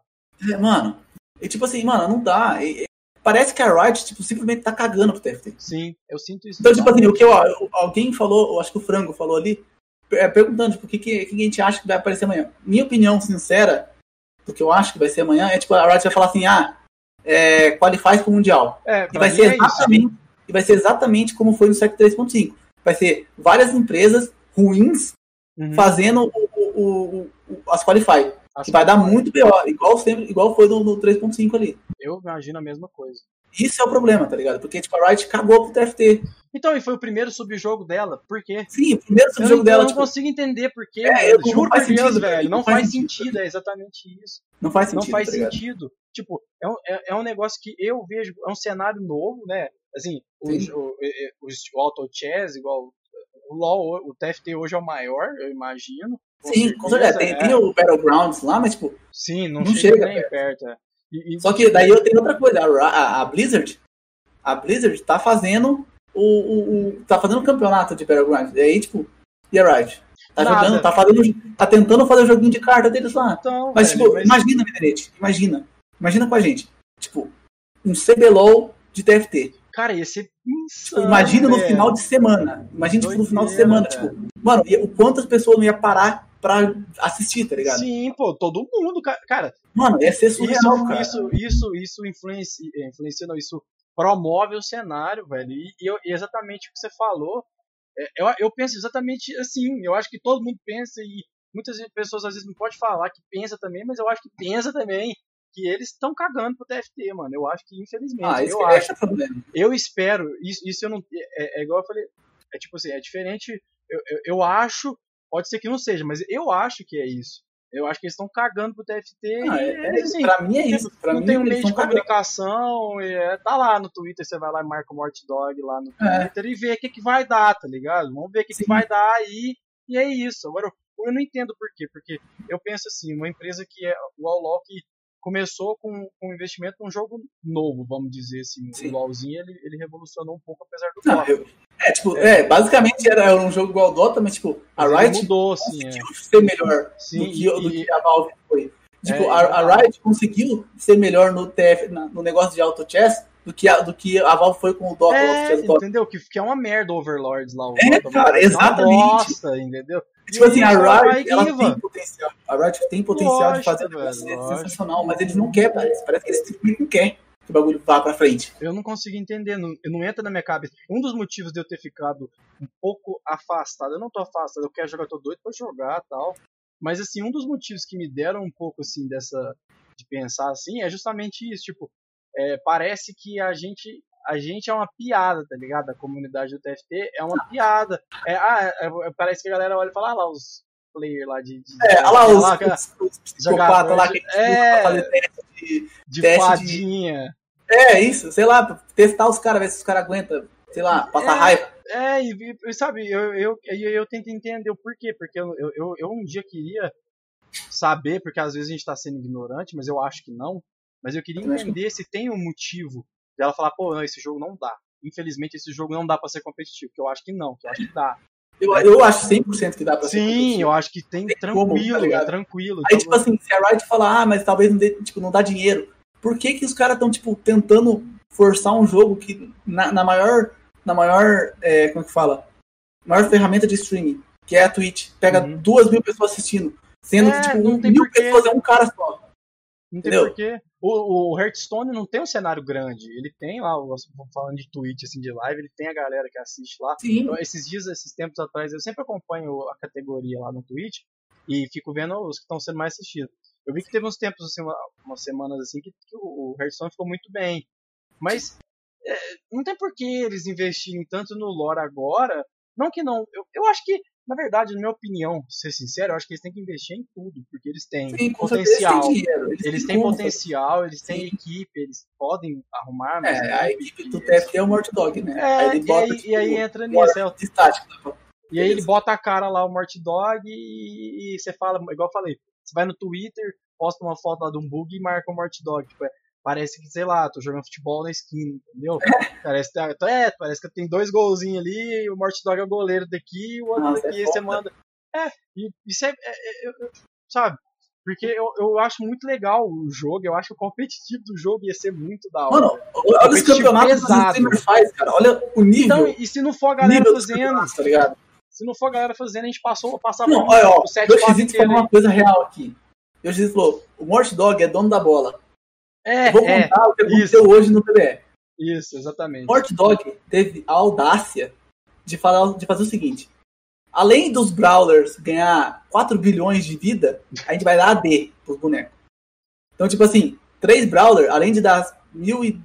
É, mano, e tipo assim, mano, não dá. E- parece que a Riot, tipo, simplesmente tá cagando pro TFT. Sim, eu sinto isso. Então, tipo assim, o que eu, alguém falou, eu acho que o Frango falou ali, é, perguntando, tipo, o que, que, que a gente acha que vai aparecer amanhã. Minha opinião sincera do que eu acho que vai ser amanhã é, tipo, a Riot vai falar assim, ah, é, qualifies pro Mundial. é, E vai ser é isso. exatamente, e vai ser exatamente como foi no 7.3.5. Vai ser várias empresas ruins Uhum. fazendo o, o- o- o- as qualify. Que vai dar muito pior, igual sempre, igual foi no, no 3.5 ali. Eu imagino a mesma coisa. Isso é o problema, tá ligado? Porque, tipo, a Riot cagou pro TFT. Então, e foi o primeiro subjogo dela. Por quê? Sim, o primeiro Eu, jogo não, dela, eu não tipo, consigo entender por quê. É, eu- Juro por Deus, sentido, velho. Não, Não faz faz sentido. É exatamente isso. não faz sentido. não faz tá sentido. Tipo, é um, é, é um negócio que eu vejo, é um cenário novo, né? Assim, o, o, o, o Auto Chess, igual o LoL, o TFT hoje é o maior, eu imagino. Sim, com certeza. Tem, é. tem o Battlegrounds lá, mas, tipo, Sim, não, não chega, chega nem perto. é. E- e- só que daí eu tenho outra coisa. A, a- Blizzard, a Blizzard tá fazendo o, o, o- tá fazendo um campeonato de Battlegrounds. E aí, tipo, e a Riot? Tá Nada. jogando, tá fazendo, tá tentando fazer o joguinho de carta deles lá. Então, Mas, velho, tipo, mas- imagina, Minerete, imagina. Imagina com a gente. Tipo, um CBLOL de TFT. cara, ia ser Tipo, insano, imagina no velho. final de semana. Imagina, tipo, no final de semana. Tipo, mano, e o quantas pessoas não ia parar pra assistir, tá ligado? Sim, pô, todo mundo, ca- cara. Mano, ia ser surreal, isso, cara. isso, isso, isso influencia, influencia, não, isso promove o cenário, velho. E, e exatamente o que você falou, é, eu, eu penso exatamente assim. Eu acho que todo mundo pensa e muitas pessoas às vezes não pode falar que pensa também, mas eu acho que pensa também que eles estão cagando pro TFT, mano. Eu acho que infelizmente, Ah, eu que acho. é problema. Eu espero, isso, isso eu não. É, é igual eu falei, é tipo assim, é diferente. Eu, eu, eu acho, pode ser que não seja, mas eu acho que é isso. Eu acho que eles estão cagando pro TFT Ah, e, é, é, assim, pra mim é isso. Pra não mim, tem um meio de comunicação, e é, tá lá no Twitter, você vai lá e marca o Morty Dog lá no É. Twitter e vê o que, que vai dar, tá ligado? Vamos ver o que, que vai dar aí, e é isso. Agora, eu não entendo por quê, porque eu penso assim, uma empresa que é o All que começou com, com um investimento num jogo novo, vamos dizer assim. Sim. O LoLzinho, ele, ele revolucionou um pouco, apesar do Não, eu- é, tipo, é, basicamente era um jogo igual ao Dota, mas, tipo, a Riot mudou, assim, é. conseguiu ser melhor Sim, do, que, do e- que a Valve foi. Tipo, É, a, a Riot conseguiu ser melhor no TF, na- no negócio de auto chess do que a, do que a Valve foi com o Dota, o É, entendeu? Que, que é uma merda o Overlords lá. O É, Dota, cara, é exatamente. Bosta, entendeu? Tipo assim, a Riot, ela tem potencial. A Riot tem potencial de fazer um negócio lógico. sensacional, mas eles não querem, parece. Parece que eles não querem que o bagulho vá pra frente. Eu não consigo entender, não, não entra na minha cabeça. Um dos motivos de eu ter ficado um pouco afastado, eu não tô afastado, eu quero jogar, eu tô doido pra jogar tal. Mas assim, um dos motivos que me deram um pouco assim dessa. de pensar assim é justamente isso. Tipo, é, parece que a gente. A gente é uma piada, tá ligado? A comunidade do TFT é uma piada. É, ah, é, é, parece que a galera olha e fala, ah lá, os players lá de. de É, olha lá os, lá, cara, os, os psicopatas lá que É. é. fazer teste de. de teste de- fadinha. É, isso, sei lá, testar os caras, ver se os caras aguentam, sei lá, passar É. raiva. É, e, e, sabe, eu, eu, eu, eu tento entender o porquê, porque eu, eu, eu, um dia queria saber, porque às vezes a gente tá sendo ignorante, mas eu acho que não, mas eu queria entender se tem um motivo E ela falar, pô, não, esse jogo não dá. Infelizmente, esse jogo não dá pra ser competitivo. Que eu acho que não, que eu acho que dá. Eu, eu acho 100% que dá pra ser Sim, eu acho que tem, Tem como, tá tranquilo, é tranquilo. Aí, Então, tipo assim, se a Riot falar, ah, mas talvez não, dê, tipo, não dá dinheiro, por que que os caras estão, tipo, tentando forçar um jogo que na, na maior, na maior, é, como que fala? Maior ferramenta de streaming, que é a Twitch, pega Uhum. duas mil pessoas assistindo, sendo É, que, tipo, não um, tem mil porquê. pessoas é um cara só. Não tem Entendeu? porquê. O, o Hearthstone não tem um cenário grande. Ele tem lá, falando de Twitch, assim, de live, ele tem a galera que assiste lá. Então, esses dias, esses tempos atrás, eu sempre acompanho a categoria lá no Twitch e fico vendo os que estão sendo mais assistidos. Eu vi que teve uns tempos, assim, uma- umas semanas assim, que, que o Hearthstone ficou muito bem. Mas é, não tem por que eles investirem tanto no lore agora. Não que não. Eu, eu acho que, na verdade, na minha opinião, ser sincero, eu acho que eles têm que investir em tudo, porque eles têm sim, potencial. tem dinheiro. Eles, Eles têm têm potencial, eles têm Sim. equipe, eles podem arrumar. É, a equipe, do eles- TFT é o Morty Dog, né? É, ele e, bota, aí, tipo, e aí entra nisso. É, o- estático. né? e aí ele bota a cara lá, o Morty Dog, e, e você fala, igual eu falei, você vai no Twitter, posta uma foto lá de um bug e marca o Morty Dog. Tipo, é, parece que, sei lá, tô jogando futebol na esquina, entendeu? *laughs* Parece, que- é, parece que tem dois golzinhos ali, o Morty Dog é o goleiro daqui, o outro Nossa, daqui, é você manda. É, isso é, é- é- eu- eu- sabe? Porque eu, eu acho muito legal o jogo, eu acho que o competitivo do jogo ia ser muito da hora. Mano, olha os campeonatos que streamers faz, cara. Olha o nível. então, e se não for a galera fazendo, tá ligado? se não for a galera fazendo, a gente passou, passava Não, o- olha, ó, o 7 o 4 Xito inteiro. falou uma coisa real aqui. O Xito falou, o Morty Dog é dono da bola. É, Eu vou é, contar o que aconteceu hoje no PBE. isso, exatamente. Morty Dog teve a audácia de, falar, de fazer o seguinte. Além dos Brawlers ganhar 4 bilhões de vida, a gente vai dar AD pros bonecos. Então, tipo assim, 3 Brawler, além de dar mil e,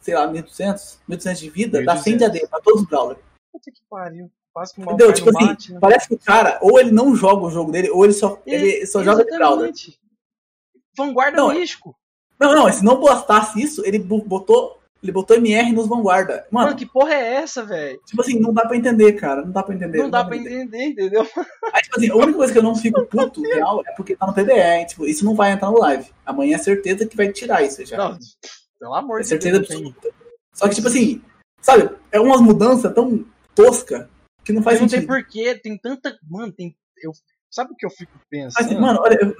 sei lá, 1.200, 1.200 de vida, dá 100 de AD pra todos os Brawlers. Puta que pariu. Quase que o Entendeu? Tipo assim, bate, né? parece que o cara, ou ele não joga o jogo dele, ou ele só, ele só joga de Brawler. Exatamente. Vanguarda Não, místico. Não, não, se não bastasse isso, ele botou, ele botou MR nos vanguarda. Mano, Mano, que porra é essa, velho? tipo assim, não dá pra entender, cara. Não dá pra entender. Não dá pra entender, entendeu? Aí, tipo assim, a única coisa que eu não fico puto, real, é porque tá no hein? Tipo, isso não vai entrar no live. Amanhã é certeza que vai tirar isso já. Não, pelo amor é de certeza Deus. não tem- absoluta. Só que, tipo assim, sabe, é umas mudanças tão tosca que não faz Mas não tem sentido. porquê, tem tanta. Mano, tem. Eu... Sabe o que eu fico Mas, pensando? assim, mano, olha, eu,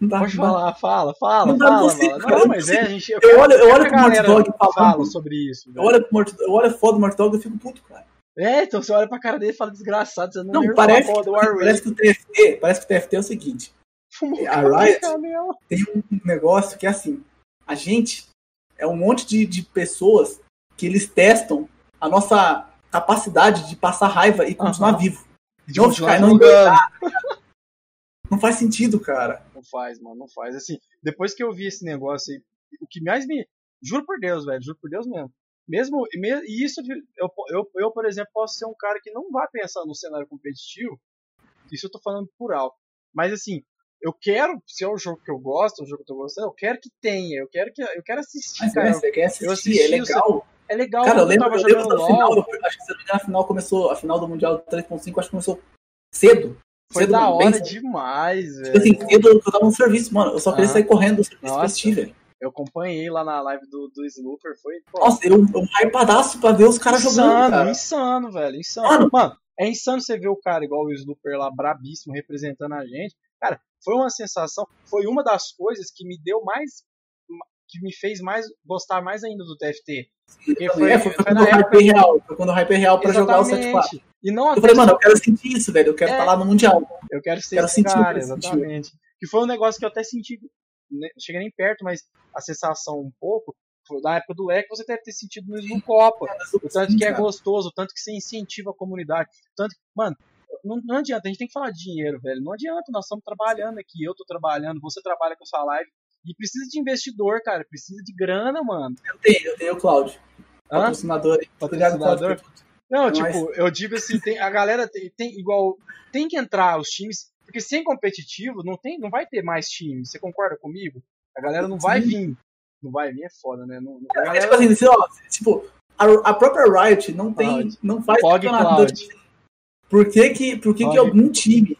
não dá, Pode não dá. falar, fala, fala, Não dá, fala, consigo, fala. Não, eu mas é, a gente. Eu, Eu olho, eu olho pro galera Dog fala falando. sobre isso. Eu olho, pro Morty- eu olho a foto do Morty Dog e fico puto, cara. É, então você olha pra cara dele e fala desgraçado, você não, Não, parece, que, parece que o TFT, parece que o TFT é o seguinte. Fumou a Riot- canela. tem um negócio que é assim: a gente é um monte de, de pessoas que eles testam a nossa capacidade de passar raiva e continuar Aham. vivo. De Não ficar, não jogando. Não faz sentido, cara. Não faz, mano, não faz. Assim, depois que eu vi esse negócio aí, o que mais me. Juro por Deus, velho, juro por Deus mesmo. Mesmo. e isso, eu, eu, eu, por exemplo, posso ser um cara que não vai pensar no cenário competitivo. Isso eu tô falando por alto. Mas assim, eu quero, se é o jogo que eu gosto, o jogo que eu tô gostando, eu quero que tenha, eu quero que eu quero assistir, Mas cara. é, você quer assistir, eu assisti é legal. É legal, Cara, eu lembro, eu lembro da final, acho que se não me engano, a final começou, a final do Mundial 3.5, acho que começou cedo. Foi cedo, da bem hora cedo. demais, Tipo velho. assim, cedo eu tava no serviço, mano. Eu só queria Aham. sair correndo do serviço Nossa. assistir, velho. Eu acompanhei lá na live do, do Slooper, foi. Pô, Nossa, eu, eu hypadaço pra ver os caras jogando, insano, cara. insano, velho, insano. Mano. Mano, é insano você ver o cara igual o Slooper lá, brabíssimo, representando a gente. Cara, foi uma sensação, foi uma das coisas que me deu mais. Que me fez mais gostar mais ainda do TFT. Porque foi, É, foi, foi quando hype época. é real. Foi quando o hype real pra jogar o 7.4. Exatamente. E não Eu falei, mano, eu quero sentir isso, velho. Eu quero É. estar lá no Mundial. Eu quero ser Quero esse sentir cara, exatamente. Que foi um negócio que eu até senti, né, cheguei nem perto, mas a sensação um pouco, na época do leque, você deve ter sentido no no Copa. O tanto que é gostoso, o tanto que você incentiva a comunidade. Tanto que, mano, não, não adianta, a gente tem que falar de dinheiro, velho. Não adianta, nós estamos trabalhando aqui, eu tô trabalhando, você trabalha com a sua live. E precisa de investidor, cara. Precisa de grana, mano. Eu tenho, eu tenho o Cláudio. Patrocinador. Patrocinador? Não, É tipo, eu digo assim, tem, a galera tem, tem igual. Tem que entrar os times, porque sem competitivo não, tem, não vai ter mais times. Você concorda comigo? A galera não vai Sim. vir. Não vai vir é foda, né? Não, a É, galera, tipo assim, ó, tipo, a, a própria Riot não tem. Cloud. Não faz Fog campeonato. Por que, que, por que, que algum time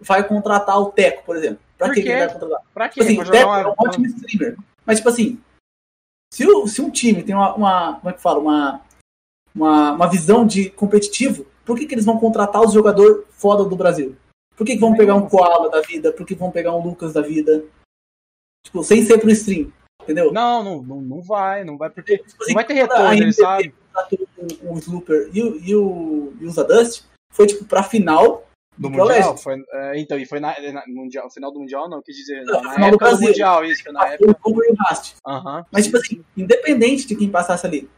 vai contratar o Teco, por exemplo? Pra Por que, ele vai contratar? pra quê? Tipo assim, jogar é um uma. ótimo streamer. Mas, tipo assim, Se, o, se um time tem uma, uma. Como é que fala? Uma, uma, uma visão de competitivo, por que, que eles vão contratar os jogadores foda do Brasil? Por que, que vão pegar um Koala da vida? Por que vão pegar um Lucas da vida? Tipo, sem ser pro stream, entendeu? Não, não, não, não vai, não vai, porque tipo, não vai ter retorno, ele sabe? O, o Slooper e o, e o, e o Zadust foi, tipo, pra final do, do Mundial? Foi, é, então, e foi na, na, mundial, final do Mundial, não, quis dizer, não, na época do, do, Mundial, isso, foi na ah, época. O uhum. Mas, tipo assim, independente de quem passasse ali,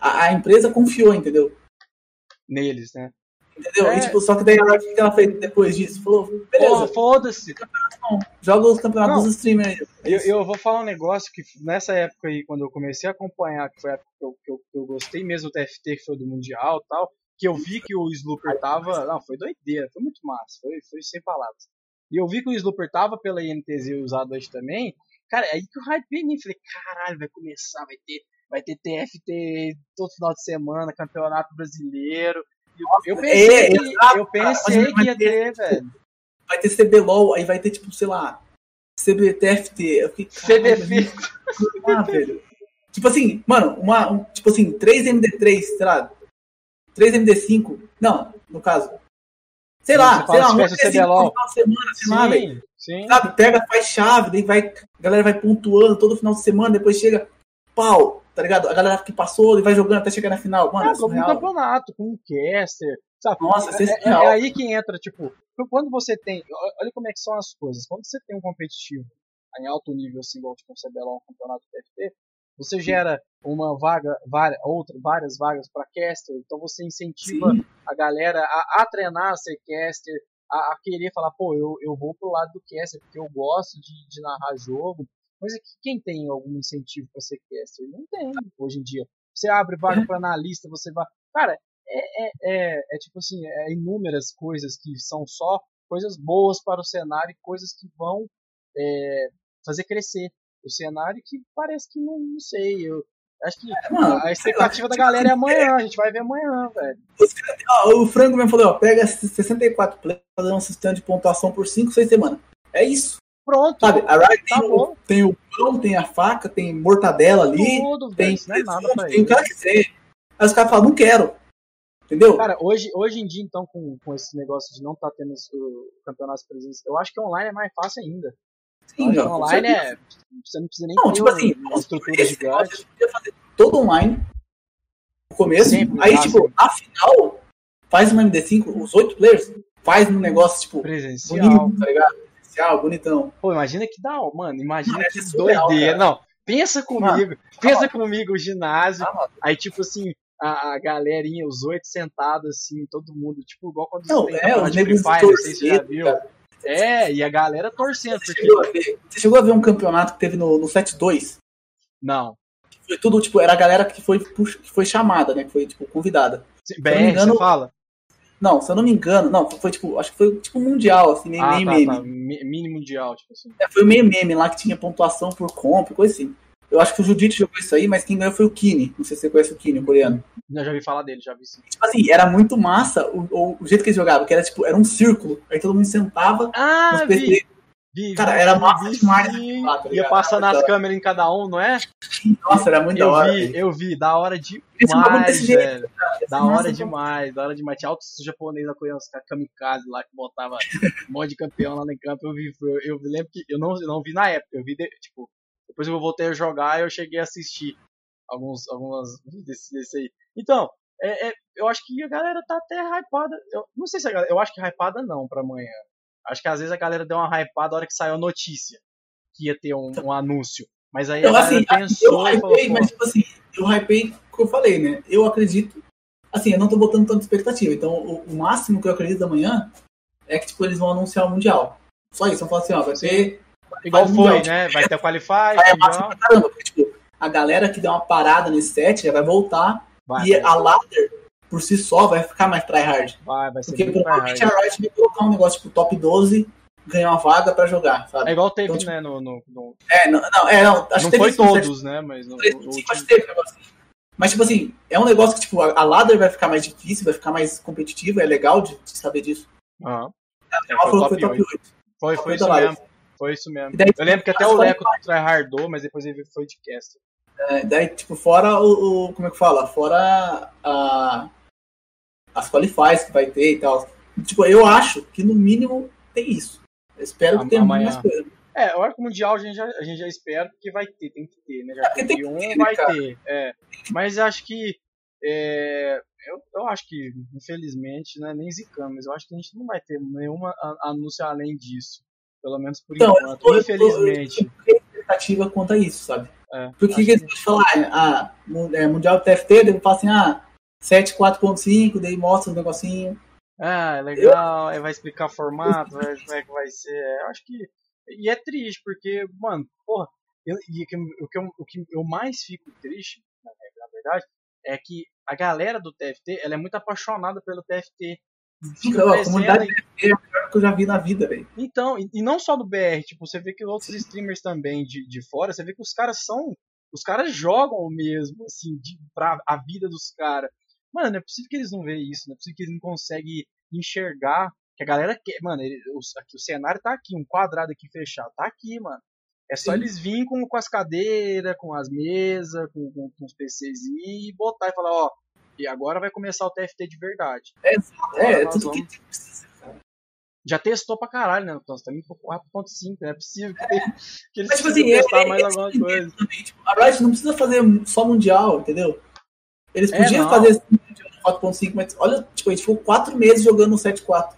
a, a empresa confiou, entendeu? Neles, né? Entendeu? É. E, tipo, só que daí o que ela fez depois disso? Falou, beleza. Foda-se. Joga os campeonatos dos streamers aí. Eu, eu, vou falar um negócio que nessa época aí, quando eu comecei a acompanhar, que foi a época que eu, que eu, que eu gostei mesmo do TFT, que foi do Mundial e tal, que eu vi que o Slooper tava. Não, foi doideira, foi muito massa, foi, foi sem palavras. E eu vi que o Slooper tava pela INTZ usado hoje também. Cara, aí que o hype veio falei, caralho, vai começar, vai ter, vai ter TFT todo final de semana, campeonato brasileiro. Eu pensei, é, que, eu pensei que ia ter, velho. Vai ter CBLOL, aí vai ter, tipo, sei lá, CBTFT. Eu fiquei, CBF. Ah, velho. Tipo assim, mano, uma, um, tipo assim, 3MD3, sei lá, 3MD5, não, no caso. Sei lá, sei lá, um MD5 final de semana, sei lá, velho. Sabe, pega, faz chave, daí vai, a galera vai pontuando todo final de semana, depois chega, pau, tá ligado? A galera que passou e vai jogando até chegar na final. Mano, é, é como um campeonato, com um caster. Sabe? Nossa, é, é, é, aí que entra, tipo, quando você tem. Olha como é que são as coisas. Quando você tem um competitivo em alto nível, assim, igual tipo, um CBLOL, um campeonato TFT, você gera uma vaga, várias, outra, várias vagas para caster, então você incentiva Sim. a galera a, a, treinar a ser caster, a, a, querer falar, pô, eu, eu vou pro lado do caster, porque eu gosto de, de narrar jogo, mas aqui, quem tem algum incentivo para ser caster? Não tem, hoje em dia. Você abre vaga para analista, você vai. Cara, é, é, é, é, tipo assim, é inúmeras coisas que são só coisas boas para o cenário e coisas que vão é, fazer crescer o cenário que parece que não, não sei. Eu, Acho que Mano, a expectativa da galera é amanhã, a gente vai ver amanhã, velho. o Franco mesmo falou, ó, pega 64 players, fazer um sistema de pontuação por 5, 6 semanas. É isso. Pronto. Sabe, a Riot tem, o, tem o pão, tem a faca, tem mortadela ali. Tudo, tem, não é nada pra tem o cara que quiser. Aí os caras falam, não quero. Entendeu? Cara, hoje, hoje em dia, então, com, com esse negócio de não estar tá tendo o campeonato presencial, eu acho que online é mais fácil ainda. Sim, não, online é. Você não precisa nem não, tipo assim, uma estrutura gigante. Você podia fazer todo online no começo. Sempre, aí, tipo, na final, faz uma MD5, os oito players, faz um negócio, tipo, presencial. bonito, tá ligado? Presencial, bonitão. Pô, imagina que dá, mano. Imagina não, que doideira. Não, pensa comigo. pensa comigo o ginásio. aí, tipo assim, a, a galerinha, os oito sentados, assim, todo mundo, tipo, igual quando não, você tem é, de Free Fire, não sei se você já viu. Cara. É, e a galera torcendo. Você, porque... chegou, a ver, você chegou a ver um campeonato que teve no, no 7-2? Não. Foi tudo, tipo, era a galera que foi, que foi chamada, né? Que foi, tipo, convidada. Sim, bem, engano, você fala? Não, se eu não me engano, não, foi tipo, acho que foi tipo mundial, assim, meio, ah, meio tá, meme. Tá. Mini mundial, tipo assim. É, foi meio meme lá que tinha pontuação por comp, coisa assim. Eu acho que o Judite jogou isso aí, mas quem ganhou foi o Kine. Não sei se você conhece o Kine, o coreano. Eu já ouvi falar dele, já vi sim. Tipo assim, era muito massa o, o, o jeito que eles jogavam, que era tipo, era um círculo. Aí todo mundo sentava ah, nos PC. Vi, Cara, era massa vi, demais. Lá, tá Ia passando as câmeras em cada um, não é? Nossa, era muito eu da hora. Vi, eu vi, da hora demais, velho. Da hora demais, da hora demais. Tinha altos japoneses com os kamikaze lá que botava *laughs* um monte de campeão lá no campo. Eu vi, eu, eu lembro que eu não, não vi na época, eu vi, de, tipo, depois eu voltei a jogar e eu cheguei a assistir alguns, algumas desse, desse aí. Então, é, é, eu acho que a galera tá até hypada. Eu não sei se a galera, eu acho que hypada não pra amanhã. Acho que às vezes a galera deu uma hypada na hora que saiu a notícia que ia ter um, um anúncio. Mas aí então, a galera assim, pensou eu hypei, mas tipo assim, eu hypei o que eu falei, né? Eu acredito. Assim, eu não tô botando tanta expectativa. Então, o, o máximo que eu acredito amanhã é que tipo, eles vão anunciar o Mundial. Só isso, vão falar assim, ó, vai ter. Igual foi, né? Vai ter o *laughs* Qualify. É caramba, tipo, a galera que deu uma parada nesse set já vai voltar. Vai, e vai. a ladder por si só vai ficar mais tryhard. Vai, vai ser Porque provavelmente a Riot vai colocar um negócio tipo top 12, ganhar uma vaga pra jogar, sabe? É igual teve, então, tipo, né, no, no, no, É, não, não, é, não. Acho não que foi todos, né, mas... Sim, acho que teve negócio assim. Mas, tipo assim, é um negócio que, tipo, a, ladder vai ficar mais difícil, vai ficar mais competitiva, é legal de, de saber disso. É, foi, foi, top 8. 8. Foi, foi isso mesmo. Foi isso mesmo. Daí, eu lembro que até o Leco tryhardou, mas depois ele foi de caster. É, daí, tipo, fora o, o, Como é que fala? Fora a, as qualifies que vai ter e tal. Tipo, eu acho que no mínimo tem isso. Eu espero que tenha mais. É, o arco mundial a gente, já, a gente já espera que vai ter, tem que ter, né? Já é, tem um, ter, vai cara. ter. É. Mas acho que. É, eu, eu acho que, infelizmente, né, nem zicamos, mas eu acho que a gente não vai ter nenhuma anúncio além disso. Pelo menos por então, enquanto, eu, infelizmente. Eu, eu, eu expectativa quanto a isso, sabe? É, Porque que eles que... falar, ah, é, Mundial TFT, daí fala assim, ah, 7.4.5, daí mostra um negocinho. Ah, é legal, aí vai explicar o formato, vai, como é que vai ser. Eu acho que. E é triste, porque, mano, porra, eu, e o que, o, que eu, o que eu mais fico triste, na, na verdade, é que a galera do TFT, ela é muito apaixonada pelo TFT. Então, a comunidade é a que eu já vi na vida, velho. Então, e, não só do BR, tipo, você vê que outros streamers também de, de fora, você vê que os caras são. Os caras jogam mesmo, assim, de, pra a vida dos caras. Mano, não é possível que eles não vejam isso, não é possível que eles não conseguem enxergar que a galera quer. Mano, ele, o, aqui, o cenário tá aqui, um quadrado aqui fechado, tá aqui, mano. É só Sim. eles virem com, com as cadeiras, com as mesas, com, com, com os PCs e botar e falar, ó, e agora vai começar o TFT de verdade. É, é, é tudo vamos... que já testou pra caralho, né? Então, você tá indo pro 4.5, não é possível que, que eles Mas, tipo assim, testar é, mais é, alguma coisa. Também, tipo, a Riot não precisa fazer só mundial, entendeu? Eles é, podiam é, fazer assim, 4.5, mas olha, tipo, a gente ficou 4 meses jogando no 7.4.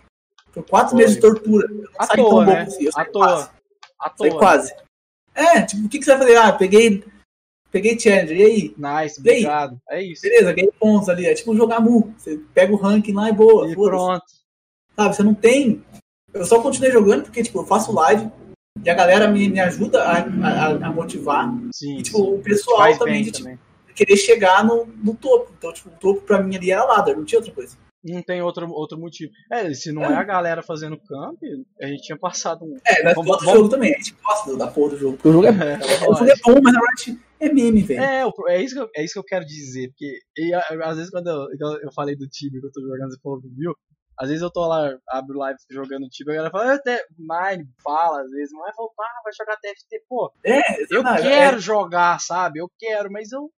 Foi 4 meses de tortura. À toa, né? Assim, à toa. À toa. quase. É, tipo, o que, que você vai fazer? Ah, peguei Peguei Challenger, e aí? Nice, obrigado. É isso. Beleza, ganhei pontos ali. É tipo jogar Mu. Você pega o ranking lá e boa. E pronto. Sabe, você não tem. Eu só continuei jogando porque, tipo, eu faço live e a galera me, me ajuda a, a, a motivar. Sim, e, tipo, sim. o pessoal também, de, tipo, querer chegar no, no topo. Então, tipo, o topo pra mim ali era ladder, não tinha outra coisa. Não tem outro, outro motivo. É, se não é. é a galera fazendo camp, a gente tinha passado um. É, mas vamos, vamos... jogo também. A gente gosta da porra do jogo. Porque o jogo é, é, *laughs* é, o jogo é bom, mas na verdade é meme, velho. É, é isso, que eu, é isso que eu quero dizer. Porque e, às vezes quando eu, eu falei do time que eu tô jogando, você falou do Bill. Às vezes eu tô lá, abro live jogando time, a galera fala, até Mine, fala, às vezes, não vai voltar, vai jogar TFT, pô. É, eu quero jogar, sabe? Eu quero, mas eu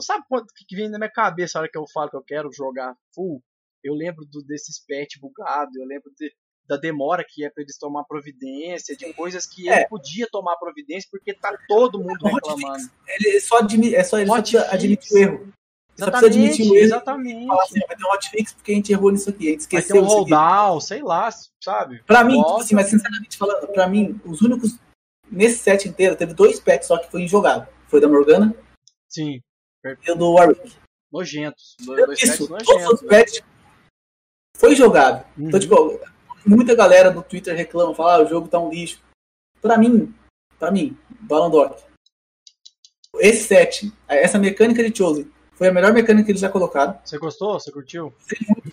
Sabe o que vem na minha cabeça a hora que eu falo que eu quero jogar full? Eu lembro do, desses patch bugado, eu lembro de, da demora que é para eles tomar providência, de coisas que é. ele podia tomar providência porque tá todo mundo reclamando. Ele só admite, é só ele só admitir o erro. Exatamente, o erro exatamente. Falar assim, vai ter um hotfix porque a gente errou nisso aqui, a gente esqueceu vai ter um rolldown, sei lá, sabe? Pra mim, tipo assim, mas sinceramente falando, pra mim, os únicos, nesse set inteiro, teve dois packs só que foi injogável. Foi da Morgana. Sim. E o do Warwick. Nojentos. Dois Isso, nojentos, todos os pets foi jogado. Então, uhum. Então, tipo, muita galera do Twitter reclama, fala, ah, o jogo tá um lixo. Pra mim, pra mim, Ballon d'Or, esse set, essa mecânica de Chosen, foi a melhor mecânica que eles já colocaram. Você gostou? Você curtiu?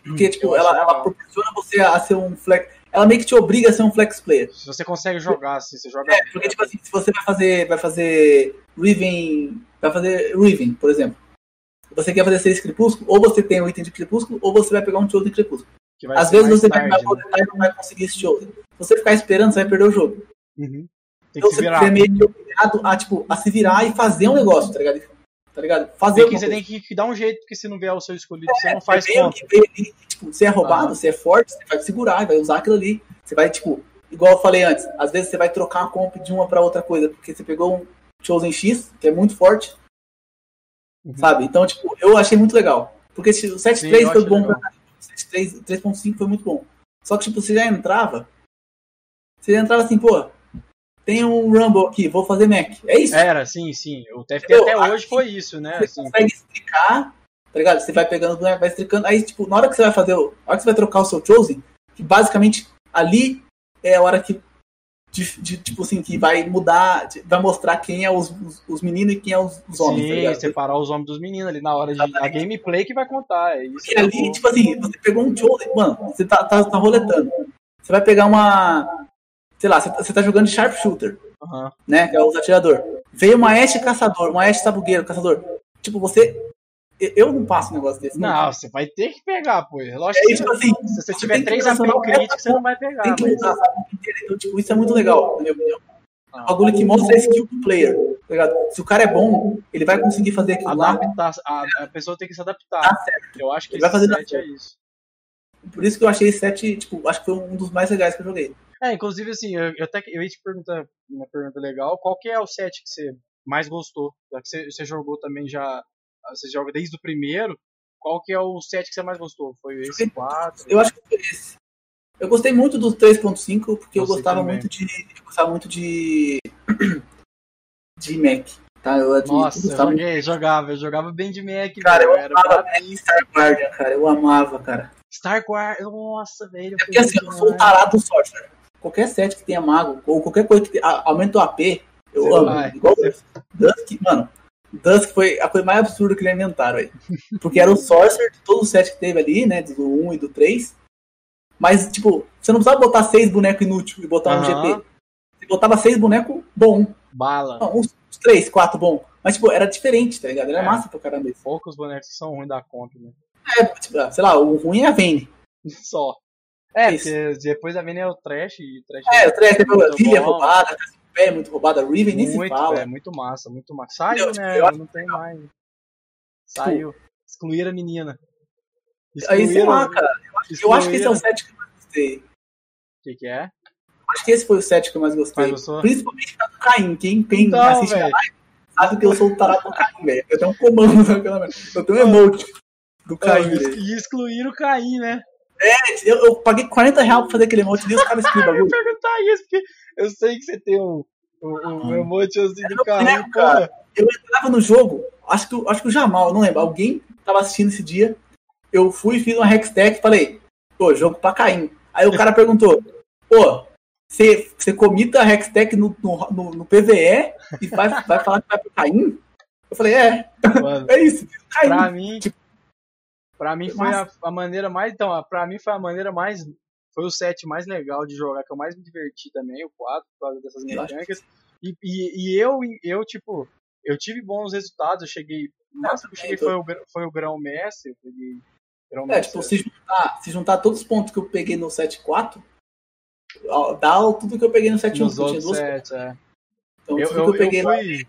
Porque, tipo, ela, ela proporciona você a ser um flex. Ela meio que te obriga a ser um flex player. Se você consegue jogar, assim, você joga. É, porque, tipo assim, se você vai fazer. Vai fazer Riven. Vai fazer Riven, por exemplo. Você quer fazer seis crepúsculo, ou você tem o item de crepúsculo, ou você vai pegar um Chosen crepúsculo. Às vezes você tarde, vai né? e não vai conseguir esse Chosen. Se você ficar esperando, você vai perder o jogo. Uhum. Então você é meio que obrigado a, tipo, a se virar e fazer um negócio, tá ligado? Tá ligado? Fazer que, você tem que dar um jeito, porque se não vier o seu escolhido, é, você não faz é conta. Que, tipo, você é roubado, ah. você é forte, você vai segurar, vai usar aquilo ali. Você vai, tipo, igual eu falei antes, às vezes você vai trocar a comp de uma para outra coisa, porque você pegou um Chosen X, que é muito forte, uhum. sabe? Então, tipo, eu achei muito legal. Porque o 7.3 foi bom legal. pra 3.5 foi muito bom. Só que, tipo, você já entrava. Você já entrava assim, pô, tem um Rumble aqui, vou fazer Mac. É isso. Era, sim, sim. O TFT Entendeu? até hoje foi isso, né? Você assim. consegue explicar, tá ligado? Você vai pegando, vai explicando. Aí, tipo, na hora que você vai fazer, na hora que você vai trocar o seu Chosen, que basicamente ali é a hora que de, de, tipo assim, que vai mudar, vai mostrar quem é os, os, os meninos e quem é os, os homens. Sim, tá separar os homens dos meninos ali na hora de a gameplay que vai contar. É isso e ali, tipo assim, você pegou um Chosen, mano, você tá, tá, tá roletando. Você vai pegar uma. Sei lá, você, você tá jogando de Sharpshooter. Uhum. Né? Que é o atirador. Veio uma Ashe caçador, uma Ashe sabugueiro, caçador. Tipo, você eu não passo um negócio desse. Não, não você vai ter que pegar, pô. Lógico é, tipo assim, se você tiver três AP críticos, você não vai pegar. Tem que usar, Então, tipo, isso é muito legal, na minha opinião. Um bagulho que mostra a skill do player. Tá ligado? Se o cara é bom, ele vai conseguir fazer aquilo lá. Adaptar, a, a pessoa tem que se adaptar. Tá certo. Eu acho que Ele vai fazer set é isso. Por isso que eu achei esse set, tipo, acho que foi um dos mais legais que eu joguei. É, inclusive assim, eu, eu até que- eu ia te perguntar uma pergunta legal, qual que é o set que você mais gostou? Já que você, você jogou também já, você joga desde o primeiro, qual que é o set que você mais gostou? Foi esse 4? Eu acho que foi esse. Eu gostei muito do 3.5 porque eu gostava também. muito de. Eu gostava muito de. de Mac. Tá? Eu, admito, Nossa, eu joguei, jogava, eu jogava bem de Mac, Cara, velho, eu amava. Star Guardian, cara. Eu amava, cara. Star Wars, nossa, velho. Porque assim, eu sou o tarado do Sorcerer. Qualquer set que tenha mago, ou qualquer coisa que tenha, a- aumenta o AP, eu Você amo. vai. Igual Dusk, mano. Dusk foi a coisa mais absurda que eles inventaram aí. *laughs* Porque era o Sorcerer de todo o set que teve ali, né? Do 1 e do 3. Mas, tipo, você não precisava botar seis bonecos inúteis e botar um Aham. GP. Você botava seis bonecos bom. Bala. Não, uns, uns três, quatro bom. Mas, tipo, era diferente, tá ligado? Era É. massa pra caramba isso. Poucos bonecos que são ruins da conta, né? É, tipo, sei lá, o ruim é a Vayne. *laughs* Só. É, Isso. porque depois a Vayne é o Trash e o Trash É, o Trash, a é bom. roubada, a Cassiopeia é muito roubada, a Riven nem se fala. é, muito massa, muito massa. Saiu, Eu- né? eu acho não tem mais. Saiu. Excluíram a menina. Aí, sei lá, Excluíram- cara. Eu acho que esse é o excluíram- set que eu mais gostei. O que, que é? Acho que esse foi o set que eu mais gostei. Principalmente do Caim. Quem, quem Então, assiste a velho. live sabe que eu sou o tarado do Caim, velho. Eu tenho um comando naquela *laughs* merda. Eu tenho um emote do Caim. E excluíram o Caim, né? Eu, eu paguei 40 reais pra fazer aquele emote e os caras escrevem *laughs* Eu bagulho. perguntar isso, porque eu sei que você tem um, um, um emote assim do É boneco, porra. Eu entrava no jogo, acho que, o- acho que o Jamal, não lembro. Alguém tava assistindo esse dia. Eu fui, fiz uma Hextech e falei, pô, jogo pra Caim. Aí o cara *laughs* perguntou, pô, você, você comita a Hextech no, no, no, no PVE e vai, vai falar que vai pro Caim? Eu falei, é, Mano, *laughs* é isso, Caim. pra mim, Tipo, pra mim foi a, a maneira mais. Então, pra mim foi a maneira mais. Foi o set mais legal de jogar, que eu mais me diverti também, o 4, por causa dessas mecânicas. E, e, e eu, eu, tipo, eu tive bons resultados, eu cheguei. O máximo que eu cheguei foi o, foi o grão mestre, eu peguei grão É, mestre. tipo, se juntar, se juntar todos os pontos que eu peguei no 7.4, ó, dá tudo que eu peguei no 7.1. nos outros duas sets, é. Então, eu, tudo eu, que eu peguei eu lá. fui,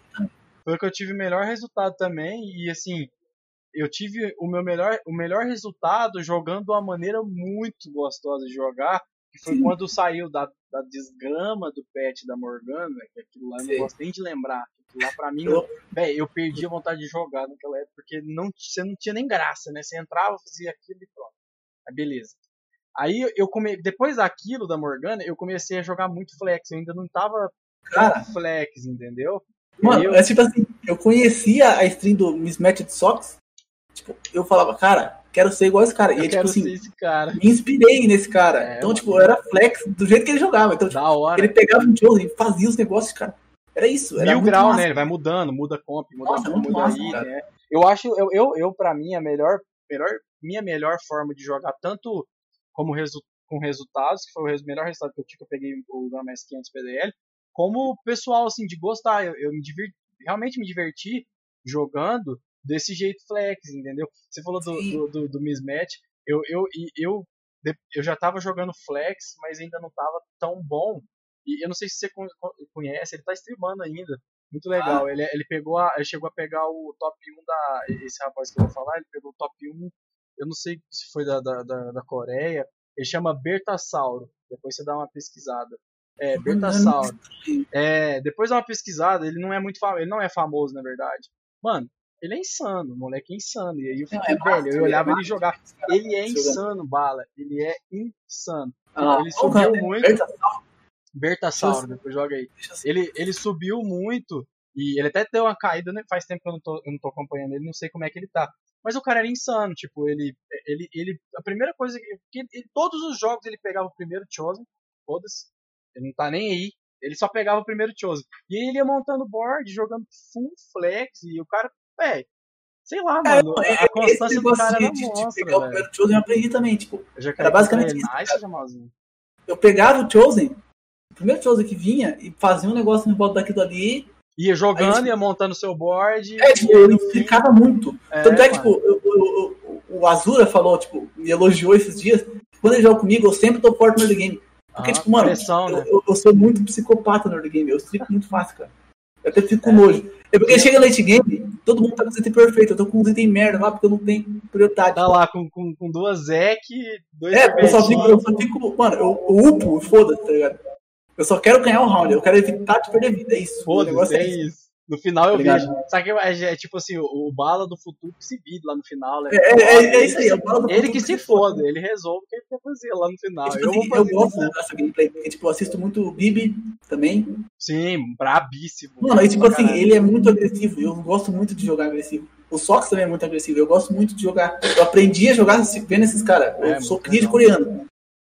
foi o que eu tive o melhor resultado também e assim eu tive o meu melhor o melhor resultado jogando uma maneira muito gostosa de jogar que foi Sim. quando saiu da, da desgrama do patch da Morgana que aquilo lá eu não gosto nem de lembrar. Aquilo lá pra mim Eu- eu perdi a vontade de jogar naquela época porque não você não tinha nem graça né você entrava fazia aquilo e pronto. Aí beleza. Aí eu come... depois daquilo da Morgana eu comecei a jogar muito flex eu ainda não tava Cara, flex entendeu? Mano, Eu- é tipo assim, eu conhecia a stream do Mismatched Socks, tipo, eu falava, cara, quero ser igual esse cara. E Eu aí, tipo assim, cara. me inspirei nesse cara. É, então, tipo, eu era flex do jeito que ele jogava. Então, tipo, ele pegava um jogo e fazia os negócios, cara. Era isso. Era Mil grau, massa. né? Ele vai mudando, muda comp, muda, Nossa, muito muda massa, cara. né? Eu acho, eu, eu, eu pra mim, a melhor, melhor, minha melhor forma de jogar, tanto como resu com resultados, que foi o melhor resultado que eu tive, que eu peguei o Gama S500 PDL, como pessoal, assim, de gostar. Eu, eu me diverti, realmente me diverti jogando desse jeito flex, entendeu? Você falou do, do, do, do mismatch, eu, eu, eu, eu já tava jogando flex, mas ainda não tava tão bom. E eu não sei se você con- con- conhece, ele tá streamando ainda. Muito legal. Ele, ele pegou a, ele chegou a pegar o top 1 da. Esse rapaz que eu vou falar, ele pegou o top 1. Eu não sei se foi da, da, da, da Coreia. Ele chama Bertassauro. Depois você dá uma pesquisada. É, Bertassauro. É, depois dá uma pesquisada, ele não é muito famoso. Ele não é famoso, na verdade. Mano, ele é insano, o moleque é insano. E aí eu fiquei é massa, velho, eu ele é olhava ele massa. jogar. Ele é insano, bala. Ele é insano. Ah, ele subiu é? muito. Berta- Bertassauro, Deixa depois joga aí. Ele, ele subiu muito e ele até deu uma caída, né? faz tempo que eu não, tô, eu não tô acompanhando ele, não sei como é que ele tá. Mas o cara era insano, tipo, ele, ele, ele a primeira coisa que, ele- todos os jogos ele pegava o primeiro Chosen, todas, ele não tá nem aí, ele só pegava o primeiro Chosen. E aí ele ia montando board, jogando full flex e o cara, velho, sei lá, É, mano, é, a esse constância do negócio cara de, era de, monstra, pegar o velho. primeiro Chosen eu aprendi também, tipo, era basicamente isso, nice, eu pegava o Chosen, o primeiro Chosen que vinha, e fazia um negócio em volta daquilo ali, Ia jogando, Aí, ia montando seu board. é, tipo, e fim- explicava muito. É, Tanto é que, mano. tipo, eu- eu- eu- o Azura falou, tipo, me elogiou esses dias, quando ele joga comigo, eu sempre tô forte no early game. Porque, Ah, tipo, mano, pressão, eu, né? eu- eu sou muito psicopata no early game, eu strico muito fácil, cara. Eu até fico com nojo. É porque chega late game, todo mundo tá com os itens perfeitos. Eu tô com os itens merda lá porque eu não tenho prioridade. Tá lá com, com, com duas Zek, dois É, eu só, fico, eu só fico. Mano, eu, eu upo, foda-se, tá ligado? Eu só quero ganhar o round, eu quero evitar de perder vida. É isso. Foda-se, é é isso. No final eu Tá ligado? vejo. Sabe que é, é tipo assim, o, bala do futuro que se vide lá no final. Né? É, é, é isso aí. é o bala do Ele que se foda, ele resolve o que ele quer fazer lá no final. Tipo eu assim, eu gosto dessa gameplay, porque tipo, eu assisto muito o Bibi também. Sim, brabíssimo. Mano, aí tipo assim, caralho. ele é muito agressivo, eu gosto muito de jogar agressivo. O Sox também é muito agressivo, eu gosto muito de jogar. Eu aprendi a jogar vendo esses caras. Eu É, sou muito cria de coreano.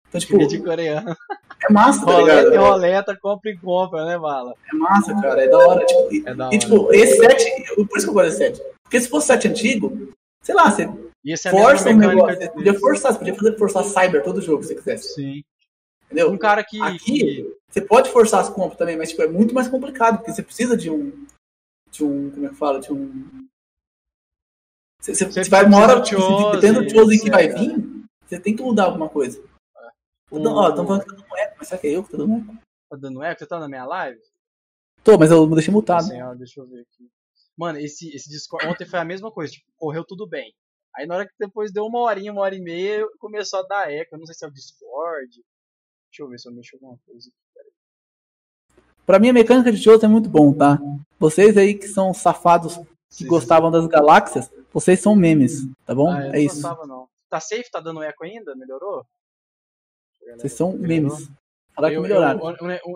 Então, tipo, de coreano. é massa, tá Roleta e ligado? roleta, compra e compra, né, Bala? É massa, cara, é da hora. Tipo, e, É da e, hora. tipo, esse set, por isso que eu gosto desse set. Porque se fosse set antigo, sei lá, você E é força o mesma negócio. Você podia forçar, você podia fazer forçar cyber todo jogo se você quisesse. Sim. Entendeu? Um cara que. Aqui- Você pode forçar as compras também, mas tipo, é muito mais complicado, porque você precisa de um. De um. Como é que fala? De um. Você, você- Você vai uma hora, precisa de você- dependendo do Chosen que vai etc. vir, você tem que mudar alguma coisa. O- Então, ó, estão falando que tá dando eco, mas será que é eu que tô dando eco? Tá dando eco? Você tá na minha live? Tô, mas eu deixei mutado. Senhora, deixa eu ver aqui. Mano, esse, esse Discord. Ontem foi a mesma coisa, tipo, correu tudo bem. Aí na hora que depois deu uma horinha, uma hora e meia, começou a dar eco. Eu não sei se é o Discord. Deixa eu ver se eu mexo alguma coisa. Pra mim, a mecânica de Chosen é muito bom, tá? Vocês aí que são safados que Sim, gostavam das galáxias, vocês são memes, tá bom? Ah, é não isso. gostava, não. Tá safe? Tá dando eco ainda? Melhorou? Vocês são memes. Que Eu- melhoraram.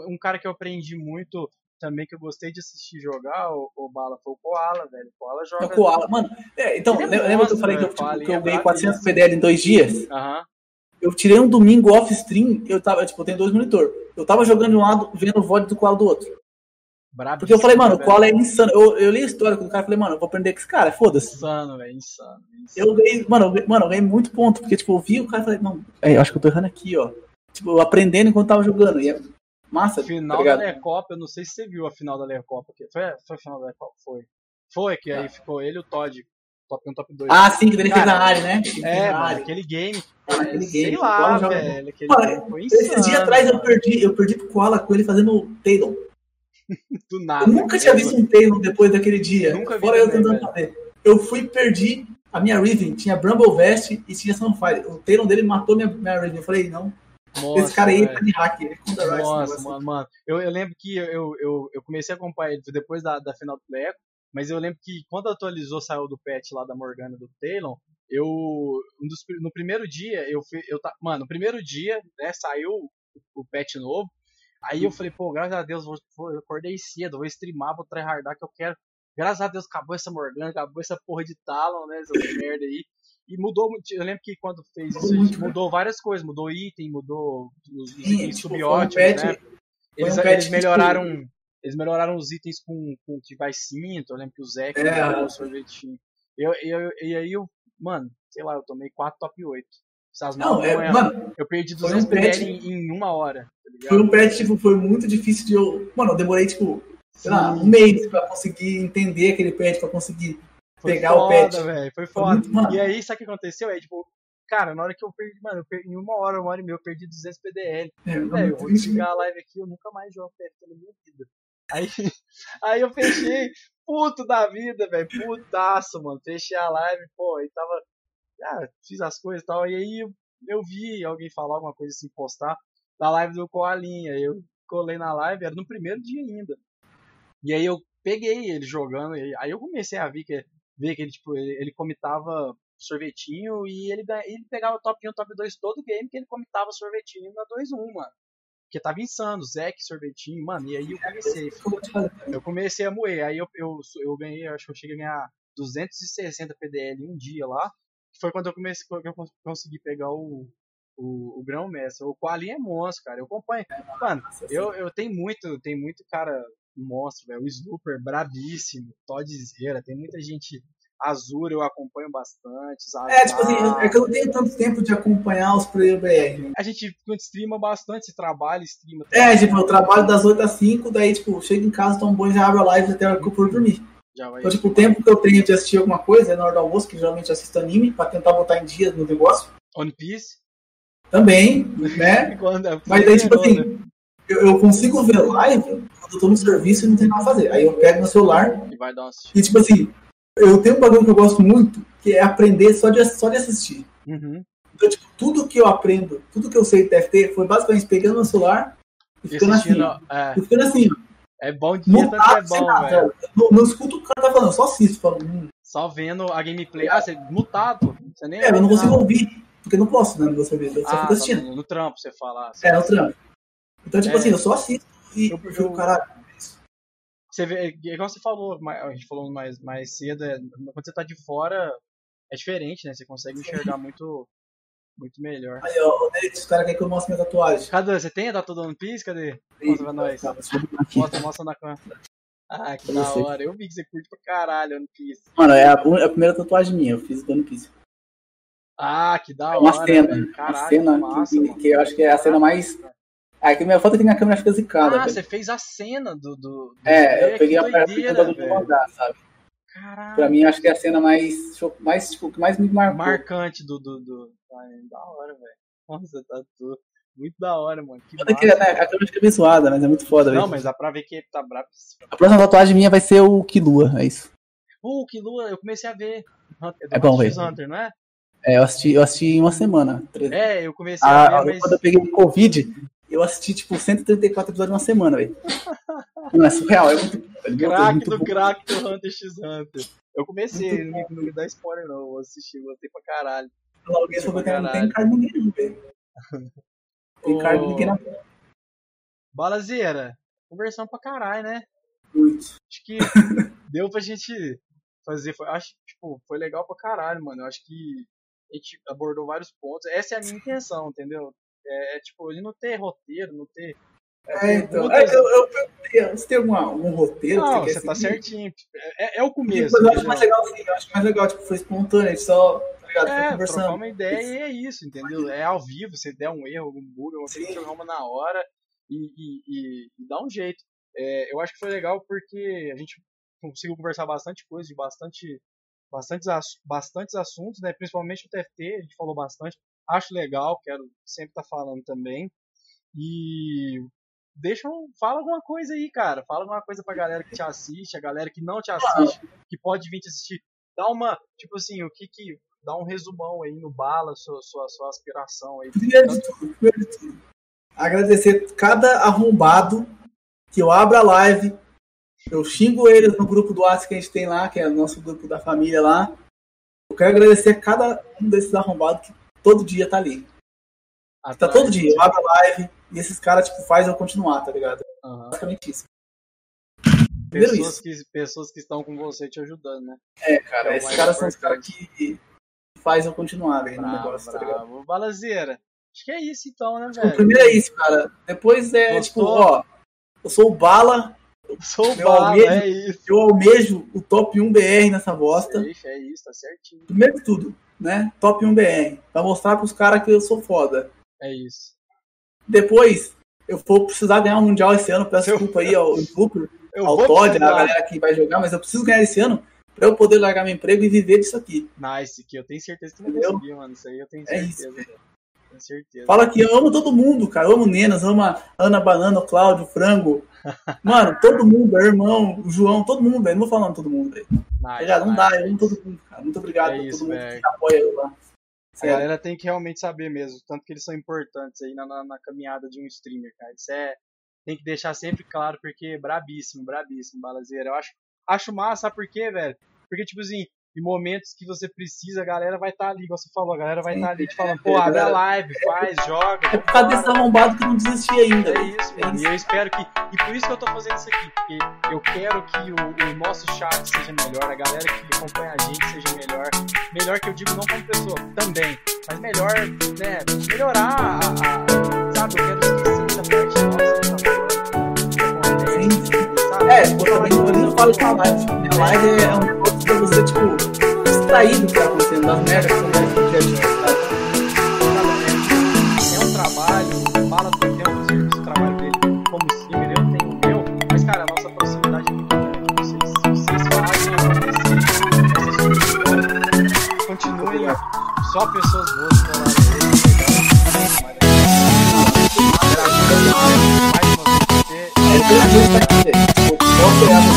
um, cara que eu aprendi muito também, que eu gostei de assistir jogar, o, o Bala, foi o Koala, velho. O Koala É joga. o Koala. Mano, é, então, é lembra que eu falei que eu, tipo, que eu é ganhei brabo 400 isso. PDL em dois dias? Aham. Eu tirei um domingo off stream, eu tava, tipo, eu tenho dois monitor. Eu tava jogando de um lado, vendo o VOD do Koala do outro. Brabo. Porque eu falei, mano, o Koala é insano. Eu, eu li a história com o cara e falei, mano, eu vou aprender com esse cara, foda-se. Insano, velho. Insano. insano. Eu ganhei, mano, eu ganhei, mano, eu ganhei muito ponto, porque, tipo, eu vi o cara e falei, não, é, eu acho que eu tô errando aqui, ó. Tipo, eu aprendendo enquanto tava jogando. E é massa, Final tá da? Lercopa, eu não sei se você viu a final da Lercopa. Foi, foi a final da Lercopa? Foi. Foi, que aí ficou ele e o Todd. Top 1, top 2. Ah, sim, que ele fez Cara, na área, né? Fez é, mano, aquele game. Mano, aquele sei game, lá, velho. Aquele Mano, game foi insano. Esses dias atrás eu mano. perdi, eu perdi pro Koala com ele fazendo Taylor. *laughs* Do nada. Eu nunca tinha visto um Taylor depois daquele dia. Nunca vi Fora eu tentando fazer. Eu fui e perdi a minha Riven. Tinha Bramble Vest e tinha Sunfire. O Taylor dele matou minha, minha Riven. Eu falei, não. Nossa, esse cara aí tá de hack. Ele esse Nossa, mano, mano. Eu, eu lembro que eu, eu, eu comecei a acompanhar ele depois da, da final do Pleco, mas eu lembro que quando atualizou, saiu do patch lá da Morgana do Talon, eu. Um dos, no primeiro dia, eu fui. Eu, mano, no primeiro dia, né, saiu o patch novo. Aí eu falei, pô, graças a Deus, vou, vou- eu acordei cedo, vou streamar, vou tryhardar que eu quero. Graças a Deus acabou essa Morgana, acabou essa porra de Talon, né? Essa *laughs* merda aí. E mudou muito. Eu lembro que quando fez isso, muito, mudou várias coisas. Mudou item, mudou os, os itens tipo, um subióticos, patch- né? Eles, um eles que, melhoraram. Eles melhoraram os itens com, com que vai cinto. Eu lembro que o Zé É. melhorou o sorvetinho. Eu, eu, e aí eu, mano, sei lá, eu tomei 4 top 8. Essas Não, é, mano, eu perdi foi 200 um PL em, em uma hora. Tá foi um patch, tipo, foi muito difícil de eu. Mano, eu demorei, tipo, sei lá, um mês pra conseguir entender aquele patch, pra conseguir Foi pegar o foda, patch. velho. Foi Foi foda. muito- mano, E aí, sabe o que aconteceu? Aí, tipo, cara, na hora que eu perdi, mano, eu perdi, em uma hora, uma hora e meia, eu perdi 200 PDL. é, Velho, eu vou desligar a live aqui, eu nunca mais jogo PFT na minha vida. Aí, *laughs* aí eu fechei, puto da vida, velho, putaço, mano. Fechei a live, pô, aí tava. Ah, fiz as coisas e tal. E aí eu, vi alguém falar alguma coisa assim, postar, da live do Coalinha. Eu colei na live, era no primeiro dia ainda. E aí eu peguei ele jogando, aí eu comecei a ver que, ver que ele, tipo, ele, ele comitava sorvetinho e ele, ele pegava top 1, top 2 todo game que ele comitava sorvetinho na 2-1, mano. Porque tava insano, Zeke, sorvetinho, mano. E aí eu comecei, eu comecei a moer. Aí eu, eu, eu ganhei, acho que eu cheguei a ganhar 260 PDL em um dia lá. Foi quando eu comecei, que eu cons- consegui pegar o, o, o grão mestre. O Quali é monstro, cara. Eu acompanho. Mano, eu, eu tenho muito, tem muito cara monstro, velho. O Snooper, brabíssimo. Todzeira, tem muita gente. Azura eu acompanho bastante. É, tipo assim, é que eu não tenho tanto tempo de acompanhar os player BR. né? A gente quando streama bastante, se trabalha, streama. É, tipo, eu trabalho das 8 às 5, daí, tipo, chego em casa, tomo banho, já abro a live até a hora que eu for dormir. Já vai. Então, tipo, o tempo que eu tenho de assistir alguma coisa é na hora do almoço, que geralmente eu assisto anime, pra tentar botar em dia no negócio. One Piece. Também, né? *laughs* Quando- Mas daí, tipo Primeiro, né? assim, eu, eu consigo ver live quando eu tô no serviço e não tenho nada a fazer. Aí eu pego meu celular E vai dar uma assistida. e, tipo assim, eu tenho um bagulho que eu gosto muito, que é aprender só de, só de assistir. Uhum. Então, tipo, tudo que eu aprendo, tudo que eu sei de TFT foi basicamente pegando meu celular e E ficando assim. assistindo, ó. é, E ficando assim, ó. É bom de dia, tanto que é bom, nada, velho. Não, não escuto o que o cara tá falando, só assisto. Falo, hum. Só vendo a gameplay. Ah, você mutado. Você nem É, eu não ouve consigo nada. ouvir, porque eu não posso, né, meu serviço. Eu só Ah, fico tá assistindo. no, no trampo, você fala. ah, É, no trampo. Então, tipo É. assim, eu só assisto e Eu- eu fico, eu- caralho. Você vê, é igual você falou, a gente falou mais, mais cedo, é, quando você tá de fora, é diferente, né? Você consegue enxergar muito, muito melhor. Aí, ó, o Nate, os caras querem que eu mostre minha tatuagem. Cadê? Você tem a da Todo One Piece? Cadê? Mostra pra nós. Tá. Mostra, mostra na câmera. Ah, que da hora. Eu vi que você curte pra caralho One Piece. Mano, é a, é a primeira tatuagem minha, eu fiz do One Piece. Ah, que da É hora. uma cena, velho. uma Caralho, cena que massa, que, que eu acho que é a cena mais. Ah, que minha foto aqui na câmera fica zicada. Ah, velho. você fez a cena do. do, do É, eu peguei a parte do mangá, sabe? Caralho. Pra mim, acho que é a cena mais. mais tipo, que mais me marcou. marcante do. do, do... Ai, da hora, velho. Nossa, tá tudo. Muito da hora, mano. Que Foda que, massa. né, a câmera fica bem zoada, mas é muito foda. Não, velho. mas dá pra ver que ele tá bravo. A próxima tatuagem minha vai ser o Kilua, é isso. Uh, que lua, eu comecei a ver. Hunter- É bom, velho. Hunter, não é? É, eu assisti, eu assisti em uma semana. Três- É, eu comecei a Ah, ver, mas. Quando eu peguei o Covid, eu assisti, tipo, 134 episódios uma semana, velho. Não, é surreal, é muito. É muito, Crack do bom. crack do Hunter x Hunter. Eu comecei, não me, não me dá spoiler não, eu vou assistir, eu gostei pra caralho. Alguém falou que não tem carne ninguém, velho. *laughs* Tem carne ninguém na Balazeira, conversão pra caralho, né? muito. Acho que deu pra gente fazer, foi, acho tipo, foi legal pra caralho, mano. Eu acho que a gente abordou vários pontos. Essa é a minha intenção, entendeu? É, é, tipo, ele não ter roteiro, não ter. É, então. perguntas- É, eu, eu perguntei, você tem alguma, algum roteiro? que Não, quer você tá certinho. É, é o começo. Mas eu acho entendeu? mais legal assim, eu acho mais legal, tipo, foi espontâneo, só, tá ligado, É, trocar uma ideia e é isso, entendeu? É ao vivo, você der um erro, algum bug, você Sim. jogar uma na hora e, e, e- e dá um jeito. É, eu acho que foi legal porque a gente conseguiu conversar bastante coisa, de bastante, bastantes, bastantes assuntos, né? Principalmente o TFT, a gente falou bastante. Acho legal, quero sempre estar falando também. E deixa um, fala alguma coisa aí, cara. Fala alguma coisa pra galera que te assiste, a galera que não te assiste, que pode vir te assistir. Dá uma, tipo assim, o que que. Dá um resumão aí no bala, sua, sua, sua aspiração aí. Primeiro de tudo, primeiro de tudo, agradecer cada arrombado que eu abro a live, eu xingo eles no grupo do WhatsApp que a gente tem lá, que é o nosso grupo da família lá. Eu quero agradecer a cada um desses arrombados que todo dia tá ali. Tá todo dia, eu abro a live e esses caras, tipo, faz eu continuar, tá ligado? Aham. Basicamente isso. Primeiro Pessoas isso. que, pessoas que estão com você te ajudando, né? É, cara, É o esses caras são os caras que faz eu continuar, velho, no Bravo, negócio, tá ligado? Balazeira. Acho que é isso então, né, O velho? primeiro é isso, cara. Depois é, Gostou? tipo, ó, eu sou o Bala, Sou o bala, amigo. é isso. eu almejo o top 1 BR nessa bosta. Safe, é isso, tá certinho. Primeiro de tudo, né? Top 1 BR. Pra mostrar pros caras que eu sou foda. É isso. Depois, eu vou precisar ganhar um Mundial esse ano. Peço Eu- desculpa aí ao Eu ao Todd, a galera que vai jogar, mas eu preciso ganhar esse ano pra eu poder largar meu emprego e viver disso aqui. Nice, que eu tenho certeza que vai Entendeu? conseguir, mano. Isso aí eu tenho É certeza. isso, Tenho certeza. Fala que eu amo todo mundo, cara. Eu amo Nenas, amo a Ana Banana, o Cláudio, o Frango. *laughs* Mano, todo mundo, irmão, o João, todo mundo, velho. Não vou falar nome de todo mundo, velho. Tá Nice, ligado? Não nice. dá, eu amo todo mundo, cara. Muito obrigado É isso, todo mundo velho. que apoia eu lá. A galera tem que realmente saber mesmo, tanto que eles são importantes aí na, na, na caminhada de um streamer, cara. Isso é. Tem que deixar sempre claro, porque brabíssimo, brabíssimo, balazeira. Eu acho, acho massa, sabe por quê, velho? Porque, tipo assim, em momentos que você precisa, a galera vai estar ali, igual você falou, a galera vai estar ali te falando, pô, abre a live, faz, joga. É por causa desse arrombado que não desistia ainda. É isso, mano. E eu espero que. E por isso que eu tô fazendo isso aqui. Porque eu quero que o, o nosso chat seja melhor, a galera que acompanha a gente seja melhor. Melhor que eu digo não como pessoa, também. Mas melhor, né? Melhorar a. a- sabe, eu quero esquecer essa parte nossa. Sim. Sabe? É, pô, também eu nem falo de uma live. Minha live é um negócio pra você, tipo, distrair do que tá acontecendo, das merdas que acontecem no dia a dia. sabe? É um trabalho, fala tem um serviço do trabalho dele como streamer, eu tenho o meu, mas cara, a nossa proximidade é muito grande. Vocês, vocês fazem acontecer. Vocês continuem só pessoas boas do lado dele. Mais uma vez, É, vai entender. Tipo, eu apoiava